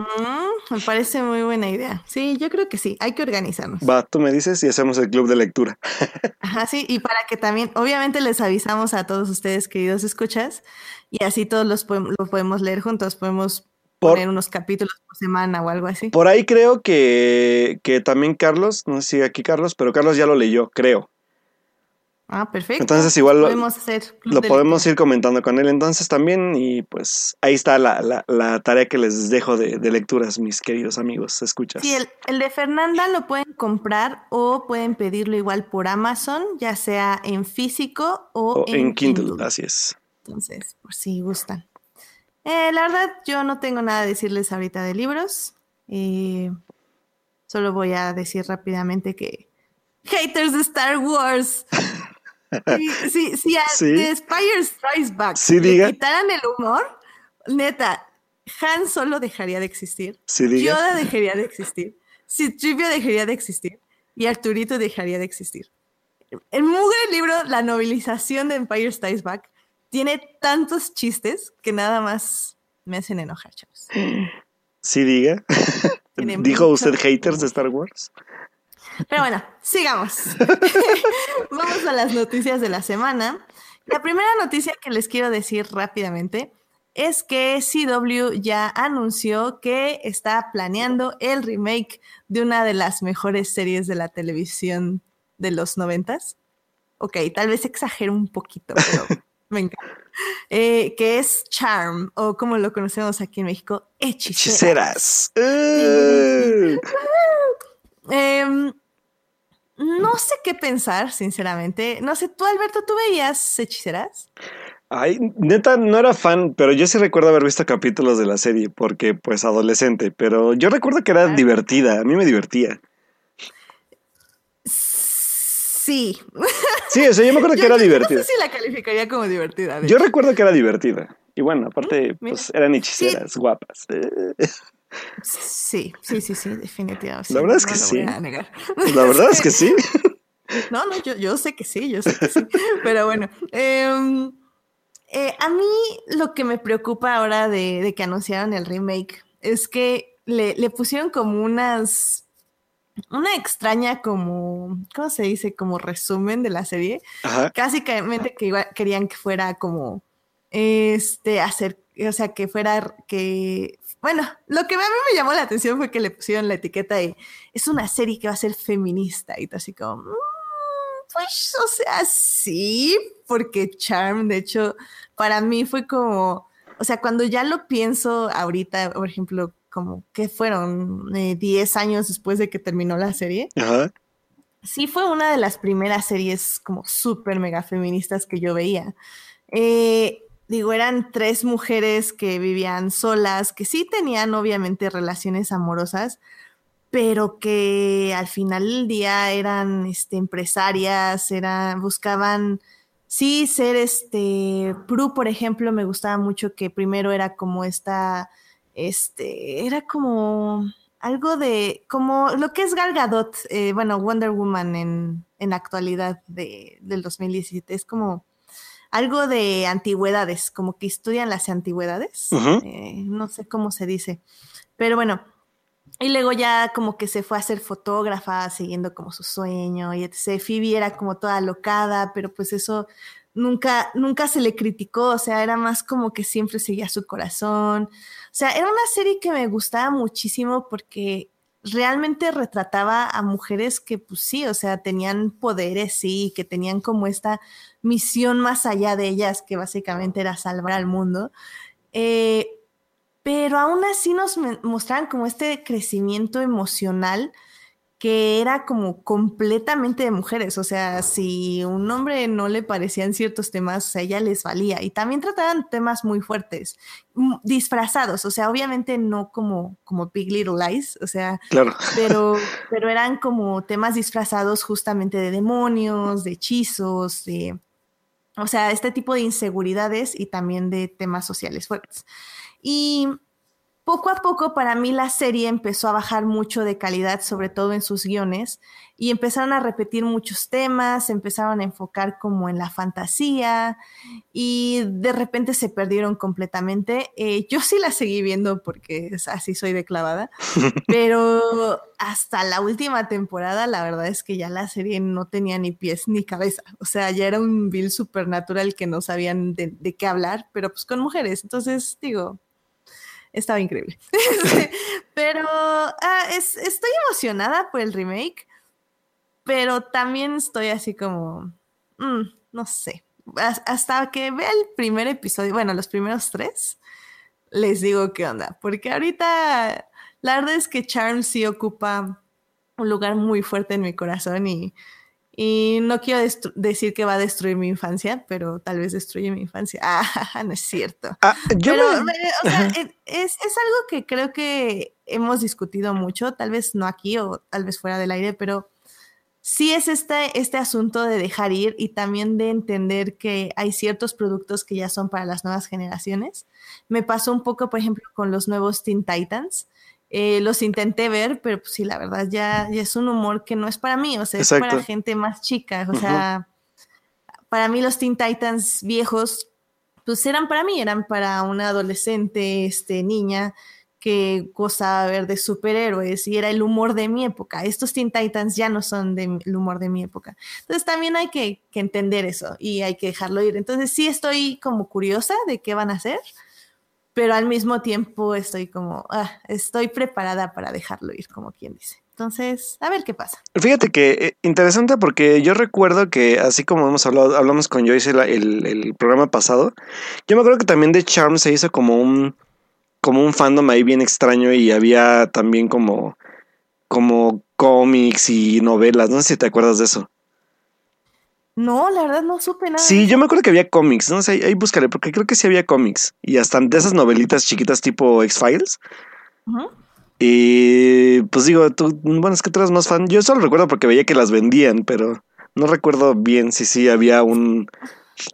Mm, me parece muy buena idea. Sí, yo creo que sí, hay que organizarnos. Va, tú me dices y hacemos el club de lectura. Ajá, sí, y para que también, obviamente les avisamos a todos ustedes, queridos escuchas, y así todos los podemos, lo podemos leer juntos, podemos por, poner unos capítulos por semana o algo así. Por ahí creo que, que también Carlos, no sé si aquí Carlos, pero Carlos ya lo leyó, creo. Ah, perfecto. Entonces igual lo podemos, hacer lo podemos ir comentando con él entonces también y pues ahí está la, la, la tarea que les dejo de, de, lecturas, mis queridos amigos, escuchas. Sí, el, el, de Fernanda lo pueden comprar o pueden pedirlo igual por Amazon, ya sea en físico o, o en, en Kindle. Kindle. Así es. Entonces, por si gustan. Eh, la verdad, yo no tengo nada a decirles ahorita de libros. Eh, solo voy a decir rápidamente que haters de Star Wars. Si, si a Sí. The Spire Strikes Back Sí, le diga. quitaran el humor, neta, Han solo dejaría de existir. Sí, diga. Yoda dejaría de existir. Citripio dejaría de existir. Y Arturito dejaría de existir. El mugre libro, La novelización de Empire Strikes Back, tiene tantos chistes que nada más me hacen enojar, chavos. Sí, diga. ¿Dijo usted haters de Star Wars? Pero bueno, sigamos. Vamos a las noticias de la semana. La primera noticia que les quiero decir rápidamente es que CW ya anunció que está planeando el remake de una de las mejores series de la televisión de los noventas. Ok, tal vez exagero un poquito, pero me encanta. Eh, que es Charm, o como lo conocemos aquí en México, Hechiceras. Hechiceras. Eh. No sé qué pensar, sinceramente. No sé, tú, Alberto, ¿tú veías hechiceras? Ay, neta, no era fan, pero yo sí recuerdo haber visto capítulos de la serie, porque pues adolescente, pero yo recuerdo que era Ah. divertida, a mí me divertía. Sí. Sí, o sea, yo me acuerdo que era yo divertida. No sé si la calificaría como divertida. Yo recuerdo que era divertida. Y bueno, aparte, mira. pues eran hechiceras, guapas. Sí, sí, sí, sí, definitivamente. La verdad es que no sí. La verdad es que sí. No, no, yo, yo sé que sí, yo sé que sí. Pero bueno, em, eh, a mí lo que me preocupa ahora de, de que anunciaron el remake es que le, le pusieron como unas. Una extraña como, ¿cómo se dice? Como resumen de la serie. Ajá. Básicamente que igual querían que fuera como, este, hacer, o sea, que fuera, que, bueno, lo que a mí me llamó la atención fue que le pusieron la etiqueta de, es una serie que va a ser feminista y todo así como, "Mm, pues, o sea, sí, porque Charm, de hecho, para mí fue como, o sea, cuando ya lo pienso ahorita, por ejemplo, como que fueron eh, 10 años después de que terminó la serie, Ajá. sí fue una de las primeras series como súper mega feministas que yo veía. Eh, digo, eran tres mujeres que vivían solas, que sí tenían obviamente relaciones amorosas, pero que al final del día eran este, empresarias, eran, buscaban, sí, ser este, Prue, por ejemplo, me gustaba mucho que primero era como esta, este, era como algo de, como lo que es Gal Gadot, eh, bueno, Wonder Woman en, en la actualidad de, del 2017, es como algo de antigüedades, como que estudian las antigüedades, eh, no sé cómo se dice, pero bueno, y luego ya como que se fue a ser fotógrafa, siguiendo como su sueño, y etc. Phoebe era como toda locada, pero pues eso nunca, nunca se le criticó, o sea, era más como que siempre seguía su corazón. O sea, era una serie que me gustaba muchísimo porque realmente retrataba a mujeres que, pues sí, o sea, tenían poderes, sí, que tenían como esta misión más allá de ellas, que básicamente era salvar al mundo. Eh, pero aún así nos mostraban como este crecimiento emocional que era como completamente de mujeres, o sea, si un hombre no le parecían ciertos temas, a ella les valía. Y también trataban temas muy fuertes, mm, disfrazados, o sea, obviamente no como, como Big Little Lies, o sea, claro. pero, pero eran como temas disfrazados justamente de demonios, de hechizos, de, o sea, este tipo de inseguridades y también de temas sociales fuertes. Y poco a poco para mí la serie empezó a bajar mucho de calidad, sobre todo en sus guiones, y empezaron a repetir muchos temas, empezaron a enfocar como en la fantasía y de repente se perdieron completamente. Eh, yo sí la seguí viendo porque así soy de clavada, pero hasta la última temporada la verdad es que ya la serie no tenía ni pies ni cabeza, o sea, ya era un Bill supernatural que no sabían de, de qué hablar, pero pues con mujeres, entonces digo, estaba increíble. pero ah, estoy emocionada por el remake, pero también estoy así como, mm, no sé, hasta que vea el primer episodio, bueno, los primeros tres, les digo qué onda, porque ahorita la verdad es que Charm sí ocupa un lugar muy fuerte en mi corazón y y no quiero decir que va a destruir mi infancia, pero tal vez destruye mi infancia. Ah, no es cierto. Ah, pero, o sea, es, es, algo que creo que hemos discutido mucho, tal vez no aquí o tal vez fuera del aire, pero sí es este, este asunto de dejar ir y también de entender que hay ciertos productos que ya son para las nuevas generaciones. Me pasó un poco, por ejemplo, con los nuevos Teen Titans eh, los intenté ver, pero pues sí, la verdad ya, es un humor que no es para mí, o sea, es para gente más chica, o sea, para mí los Teen Titans viejos, pues eran para mí, eran para una adolescente, este, niña que gozaba ver de superhéroes y era el humor de mi época. Estos Teen Titans ya no son del humor de mi época. Entonces también hay que, que entender eso y hay que dejarlo ir. Entonces sí estoy como curiosa de qué van a hacer pero al mismo tiempo estoy como, ah, estoy preparada para dejarlo ir, como quien dice. Entonces, a ver qué pasa. Fíjate que eh, interesante porque yo recuerdo que así como hemos hablado, hablamos con Joyce el, el, programa pasado, yo me acuerdo que también de Charm se hizo como un como un fandom ahí bien extraño y había también como como cómics y novelas, no sé si te acuerdas de eso. No, la verdad no supe nada. Sí, yo me acuerdo que había cómics, no sé, ahí, búscale, porque creo que sí había cómics. Y hasta de esas novelitas chiquitas tipo X-Files. Y pues digo, tú, bueno, es que tú eres más fan. Yo solo recuerdo porque veía que las vendían, pero no recuerdo bien si sí había un,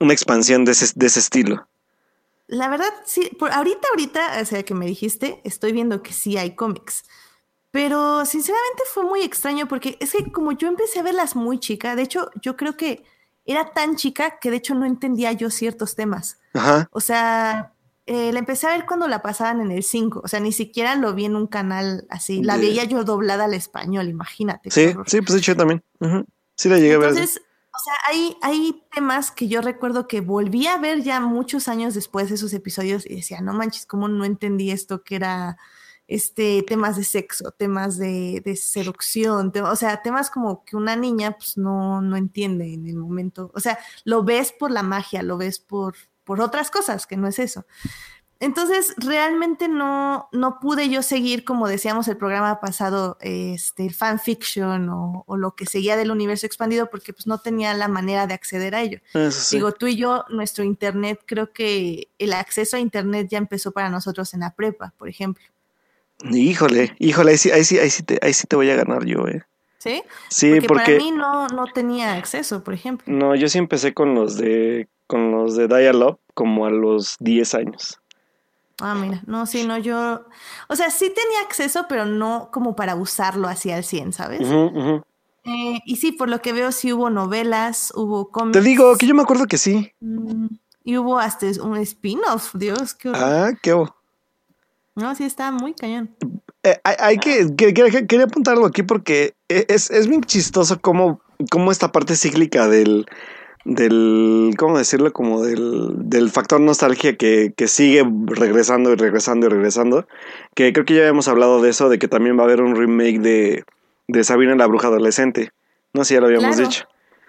una expansión de ese, de ese estilo. La verdad, sí, por ahorita, ahorita, o sea, que me dijiste, estoy viendo que sí hay cómics. Pero sinceramente fue muy extraño porque es que como yo empecé a verlas muy chica, de hecho, yo creo que era tan chica que de hecho no entendía yo ciertos temas. Ajá. O sea, eh, la empecé a ver cuando la pasaban en el 5, o sea, ni siquiera lo vi en un canal así, la veía yo doblada al español, imagínate. Sí, sí, pues yo también. Sí la llegué a ver. Entonces, o sea, hay, hay temas que yo recuerdo que volví a ver ya muchos años después de esos episodios y decía, no manches, ¿cómo no entendí esto que era este, temas de sexo, temas de, seducción, o sea, temas como que una niña pues no, no entiende en el momento, o sea, lo ves por la magia, lo ves por, por otras cosas, que no es eso. Entonces, realmente no, no pude yo seguir, como decíamos el programa pasado, este, fanfiction o, o, lo que seguía del universo expandido, porque pues no tenía la manera de acceder a ello. Digo, tú y yo, nuestro internet, creo que el acceso a internet ya empezó para nosotros en la prepa, por ejemplo. Híjole, híjole, ahí sí, ahí sí, ahí sí, te, ahí sí te voy a ganar yo, eh. ¿Sí? Sí, porque, para mí no, no tenía acceso, por ejemplo. No, yo sí empecé con los de con los de Dial-Up como a los 10 años. Ah, mira, no, sí, no, yo, o sea, sí tenía acceso, pero no como para usarlo así al 100, ¿sabes? Eh, y sí, por lo que veo, sí hubo novelas, hubo cómics. Te digo que yo me acuerdo que sí. Mm, y hubo hasta un spin-off, Dios, qué Ah, qué no, sí está muy cañón. Eh, hay, que, quería apuntar algo aquí porque e, es, es bien chistoso cómo, cómo esta parte cíclica del, del, ¿cómo decirlo? Como del, del factor nostalgia que, que, sigue regresando y regresando y regresando. Que creo que ya habíamos hablado de eso, de que también va a haber un remake de, de Sabina la Bruja Adolescente. No sé si ya lo habíamos dicho.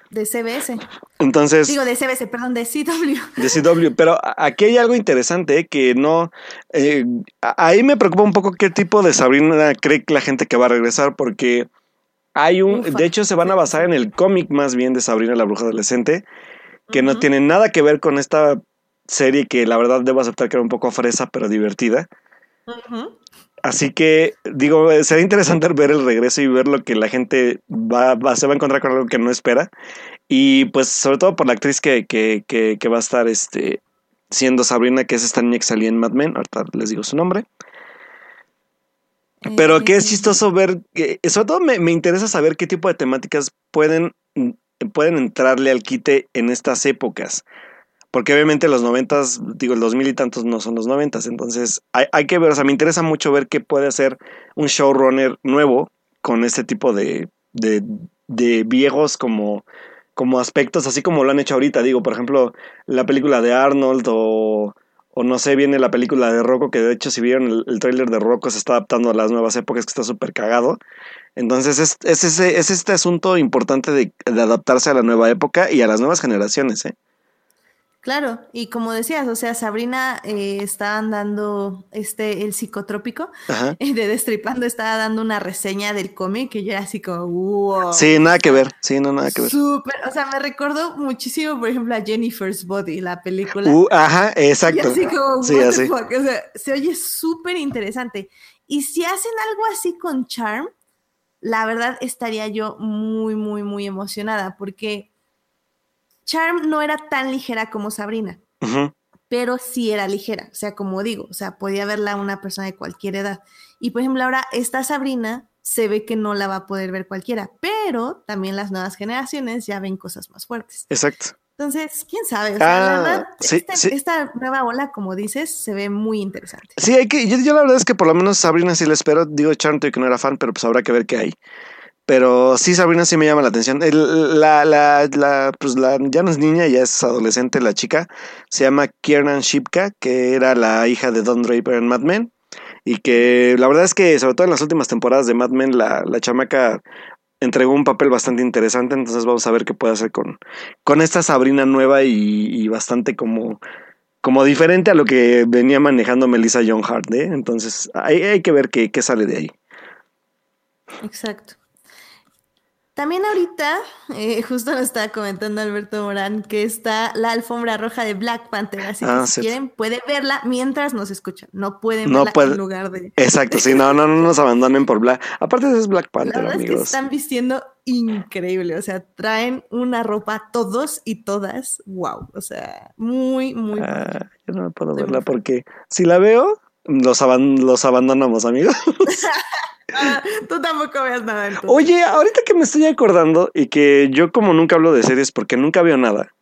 De CBS. Entonces. Digo, de CBS, perdón, de CW. De CW. Pero aquí hay algo interesante ¿eh? que no. Eh, ahí me preocupa un poco qué tipo de Sabrina cree la gente que va a regresar, porque Hay un, Ufa. de hecho, se van a basar en el cómic más bien de Sabrina la Bruja Adolescente, que no tiene nada que ver con esta serie que la verdad debo aceptar que era un poco fresa, pero divertida. Así que, digo, eh, será interesante ver el regreso y ver lo que la gente va, va- se va a encontrar con algo que no espera. Y pues, sobre todo por la actriz que, que, que, que va a estar este, siendo Sabrina, que es esta niña que salía en Mad Men. Ahorita les digo su nombre. Pero que es Eh, chistoso ver, que- sobre todo me, me interesa saber qué tipo de temáticas pueden, pueden entrarle al quite en estas épocas. Porque obviamente los noventas, digo, el dos mil y tantos no son los noventas. Entonces hay, que ver, o sea, me interesa mucho ver qué puede hacer un showrunner nuevo con este tipo de viejos como, como aspectos, así como lo han hecho ahorita. Digo, por ejemplo, la película de Arnold o, o no sé, viene la película de Rocco, que de hecho si vieron el, el tráiler de Rocco se está adaptando a las nuevas épocas, que está súper cagado. Entonces es, es, ese, es este asunto importante de, de adaptarse a la nueva época y a las nuevas generaciones, ¿eh? Claro, y como decías, o sea, Sabrina eh, dando este, el psicotrópico eh, de Destripando, estaba dando una reseña del cómic que yo era así como, wow. Sí, nada que ver, sí, no, nada que ver. Súper, o sea, me recordó muchísimo, por ejemplo, a Jennifer's Body, la película. Uh, ajá, Y exacto. así como, Sí, así. fuck, o sea, se oye súper interesante. Y si hacen algo así con Charm, la verdad estaría yo muy, muy, muy emocionada, porque Charm no era tan ligera como Sabrina, pero sí era ligera, o sea, como digo, o sea, podía verla una persona de cualquier edad. Y por ejemplo, ahora esta Sabrina se ve que no la va a poder ver cualquiera, pero también las nuevas generaciones ya ven cosas más fuertes. Exacto. Entonces, quién sabe. O sea, la Ah, verdad, sí, este- sí. esta nueva ola, como dices, se ve muy interesante. Sí, hay que, yo, yo la verdad es que por lo menos Sabrina sí la espero. Digo, Charnto que no era fan, pero pues habrá que ver qué hay. Pero sí, Sabrina sí me llama la atención. La, la, la, pues la, ya no es niña, ya es adolescente la chica. Se llama Kiernan Shipka, que era la hija de Don Draper en Mad Men. Y que la verdad es que, sobre todo en las últimas temporadas de Mad Men, la, la chamaca entregó un papel bastante interesante. Entonces vamos a ver qué puede hacer con, con esta Sabrina nueva y, y bastante como, como diferente a lo que venía manejando Melissa John Hart. ¿eh? Entonces hay, hay que ver qué, qué sale de ahí. Exacto. También ahorita, eh, justo nos estaba comentando Alberto Morán que está la alfombra roja de Black Panther, así que Ah, si sí. quieren puede verla mientras nos escuchan, no pueden No verla puede- en lugar de... Exacto, sí, no, no, no nos abandonen por Black. Aparte es Black La Panther, verdad es que amigos. están vistiendo increíble, o sea, traen una ropa todos y todas, wow, o sea, muy, muy... Ah, yo no puedo Estoy verla porque si la veo, los, aban- los abandonamos, amigos. Ah, tú tampoco veas nada entonces. Oye, ahorita que me estoy acordando y que yo como nunca hablo de series porque nunca veo nada,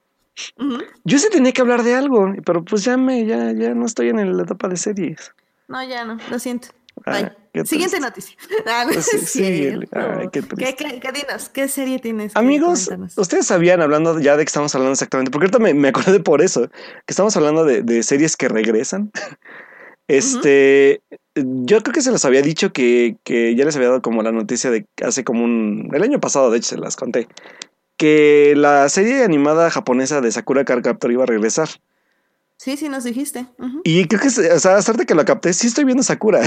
yo sí tenía que hablar de algo, pero pues ya me, ya, ya no estoy en la etapa de series. No, ya no, lo siento. Ah, Siguiente noticia. Ah, no sí. Ay, qué. ¿Qué, qué, qué dinos? ¿Qué serie tienes? Amigos, ustedes sabían, hablando ya de que estamos hablando exactamente, porque ahorita me, me acordé por eso, que estamos hablando de, de series que regresan. Este, yo creo que se les había dicho que, que ya les había dado como la noticia de hace como un, el año pasado, de hecho se las conté, que la serie animada japonesa de Sakura Card Captor iba a regresar. Sí, sí, nos dijiste. Y creo que, o sea, hasta que lo capté, sí estoy viendo Sakura.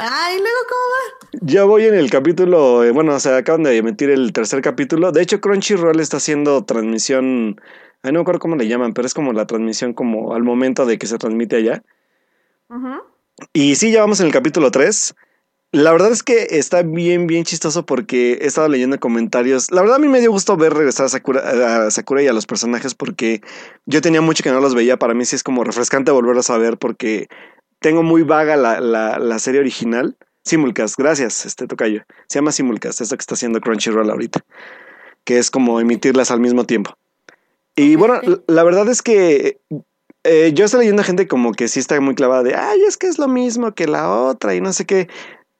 Ay, luego, ¿cómo Ya voy en el capítulo, eh, bueno, o sea, acaban de emitir el tercer capítulo. De hecho, Crunchyroll está haciendo transmisión, ay, no me acuerdo cómo le llaman, pero es como la transmisión como al momento de que se transmite allá. va? Ujú. Y sí, ya vamos en el capítulo 3. La verdad es que está bien, bien chistoso porque he estado leyendo comentarios. La verdad a mí me dio gusto ver regresar a Sakura, a Sakura y a los personajes porque yo tenía mucho que no los veía. Para mí sí es como refrescante volverlos a ver porque tengo muy vaga la, la, la serie original. Simulcast, gracias, este tocayo. Se llama Simulcast, esto que está haciendo Crunchyroll ahorita. Que es como emitirlas al mismo tiempo. Y bueno, la verdad es que eh, yo estoy leyendo gente como que sí está muy clavada de, ay, es que es lo mismo que la otra y no sé qué.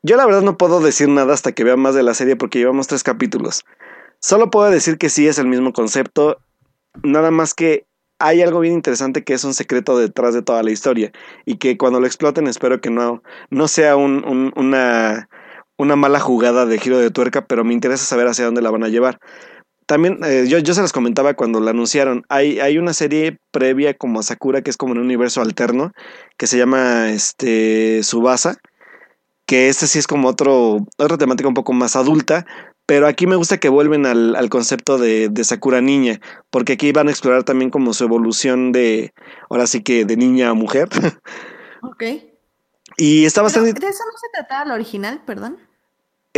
Yo la verdad no puedo decir nada hasta que vea más de la serie porque llevamos tres capítulos. Solo puedo decir que sí es el mismo concepto, nada más que hay algo bien interesante que es un secreto detrás de toda la historia y que cuando lo exploten espero que no, no sea un- un- una, una mala jugada de giro de tuerca, pero me interesa saber hacia dónde la van a llevar. También, eh, yo, yo se las comentaba cuando la anunciaron, hay, hay una serie previa como a Sakura que es como en un universo alterno que se llama este, Subasa que este sí es como otro, otra temática un poco más adulta, pero aquí me gusta que vuelven al, al concepto de, de, Sakura niña, porque aquí van a explorar también como su evolución de, ahora sí que de niña a mujer. Ok. Y está bastante... ¿De eso no se trataba la original, perdón?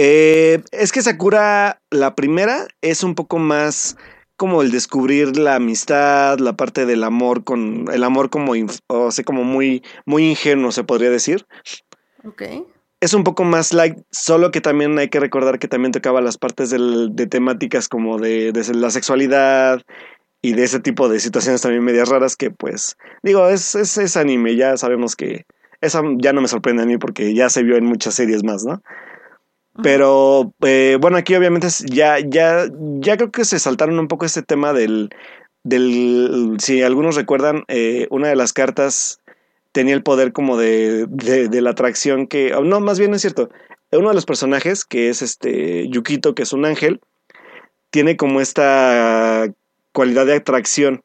Eh, es que Sakura, la primera, es un poco más como el descubrir la amistad, la parte del amor con el amor como o sea, como muy muy ingenuo se podría decir. Ok. Es un poco más light, solo que también hay que recordar que también tocaba las partes del, de temáticas como de, de, la sexualidad y de ese tipo de situaciones también medias raras que pues digo, es, es, es anime, ya sabemos que esa ya no me sorprende a mí porque ya se vio en muchas series más, ¿no? Pero eh, bueno, aquí obviamente ya, ya, ya creo que se saltaron un poco este tema del, del si algunos recuerdan, eh, una de las cartas tenía el poder como de, de, de la atracción que, no, más bien es cierto, uno de los personajes, que es este Yukito, que es un ángel, tiene como esta cualidad de atracción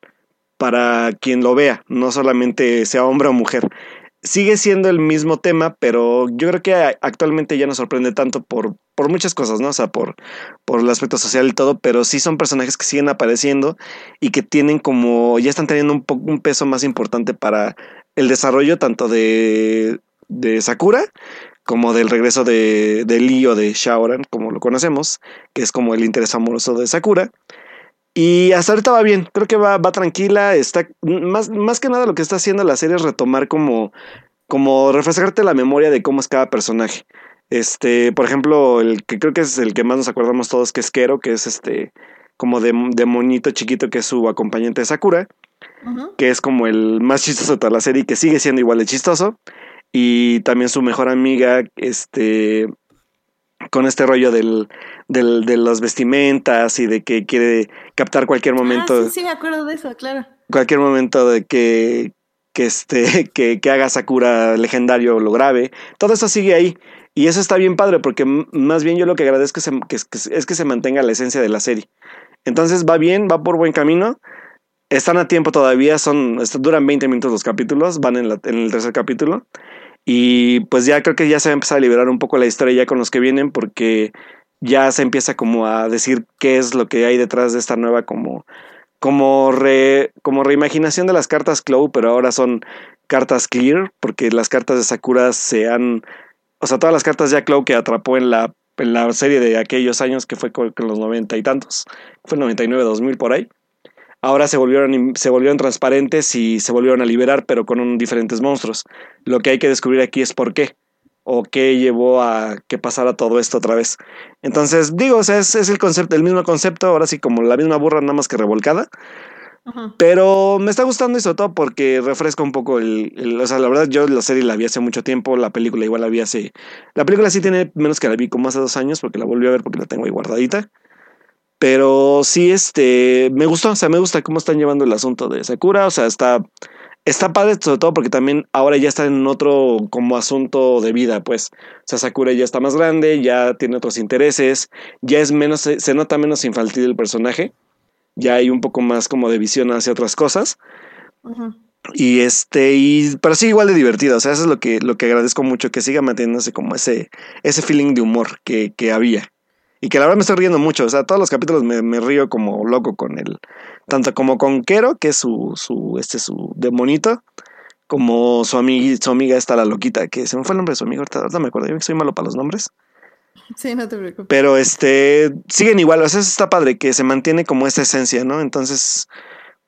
para quien lo vea, no solamente sea hombre o mujer sigue siendo el mismo tema, pero yo creo que actualmente ya no sorprende tanto por, por muchas cosas, ¿no? O sea, por, por el aspecto social y todo, pero sí son personajes que siguen apareciendo y que tienen como, ya están teniendo un, un peso más importante para el desarrollo tanto de, de Sakura como del regreso de, de Lee o de Shaoran, como lo conocemos, que es como el interés amoroso de Sakura. Y hasta ahorita va bien, creo que va, va tranquila, está más, más que nada lo que está haciendo la serie es retomar como, como refrescarte la memoria de cómo es cada personaje. Este, por ejemplo, el que creo que es el que más nos acordamos todos, que es Kero, que es este, como de, de monito chiquito, que es su acompañante de Sakura, uh -huh. que es como el más chistoso de toda la serie, que sigue siendo igual de chistoso. Y también su mejor amiga, este, con este rollo del, del, de las vestimentas y de que quiere captar cualquier momento. Ah, sí, sí, me acuerdo de eso, claro. Cualquier momento de que, que, este, que, que haga Sakura legendario lo grave. Todo eso sigue ahí. Y eso está bien padre, porque más bien yo lo que agradezco es que, que, es que se mantenga la esencia de la serie. Entonces va bien, va por buen camino. Están a tiempo todavía, son, duran 20 minutos los capítulos, van en, la, en el tercer capítulo. Y pues ya creo que ya se va a empezar a liberar un poco la historia ya con los que vienen porque ya se empieza como a decir qué es lo que hay detrás de esta nueva como como re, como reimaginación de las cartas Clow, pero ahora son cartas Clear, porque las cartas de Sakura se han o sea, todas las cartas ya Clow que atrapó en la en la serie de aquellos años que fue con, los noventa y tantos, fue 99, 2000 por ahí. Ahora se volvieron, se volvieron transparentes y se volvieron a liberar, pero con diferentes monstruos. Lo que hay que descubrir aquí es por qué. O qué llevó a que pasara todo esto otra vez. Entonces, digo, o sea, es, es el concepto, el mismo concepto, ahora sí como la misma burra, nada más que revolcada. Pero me está gustando eso todo porque refresca un poco el, el, O sea, la verdad, yo la serie la vi hace mucho tiempo, la película igual la vi hace. La película sí tiene menos que la vi como hace dos años porque la volví a ver porque la tengo ahí guardadita. Pero sí, este, me gustó, o sea, me gusta cómo están llevando el asunto de Sakura, o sea, está, está padre sobre todo porque también ahora ya está en otro como asunto de vida, pues, o sea, Sakura ya está más grande, ya tiene otros intereses, ya es menos, se nota menos infantil el personaje, ya hay un poco más como de visión hacia otras cosas. Uh -huh. Y este, y, pero sí igual de divertido, o sea, eso es lo que, lo que agradezco mucho, que siga manteniéndose como ese, ese feeling de humor que, que había. Y que la verdad me estoy riendo mucho. O sea, todos los capítulos me, me río como loco con él. Tanto como con Kero, que es su, su, este, su demonito, como su, amiga, su amiga esta, la loquita, que se me fue el nombre de su amiga, ahorita, ahorita me acuerdo, yo soy malo para los nombres. Sí, no te preocupes. Pero este, siguen igual, o sea, eso está padre, que se mantiene como esta esencia, ¿no? Entonces,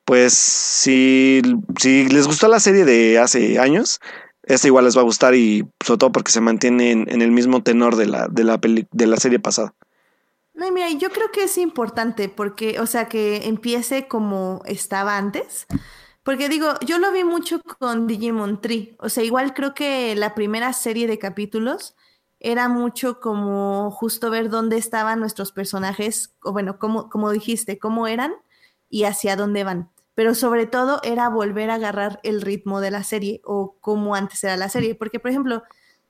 pues, si, si les gustó la serie de hace años, esta igual les va a gustar y sobre todo porque se mantiene en, en el mismo tenor de la, de la, peli, de la serie pasada. No, mira, yo creo que es importante porque, o sea, que empiece como estaba antes. Porque digo, yo lo vi mucho con Digimon Tree. O sea, igual creo que la primera serie de capítulos era mucho como justo ver dónde estaban nuestros personajes, o bueno, como, como dijiste, cómo eran y hacia dónde van. Pero sobre todo era volver a agarrar el ritmo de la serie o cómo antes era la serie. Porque, por ejemplo,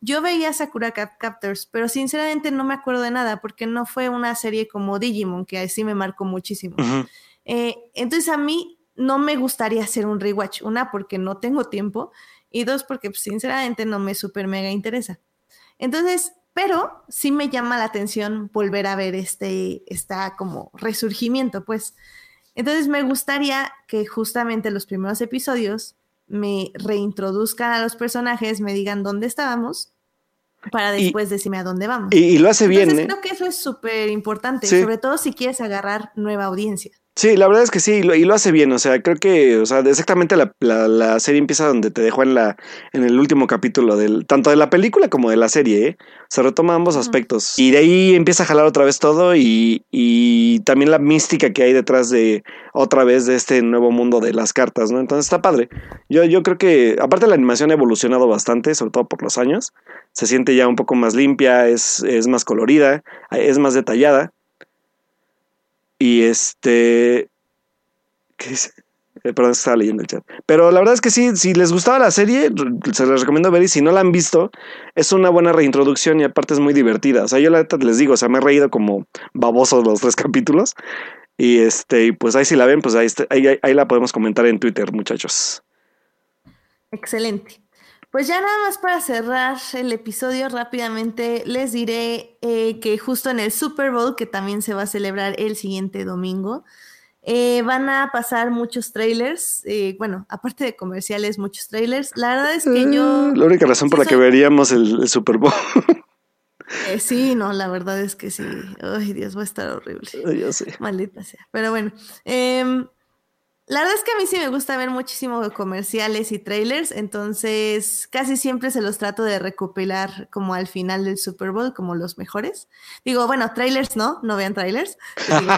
yo veía Sakura Cap Captors, pero sinceramente no me acuerdo de nada porque no fue una serie como Digimon, que así me marcó muchísimo. Uh -huh. eh, entonces a mí no me gustaría hacer un rewatch. Una, porque no tengo tiempo y dos, porque pues, sinceramente no me super mega interesa. Entonces, pero sí me llama la atención volver a ver este, esta como resurgimiento, pues. Entonces me gustaría que justamente los primeros episodios me reintroduzcan a los personajes, me digan dónde estábamos para después decirme a dónde vamos. Y, lo hace bien. ¿eh? Creo que eso es súper importante, sobre todo si quieres agarrar nueva audiencia. Sí, la verdad es que sí, y lo, hace bien, o sea, creo que, o sea, exactamente la, la, serie empieza donde te dejó en la, en el último capítulo del, tanto de la película como de la serie, ¿eh? Se retoma ambos aspectos. Y de ahí empieza a jalar otra vez todo y, y también la mística que hay detrás de, otra vez, de este nuevo mundo de las cartas, ¿no? Entonces está padre. Yo, yo creo que, aparte la animación ha evolucionado bastante, sobre todo por los años. Se siente ya un poco más limpia, es, es más colorida, es más detallada. Y este. ¿Qué dice? Eh, perdón, estaba leyendo el chat. Pero la verdad es que sí, si les gustaba la serie, se les recomiendo ver. Y si no la han visto, es una buena reintroducción y aparte es muy divertida. O sea, yo la les digo, o sea, me he reído como baboso los tres capítulos. Y este, pues ahí si la ven, pues ahí, ahí, ahí la podemos comentar en Twitter, muchachos. Excelente. Pues ya nada más para cerrar el episodio rápidamente, les diré eh, que justo en el Super Bowl, que también se va a celebrar el siguiente domingo, eh, van a pasar muchos trailers, eh, bueno, aparte de comerciales, muchos trailers. La verdad es que yo... La única razón por la que veríamos el, Super Bowl. sí, no, la verdad es que sí. Ay, Dios, va a estar horrible. Yo sé. Maldita sea. Pero bueno, eh, la verdad es que a mí sí me gusta ver muchísimo comerciales y trailers, entonces casi siempre se los trato de recopilar como al final del Super Bowl, como los mejores. Digo, bueno, trailers no, no vean trailers.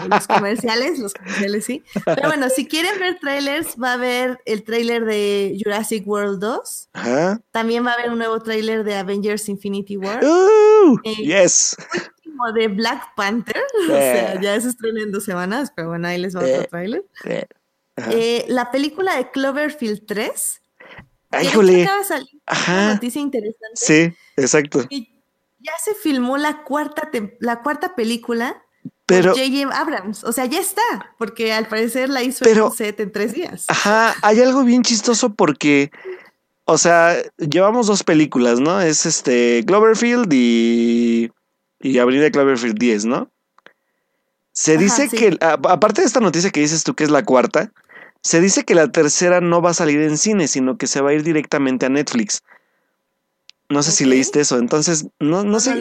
los comerciales, los comerciales sí. Pero bueno, si quieren ver trailers, va a haber el trailer de Jurassic World 2. También va a haber un nuevo trailer de Avengers Infinity War. Uh, eh, yes. de Black Panther. O sea, ya se estrena en dos semanas, pero bueno, ahí les va otro trailer. Eh, la película de Cloverfield 3. ¡Híjole! Una noticia interesante. Sí, exacto. ya se filmó la cuarta, la cuarta película pero J.J. Abrams. O sea, ya está, porque al parecer la hizo en set en tres días. Ajá, hay algo bien chistoso porque, o sea, llevamos dos películas, ¿no? Es este Cloverfield y, y Avenida Cloverfield 10, ¿no? Se dice que, aparte de esta noticia que dices tú que es la cuarta, se dice que la tercera no va a salir en cine, sino que se va a ir directamente a Netflix. No sé si leíste eso, entonces no, no, sé.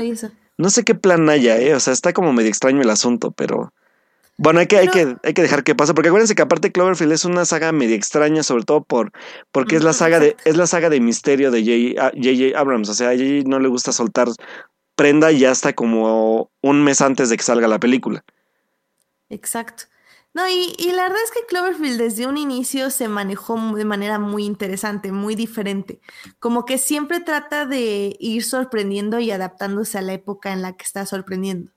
No sé qué plan haya, ¿eh? O sea, está como medio extraño el asunto, pero. Bueno, hay que, hay que, hay que dejar que pase, porque acuérdense que aparte Cloverfield es una saga medio extraña, sobre todo por, porque es la saga de, es la saga de misterio de J.J. Abrams. O sea, a J.J. no le gusta soltar prenda ya hasta como un mes antes de que salga la película. Exacto. No, y, y, la verdad es que Cloverfield desde un inicio se manejó de manera muy interesante, muy diferente. Como que siempre trata de ir sorprendiendo y adaptándose a la época en la que está sorprendiendo.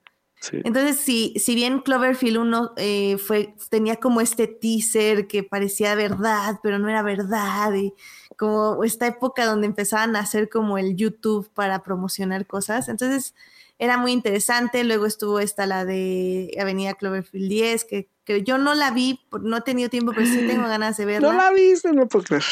Entonces, si, si bien Cloverfield 1 eh, fue, tenía como este teaser que parecía verdad, pero no era verdad, y como esta época donde empezaban a hacer como el YouTube para promocionar cosas. Entonces, era muy interesante. Luego estuvo esta, la de Avenida Cloverfield 10, que, que yo no la vi, no he tenido tiempo, pero sí tengo ganas de verla. No la viste, no puedo creer.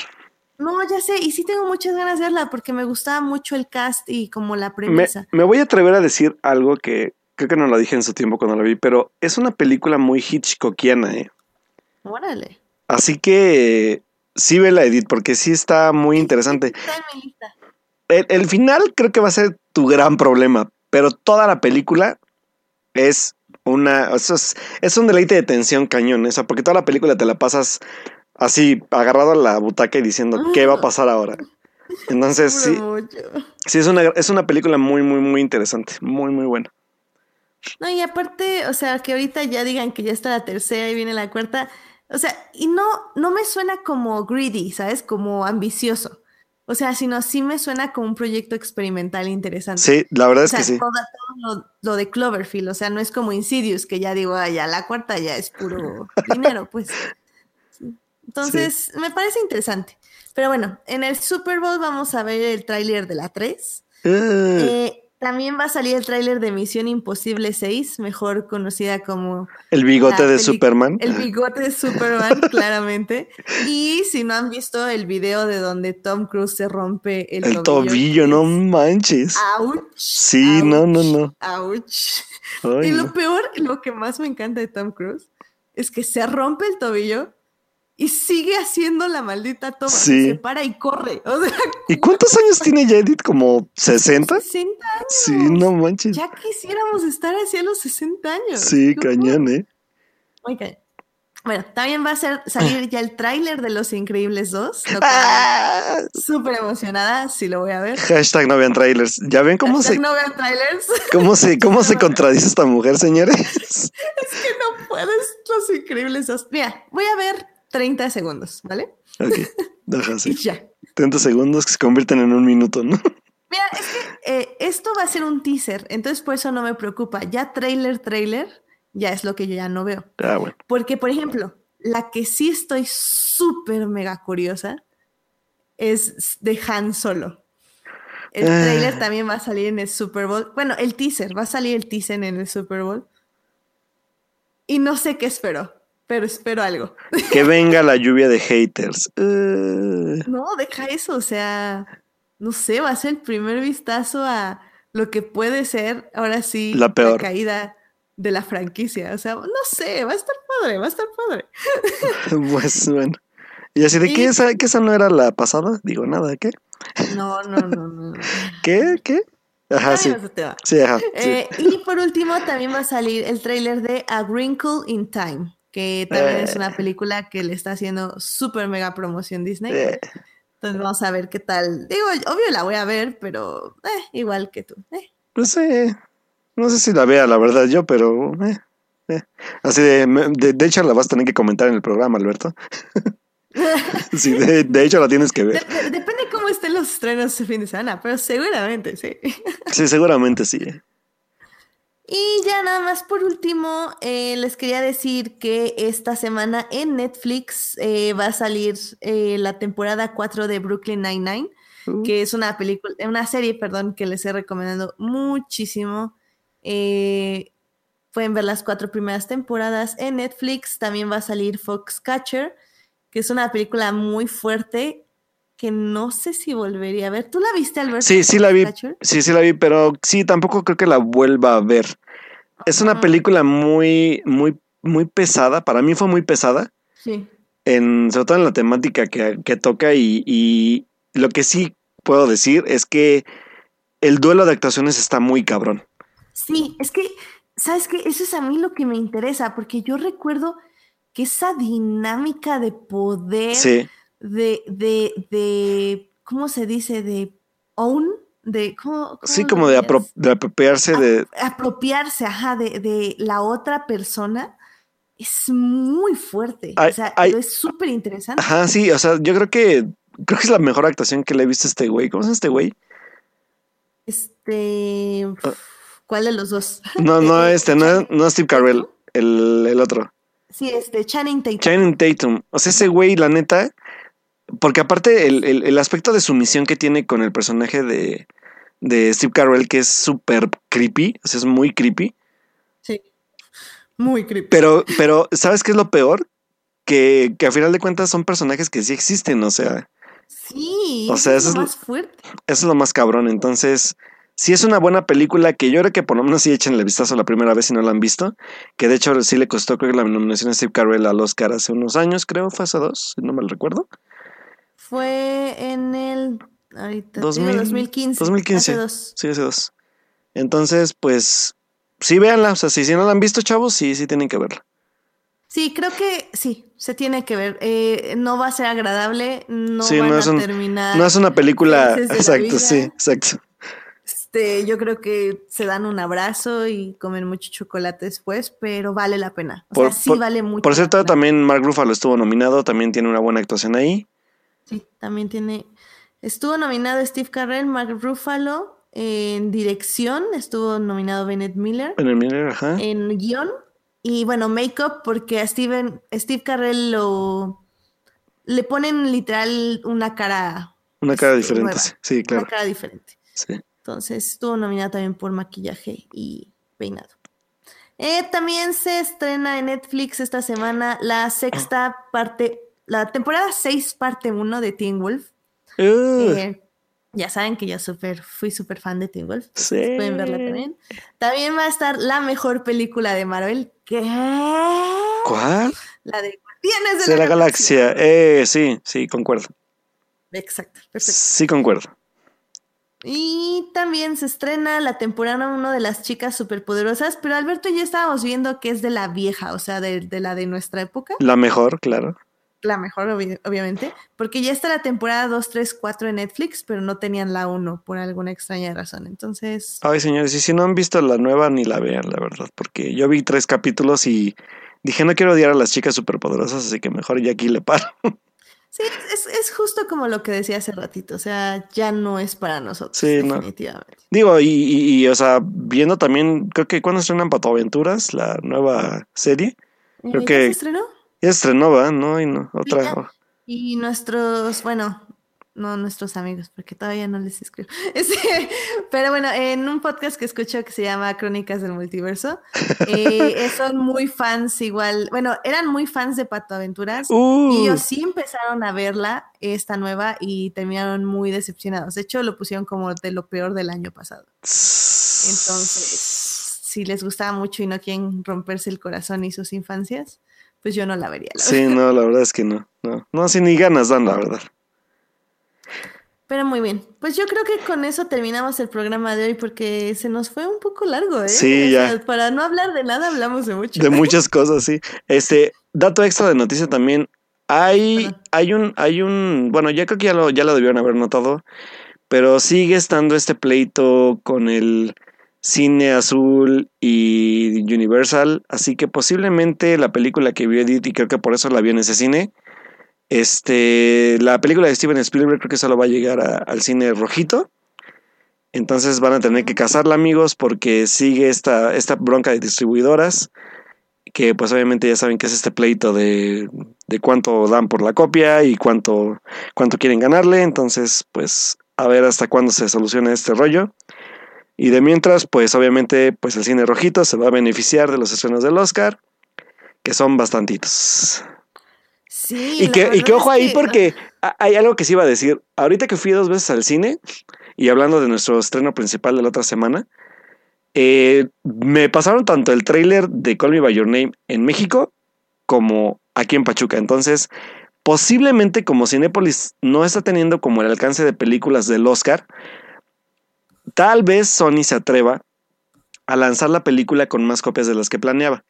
No, ya sé, y sí tengo muchas ganas de verla porque me gustaba mucho el cast y como la premisa. Me, voy a atrever a decir algo que creo que no lo dije en su tiempo cuando la vi, pero es una película muy Hitchcockiana, ¿eh? Órale. Así que sí ve la Edith porque sí está muy interesante. Está en mi lista. el, final creo que va a ser tu gran problema, pero toda la película es una. Es, es un deleite de tensión cañón, esa, porque toda la película te la pasas así, agarrado a la butaca y diciendo, ¿qué va a pasar ahora? Entonces, sí. Sí, es una, es una película muy, muy, muy interesante. Muy, muy buena. No, y aparte, o sea, que ahorita ya digan que ya está la tercera y viene la cuarta. O sea, y no, no me suena como greedy, ¿sabes? Como ambicioso. O sea, sino sí me suena como un proyecto experimental interesante. Sí, la verdad es que sí. Todo, lo, de Cloverfield, o sea, no es como Insidious, que ya digo, ya la cuarta ya es puro dinero, pues. Entonces, me parece interesante. Pero bueno, en el Super Bowl vamos a ver el tráiler de la 3. Ah. Eh, También va a salir el tráiler de Misión Imposible 6, mejor conocida como... El bigote de Superman. El bigote de Superman, claramente. Y si no han visto el video de donde Tom Cruise se rompe el, El tobillo, no manches. ¡Auch! Sí, no, no, no. ¡Auch! Y lo peor, lo que más me encanta de Tom Cruise, es que se rompe el tobillo y sigue haciendo la maldita toma. Sí. Se para y corre. O sea, ¿Y cuántos años tiene ya Edith? ¿Como 60? 60 años. Sí, no manches. Ya quisiéramos estar hacia los 60 años. Sí, horror. cañón, ¿eh? Muy cañón. Bueno, también va a ser, salir ya el tráiler de Los Increíbles 2. lo cual Ah, Súper emocionada, sí lo voy a ver. hashtag no vean trailers. ¿Ya ven cómo se, No vean trailers, cómo se, cómo se contradice esta mujer, señores? que no puedes. Los Increíbles 2. Mira, voy a ver 30 segundos, ¿vale? Ok, Y así. ya. 30 segundos que se convierten en un minuto, ¿no? Mira, es que eh, esto va a ser un teaser, entonces por eso no me preocupa. Ya trailer, trailer, ya es lo que yo ya no veo. Ah, bueno. Porque, por ejemplo, la que sí estoy súper mega curiosa es de Han Solo. El Ah. trailer también va a salir en el Super Bowl. Bueno, el teaser, va a salir el teaser en el Super Bowl. Y no sé qué espero, pero espero algo. Que venga la lluvia de haters. Eh, No, deja eso, o sea, no sé, va a ser el primer vistazo a lo que puede ser ahora sí La peor. caída de la franquicia. O sea, no sé, va a estar padre, va a estar padre. pues bueno. Y así de Y- que esa, que esa no era la pasada. Digo, nada, ¿qué? No, no, no, no. ¿Qué? ¿Qué? Ajá, sí. Sí, ajá. sí. Eh, y por último, también va a salir el tráiler de A Wrinkle in Time, que también es Eh. una película que le está haciendo súper mega promoción Disney. Eh, Entonces vamos a ver qué tal. Digo, obvio la voy a ver, pero eh, igual que tú. eh. pues sí. No sé si la vea, la verdad, yo, pero. eh, eh. Así de, de. de hecho, la vas a tener que comentar en el programa, Alberto. sí, de, de hecho, la tienes que ver. de- depende cómo estén los estrenos este fin de semana, pero seguramente sí. Sí, seguramente sí. Y ya nada más por último, eh, les quería decir que esta semana en Netflix eh, va a salir eh, la temporada 4 de Brooklyn Nine-Nine, Uh, que es una película, una serie, perdón, que les he recomendado muchísimo. Pueden ver las cuatro primeras temporadas en Netflix. También va a salir Foxcatcher, que es una película muy fuerte que no sé si volvería a ver. ¿Tú la viste, Alberto? Sí, sí la vi. Sí, sí la vi, pero sí, tampoco creo que la vuelva a ver. Es una película muy, muy, muy pesada. Para mí fue muy pesada. Sí. en, sobre todo en la temática que, que toca y, y lo que sí puedo decir es que el duelo de actuaciones está muy cabrón. Sí, es que, ¿sabes qué? Eso es a mí lo que me interesa, porque yo recuerdo que esa dinámica de poder, Sí, de, de, de, ¿cómo se dice? De own, de, ¿cómo, sí, como de, apro- de apropiarse de... Apropiarse, ajá, de, de la otra persona es muy fuerte. O sea, es súper interesante. Ajá, sí, o sea, yo creo que creo que es la mejor actuación que le he visto a este güey. ¿Cómo llama este güey? Este, Ah. ¿cuál de los dos? No, no, Eh, este, no, no Steve Carell, el, el otro. Sí, este, Channing Tatum. Channing Tatum. O sea, ese güey, la neta, porque aparte el, el- el aspecto de sumisión que tiene con el personaje de, de Steve Carell, que es súper creepy, o sea, es muy creepy. Sí. Muy creepy. Pero, pero, ¿sabes qué es lo peor? Que, que a final de cuentas son personajes que sí existen, o sea, Sí, O eso sea, es eso lo es más fuerte. eso es lo más cabrón. Entonces, sí es una buena película que yo creo que por lo menos sí echen el vistazo la primera vez si no la han visto. Que de hecho sí le costó, creo que la nominación a Steve Carell al Oscar hace unos años, creo, fue hace dos, si no mal recuerdo. Fue en el ahorita, 2000, digo, 2015. 2015. hace dos. Sí, hace dos. Entonces, pues, sí, véanla. O sea, si, si no la han visto, chavos, sí, sí tienen que verla. Sí, creo que sí, se tiene que ver. Eh, no va a ser agradable, no Sí, van no a un- terminar. No es una película. Exacto, sí, exacto. Este, yo creo que se dan un abrazo y comen mucho chocolate después, pero vale la pena. O Por- sea, sí por- vale mucho. Por cierto, también Mark Ruffalo estuvo nominado, también tiene una buena actuación ahí. Sí, también tiene. Estuvo nominado Steve Carell, Mark Ruffalo. En dirección estuvo nominado Bennett Miller. En el Miller, ajá. En guion. Y bueno, make-up, porque a Steven, Steve Carell lo. Le ponen literal una cara. Una cara este, diferente, nueva. sí, sí, claro. Una cara diferente. Sí. Entonces estuvo nominada también por maquillaje y peinado. Eh, también se estrena en Netflix esta semana la sexta parte, la temporada 6, parte 1 de Teen Wolf. Eh, ya saben que yo super, fui súper fan de Teen Wolf. Sí. Pueden verla también. También va a estar la mejor película de Marvel. ¿Qué? ¿Cuál? La de Guardianes de, la, Galaxia. Eh, sí, sí, concuerdo. Exacto, perfecto. Sí, concuerdo. Y también se estrena la temporada 1 de las chicas superpoderosas, pero Alberto ya estábamos viendo que es de la vieja, o sea, de, la de nuestra época. La mejor, claro. La mejor, obviamente, porque ya está la temporada 2, 3, 4 en Netflix, pero no tenían la 1 por alguna extraña razón. Entonces. Ay, señores, y si no han visto la nueva, ni la vean, la verdad, porque yo vi tres capítulos y dije, no quiero odiar a las chicas superpoderosas, así que mejor ya aquí le paro. Sí, es, justo como lo que decía hace ratito, o sea, ya no es para nosotros, sí, definitivamente. Digo, y, y, o sea, viendo también, creo que cuando estrenan Pato Aventuras, la nueva serie, creo que... ¿Se estrenó? Ya estrenó, ¿va? No, y no, otra... Y nuestros, bueno, no nuestros amigos, porque todavía no les escribo. pero bueno, en un podcast que escucho que se llama Crónicas del Multiverso, eh, son muy fans igual, bueno, eran muy fans de Pato Aventuras y uh. ellos sí empezaron a verla, esta nueva, y terminaron muy decepcionados. De hecho, lo pusieron como de lo peor del año pasado. Entonces, si les gustaba mucho y no quieren romperse el corazón y sus infancias, pues yo no la vería. sí, no, la verdad es que no. No, no, ni ganas dan, la verdad. Pero muy bien. Pues yo creo que con eso terminamos el programa de hoy porque se nos fue un poco largo, ¿eh? Sí, ya. para no hablar de nada, hablamos de mucho. De muchas cosas, sí. Este, dato extra de noticia también. Hay, hay un, hay un, bueno, ya creo que ya lo, ya lo debieron haber notado, pero sigue estando este pleito con el cine azul y Universal, así que posiblemente la película que vio Edith, y creo que por eso la vio en ese cine, este, la película de Steven Spielberg creo que solo va a llegar al cine rojito. Entonces van a tener que cazarla, amigos, porque sigue esta, esta bronca de distribuidoras. Que pues obviamente ya saben que es este pleito de, de cuánto dan por la copia y cuánto, cuánto quieren ganarle. Entonces, pues, a ver hasta cuándo se soluciona este rollo. Y de mientras, pues obviamente, pues el cine rojito se va a beneficiar de los estrenos del Oscar, que son bastantitos y, que, y que ojo ahí porque hay algo que sí iba a decir. Ahorita que fui dos veces al cine y hablando de nuestro estreno principal de la otra semana, eh, me pasaron tanto el tráiler de Call Me By Your Name en México como aquí en Pachuca. Entonces, posiblemente como Cinépolis no está teniendo como el alcance de películas del Oscar, tal vez Sony se atreva a lanzar la película con más copias de las que planeaba.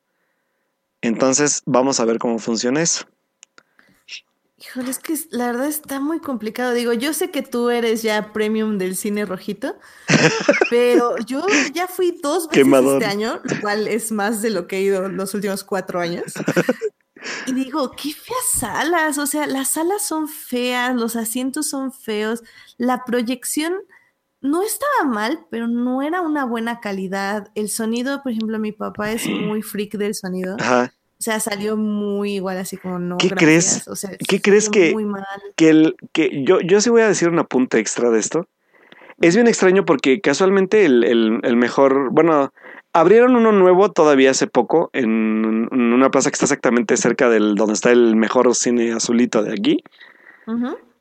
Entonces, vamos a ver cómo funciona eso. Híjole, es que la verdad está muy complicado. Digo, yo sé que tú eres ya premium del cine rojito, pero yo ya fui dos veces este año, lo cual es más de lo que he ido los últimos cuatro años. Y digo, qué feas salas. O sea, las salas son feas, los asientos son feos, la proyección no estaba mal, pero no era una buena calidad. El sonido, por ejemplo, mi papá es muy freak del sonido. Ajá. O sea, salió muy igual, así como no. ¿Qué crees? ¿Qué crees que, que, el, que yo, yo sí voy a decir una punta extra de esto? Es bien extraño porque casualmente el, el, mejor, bueno, abrieron uno nuevo todavía hace poco en, una plaza que está exactamente cerca del donde está el mejor cine azulito de aquí.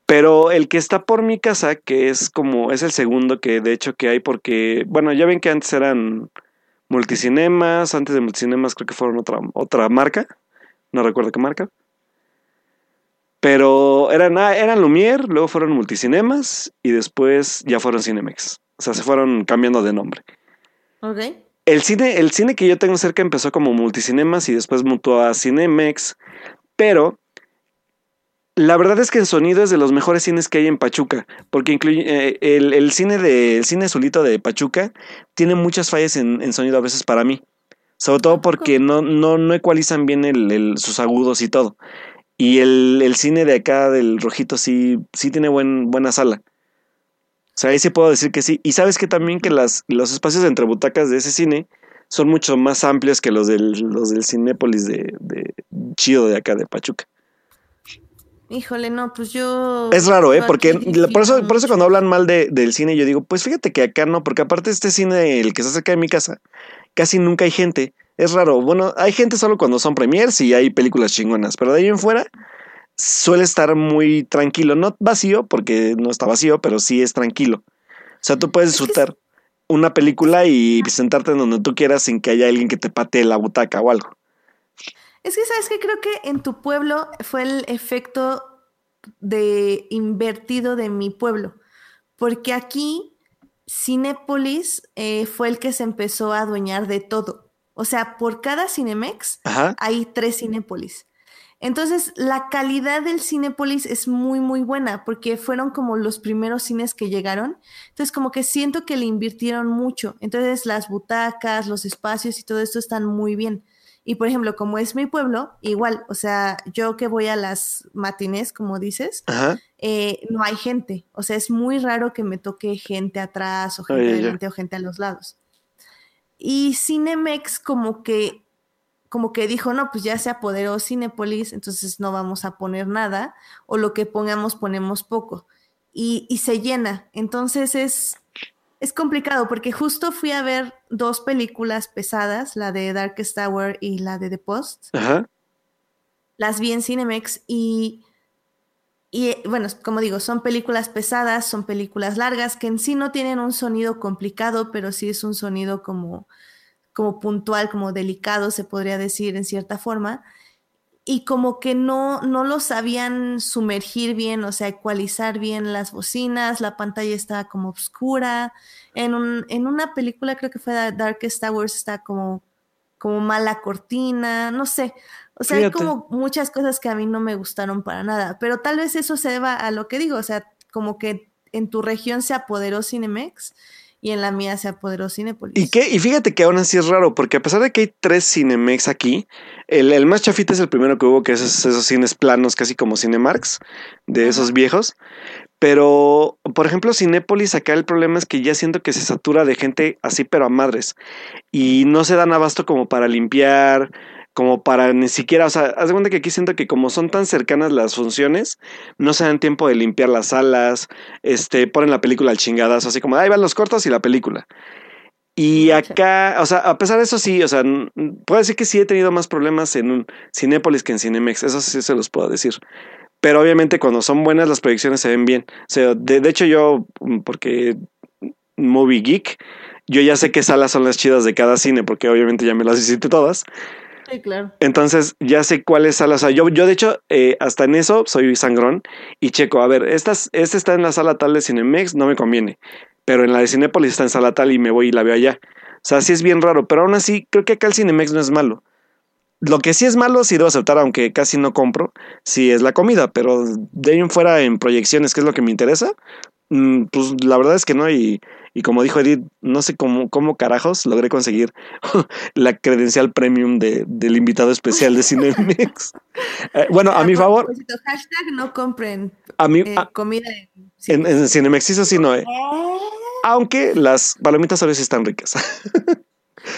Pero el que está por mi casa, que es como, es el segundo que de hecho que hay porque, bueno, ya ven que antes eran Multicinemas, antes de Multicinemas creo que fueron otra, otra marca, no recuerdo qué marca. Pero eran, ah, eran Lumière, luego fueron Multicinemas y después ya fueron Cinemex. O sea, se fueron cambiando de nombre. Ok. El cine, el cine que yo tengo cerca empezó como Multicinemas y después mutó a Cinemex, pero la verdad es que el sonido es de los mejores cines que hay en Pachuca, porque incluye eh, el, cine de cine solito de Pachuca tiene muchas fallas en, sonido a veces para mí, sobre todo porque no, no, no ecualizan bien el, sus agudos y todo. Y el, cine de acá del Rojito sí, sí tiene buen, buena sala. O sea, ahí sí puedo decir que sí. Y sabes que también que las, los espacios entre butacas de ese cine son mucho más amplios que los del, los del Cinépolis de, de Chido de acá de Pachuca. Híjole, no, pues yo. Es raro, ¿eh? Porque por eso, por eso cuando hablan mal de, del cine, yo digo, pues fíjate que acá no, porque aparte este cine, el que está cerca de mi casa, casi nunca hay gente. Es raro. Bueno, hay gente solo cuando son premiers y hay películas chingonas, pero de ahí en fuera suele estar muy tranquilo. No vacío, porque no está vacío, pero sí es tranquilo. O sea, tú puedes Es que disfrutar una película y sentarte en donde tú quieras sin que haya alguien que te patee la butaca o algo. Es que, ¿sabes qué? Creo que en tu pueblo fue el efecto de invertido de mi pueblo. Porque aquí Cinépolis eh, fue el que se empezó a adueñar de todo. O sea, por cada Cinemex Ajá. hay tres Cinépolis. Entonces, la calidad del Cinépolis es muy, muy buena porque fueron como los primeros cines que llegaron. Entonces, como que siento que le invirtieron mucho. Entonces, las butacas, los espacios y todo esto están muy bien. Y, por ejemplo, como es mi pueblo, igual, o sea, yo que voy a las matines, como dices, eh, no hay gente. O sea, es muy raro que me toque gente atrás o gente ya. adelante o gente a los lados. Y Cinemex como que, como que dijo, no, pues ya se apoderó Cinepolis, entonces no vamos a poner nada, o lo que pongamos ponemos poco. Y, y se llena. Entonces es, es complicado porque justo fui a ver dos películas pesadas, la de Darkest Tower y la de The Post Ajá. las vi en Cinemex y, y bueno, como digo, son películas pesadas, son películas largas que en sí no tienen un sonido complicado, pero sí es un sonido como, como puntual, como delicado, se podría decir en cierta forma. Y como que no, no lo sabían sumergir bien, o sea, ecualizar bien las bocinas, la pantalla estaba como oscura. En, un, en una película, creo que fue Darkest Towers, está como, como mala cortina, no sé. O sea, hay como muchas cosas que a mí no me gustaron para nada, pero tal vez eso se deba a lo que digo, o sea, como que en tu región se apoderó Cinemex y en la mía se apoderó Cinepolis. ¿Y qué? Y fíjate que aún así es raro, porque a pesar de que hay tres Cinemex aquí, el, el más chafita es el primero que hubo, que es esos, esos cines planos, casi como Cinemarks, de esos viejos. Pero, por ejemplo, Cinépolis, acá el problema es que ya siento que se satura de gente así, pero a madres. Y no se dan abasto como para limpiar, como para ni siquiera, o sea, haz de cuenta que aquí siento que como son tan cercanas las funciones, no se dan tiempo de limpiar las salas, este, ponen la película al chingadazo, así como, ahí van los cortos y la película. Y acá, o sea, a pesar de eso sí, o sea, puedo decir que sí he tenido más problemas en un Cinépolis que en Cinemex, eso sí se los puedo decir. Pero obviamente cuando son buenas las proyecciones se ven bien. O sea, de, de hecho yo, mm, porque Movie Geek, yo ya sé qué salas son las chidas de cada cine, porque obviamente ya me las visité todas. Claro. Entonces ya sé cuáles salas. O sea, yo, yo de hecho, eh, hasta en eso soy sangrón y checo. A ver, estas, este está en la sala tal de Cinemex, no me conviene. Pero en la de Cinépolis está en sala tal y me voy y la veo allá. O sea, sí es bien raro, pero aún así creo que acá el Cinemex no es malo. Lo que sí es malo, sí debo aceptar, aunque casi no compro, sí es la comida, pero de ahí en fuera en proyecciones, que es lo que me interesa, mm, pues la verdad es que no, y, y como dijo Edith, no sé cómo, cómo carajos logré conseguir la credencial premium de, del invitado especial de Cinemex. Eh, bueno, a Ah, mi favor, hashtag no compren a mi, eh, a- comida en en, en Cinemex eso sí no, eh. Eh, aunque las palomitas ahora sí están ricas.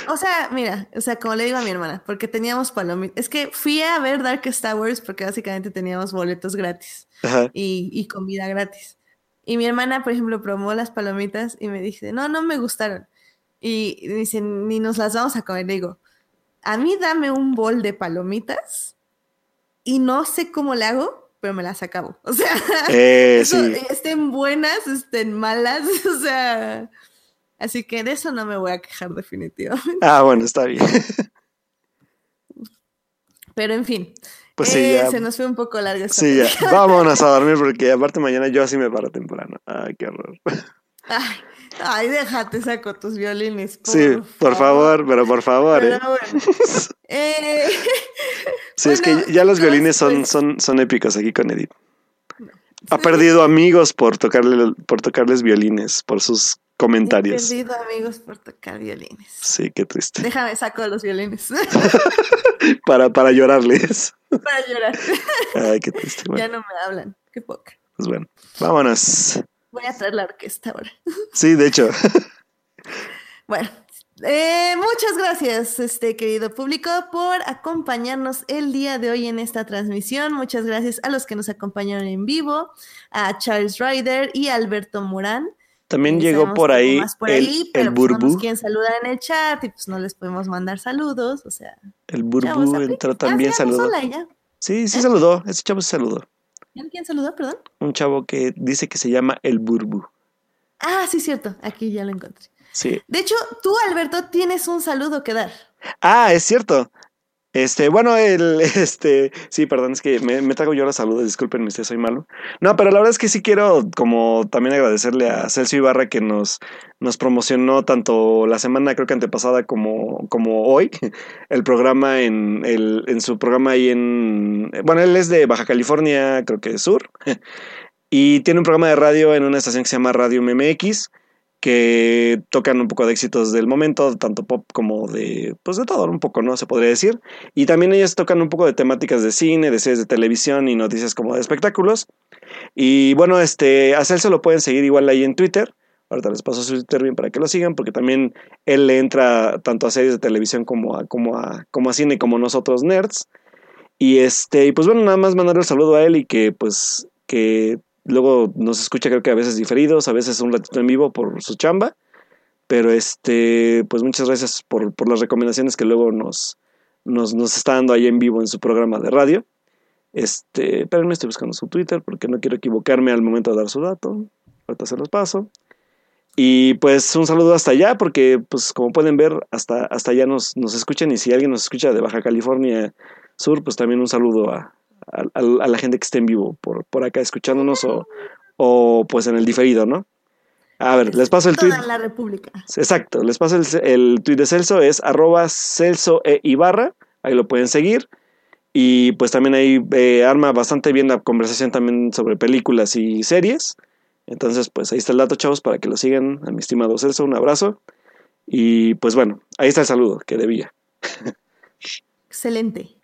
O sea, mira, o sea, como le digo a mi hermana, porque teníamos palomitas. Es que fui a ver Darkest Towers porque básicamente teníamos boletos gratis y, y comida gratis. Y mi hermana, por ejemplo, probó las palomitas y me dice, no, no me gustaron. Y dice, ni nos las vamos a comer. Le digo, a mí dame un bol de palomitas y no sé cómo le hago, pero me las acabo. O sea, Eh, eso, sí. estén buenas, estén malas, o sea, así que de eso no me voy a quejar definitivamente. Ah, bueno, está bien. Pero en fin, Pues sí, eh, ya. se nos fue un poco larga esta Sí, ya. Vámonos a dormir porque aparte mañana yo así me paro temprano. Ay, qué horror. Ay, ay, déjate, saco tus violines. Por Sí, por favor, pero por favor. Pero ¿eh? bueno. Eh, Sí, es que ya los violines son, pues, son, son épicos aquí con Edith. Ha perdido amigos por tocarle, por tocarles violines, por sus He comentarios. perdido amigos por tocar violines. Sí, qué triste. Déjame saco los violines Para, para llorarles. para llorar. Ay, qué triste. Ya no me hablan. Qué poca. pues bueno, vámonos. Voy a traer la orquesta ahora. Sí, de hecho. Bueno, Eh, muchas gracias, este querido público, por acompañarnos el día de hoy en esta transmisión. Muchas gracias a los que nos acompañaron en vivo, a Charles Ryder y Alberto Morán. También Eh, llegó por ahí por el, ahí, pero el pues, no Burbu. nos quieren saludar en el chat y pues no les podemos mandar saludos. O sea, el Burbu entró Ah, también, sí, saludó. hola, ya. Sí, sí saludó. Ese chavo se saludó. ¿Quién quién saludó? Perdón. Un chavo que dice que se llama el Burbu. Ah, sí, cierto. Aquí ya lo encontré. Sí. De hecho, tú, Alberto, tienes un saludo que dar. Ah, es cierto. Este, bueno, el, este, sí, perdón, es que me, me trago yo los saludos, discúlpenme si soy malo. No, pero la verdad es que sí quiero como también agradecerle a Celso Ibarra que nos, nos promocionó tanto la semana creo que antepasada como, como hoy, el programa en, el, en su programa ahí en, bueno, él es de Baja California, creo que Sur, y tiene un programa de radio en una estación que se llama Radio MMX, que tocan un poco de éxitos del momento, tanto pop como de, pues de todo, un poco, ¿no? Se podría decir. Y también ellos tocan un poco de temáticas de cine, de series de televisión y noticias como de espectáculos. Y bueno, este, a Celso lo pueden seguir igual ahí en Twitter. Ahorita les paso su Twitter bien para que lo sigan, porque también él le entra tanto a series de televisión como a, como a, como a cine, como nosotros nerds. Y este, y pues bueno, nada más mandarle un saludo a él y que pues que luego nos escucha creo que a veces diferidos, a veces un ratito en vivo por su chamba. Pero este, pues muchas gracias por, por las recomendaciones que luego nos, nos, nos está dando ahí en vivo en su programa de radio. Este, espérenme, estoy buscando su Twitter porque no quiero equivocarme al momento de dar su dato. Ahorita se los paso. Y pues un saludo hasta allá, porque pues como pueden ver, hasta, hasta allá nos, nos escuchan. Y si alguien nos escucha de Baja California Sur, pues también un saludo a, a, a la gente que esté en vivo por, por acá escuchándonos o, o pues en el diferido, ¿no? A ver, les paso el tweet. Toda la República. Exacto, les paso el, el tweet de Celso, es arroba Celso e Ibarra, ahí lo pueden seguir. Y pues también ahí eh, arma bastante bien la conversación también sobre películas y series. Entonces, pues ahí está el dato, chavos, para que lo sigan. A mi estimado Celso, un abrazo. Y pues bueno, ahí está el saludo que debía. Excelente.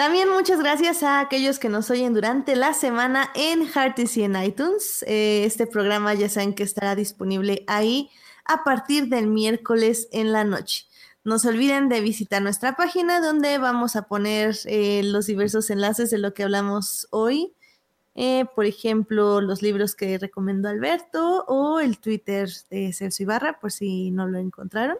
También muchas gracias a aquellos que nos oyen durante la semana en Heartis y en iTunes. Eh, este programa ya saben que estará disponible ahí a partir del miércoles en la noche. No se olviden de visitar nuestra página donde vamos a poner eh, los diversos enlaces de lo que hablamos hoy. Eh, por ejemplo, los libros que recomendó Alberto o el Twitter de Celso Ibarra, por si no lo encontraron.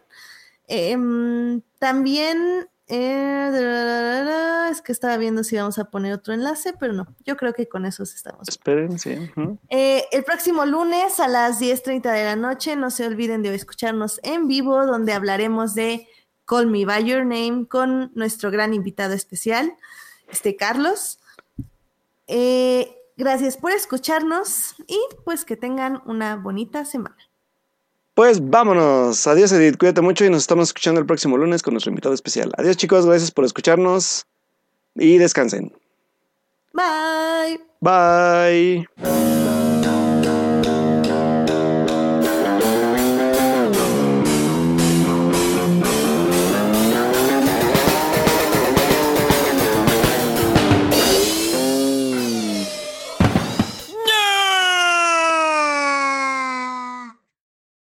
Em, también eh, es que estaba viendo si vamos a poner otro enlace, pero no, yo creo que con esos estamos. Esperen, sí. Eh, el próximo lunes a las 10.30 de la noche, no se olviden de escucharnos en vivo, donde hablaremos de Call Me By Your Name con nuestro gran invitado especial, este Carlos. Eh, gracias por escucharnos y pues que tengan una bonita semana. Pues vámonos. Adiós, Edith. Cuídate mucho y nos estamos escuchando el próximo lunes con nuestro invitado especial. Adiós, chicos. Gracias por escucharnos y descansen. Bye. Bye.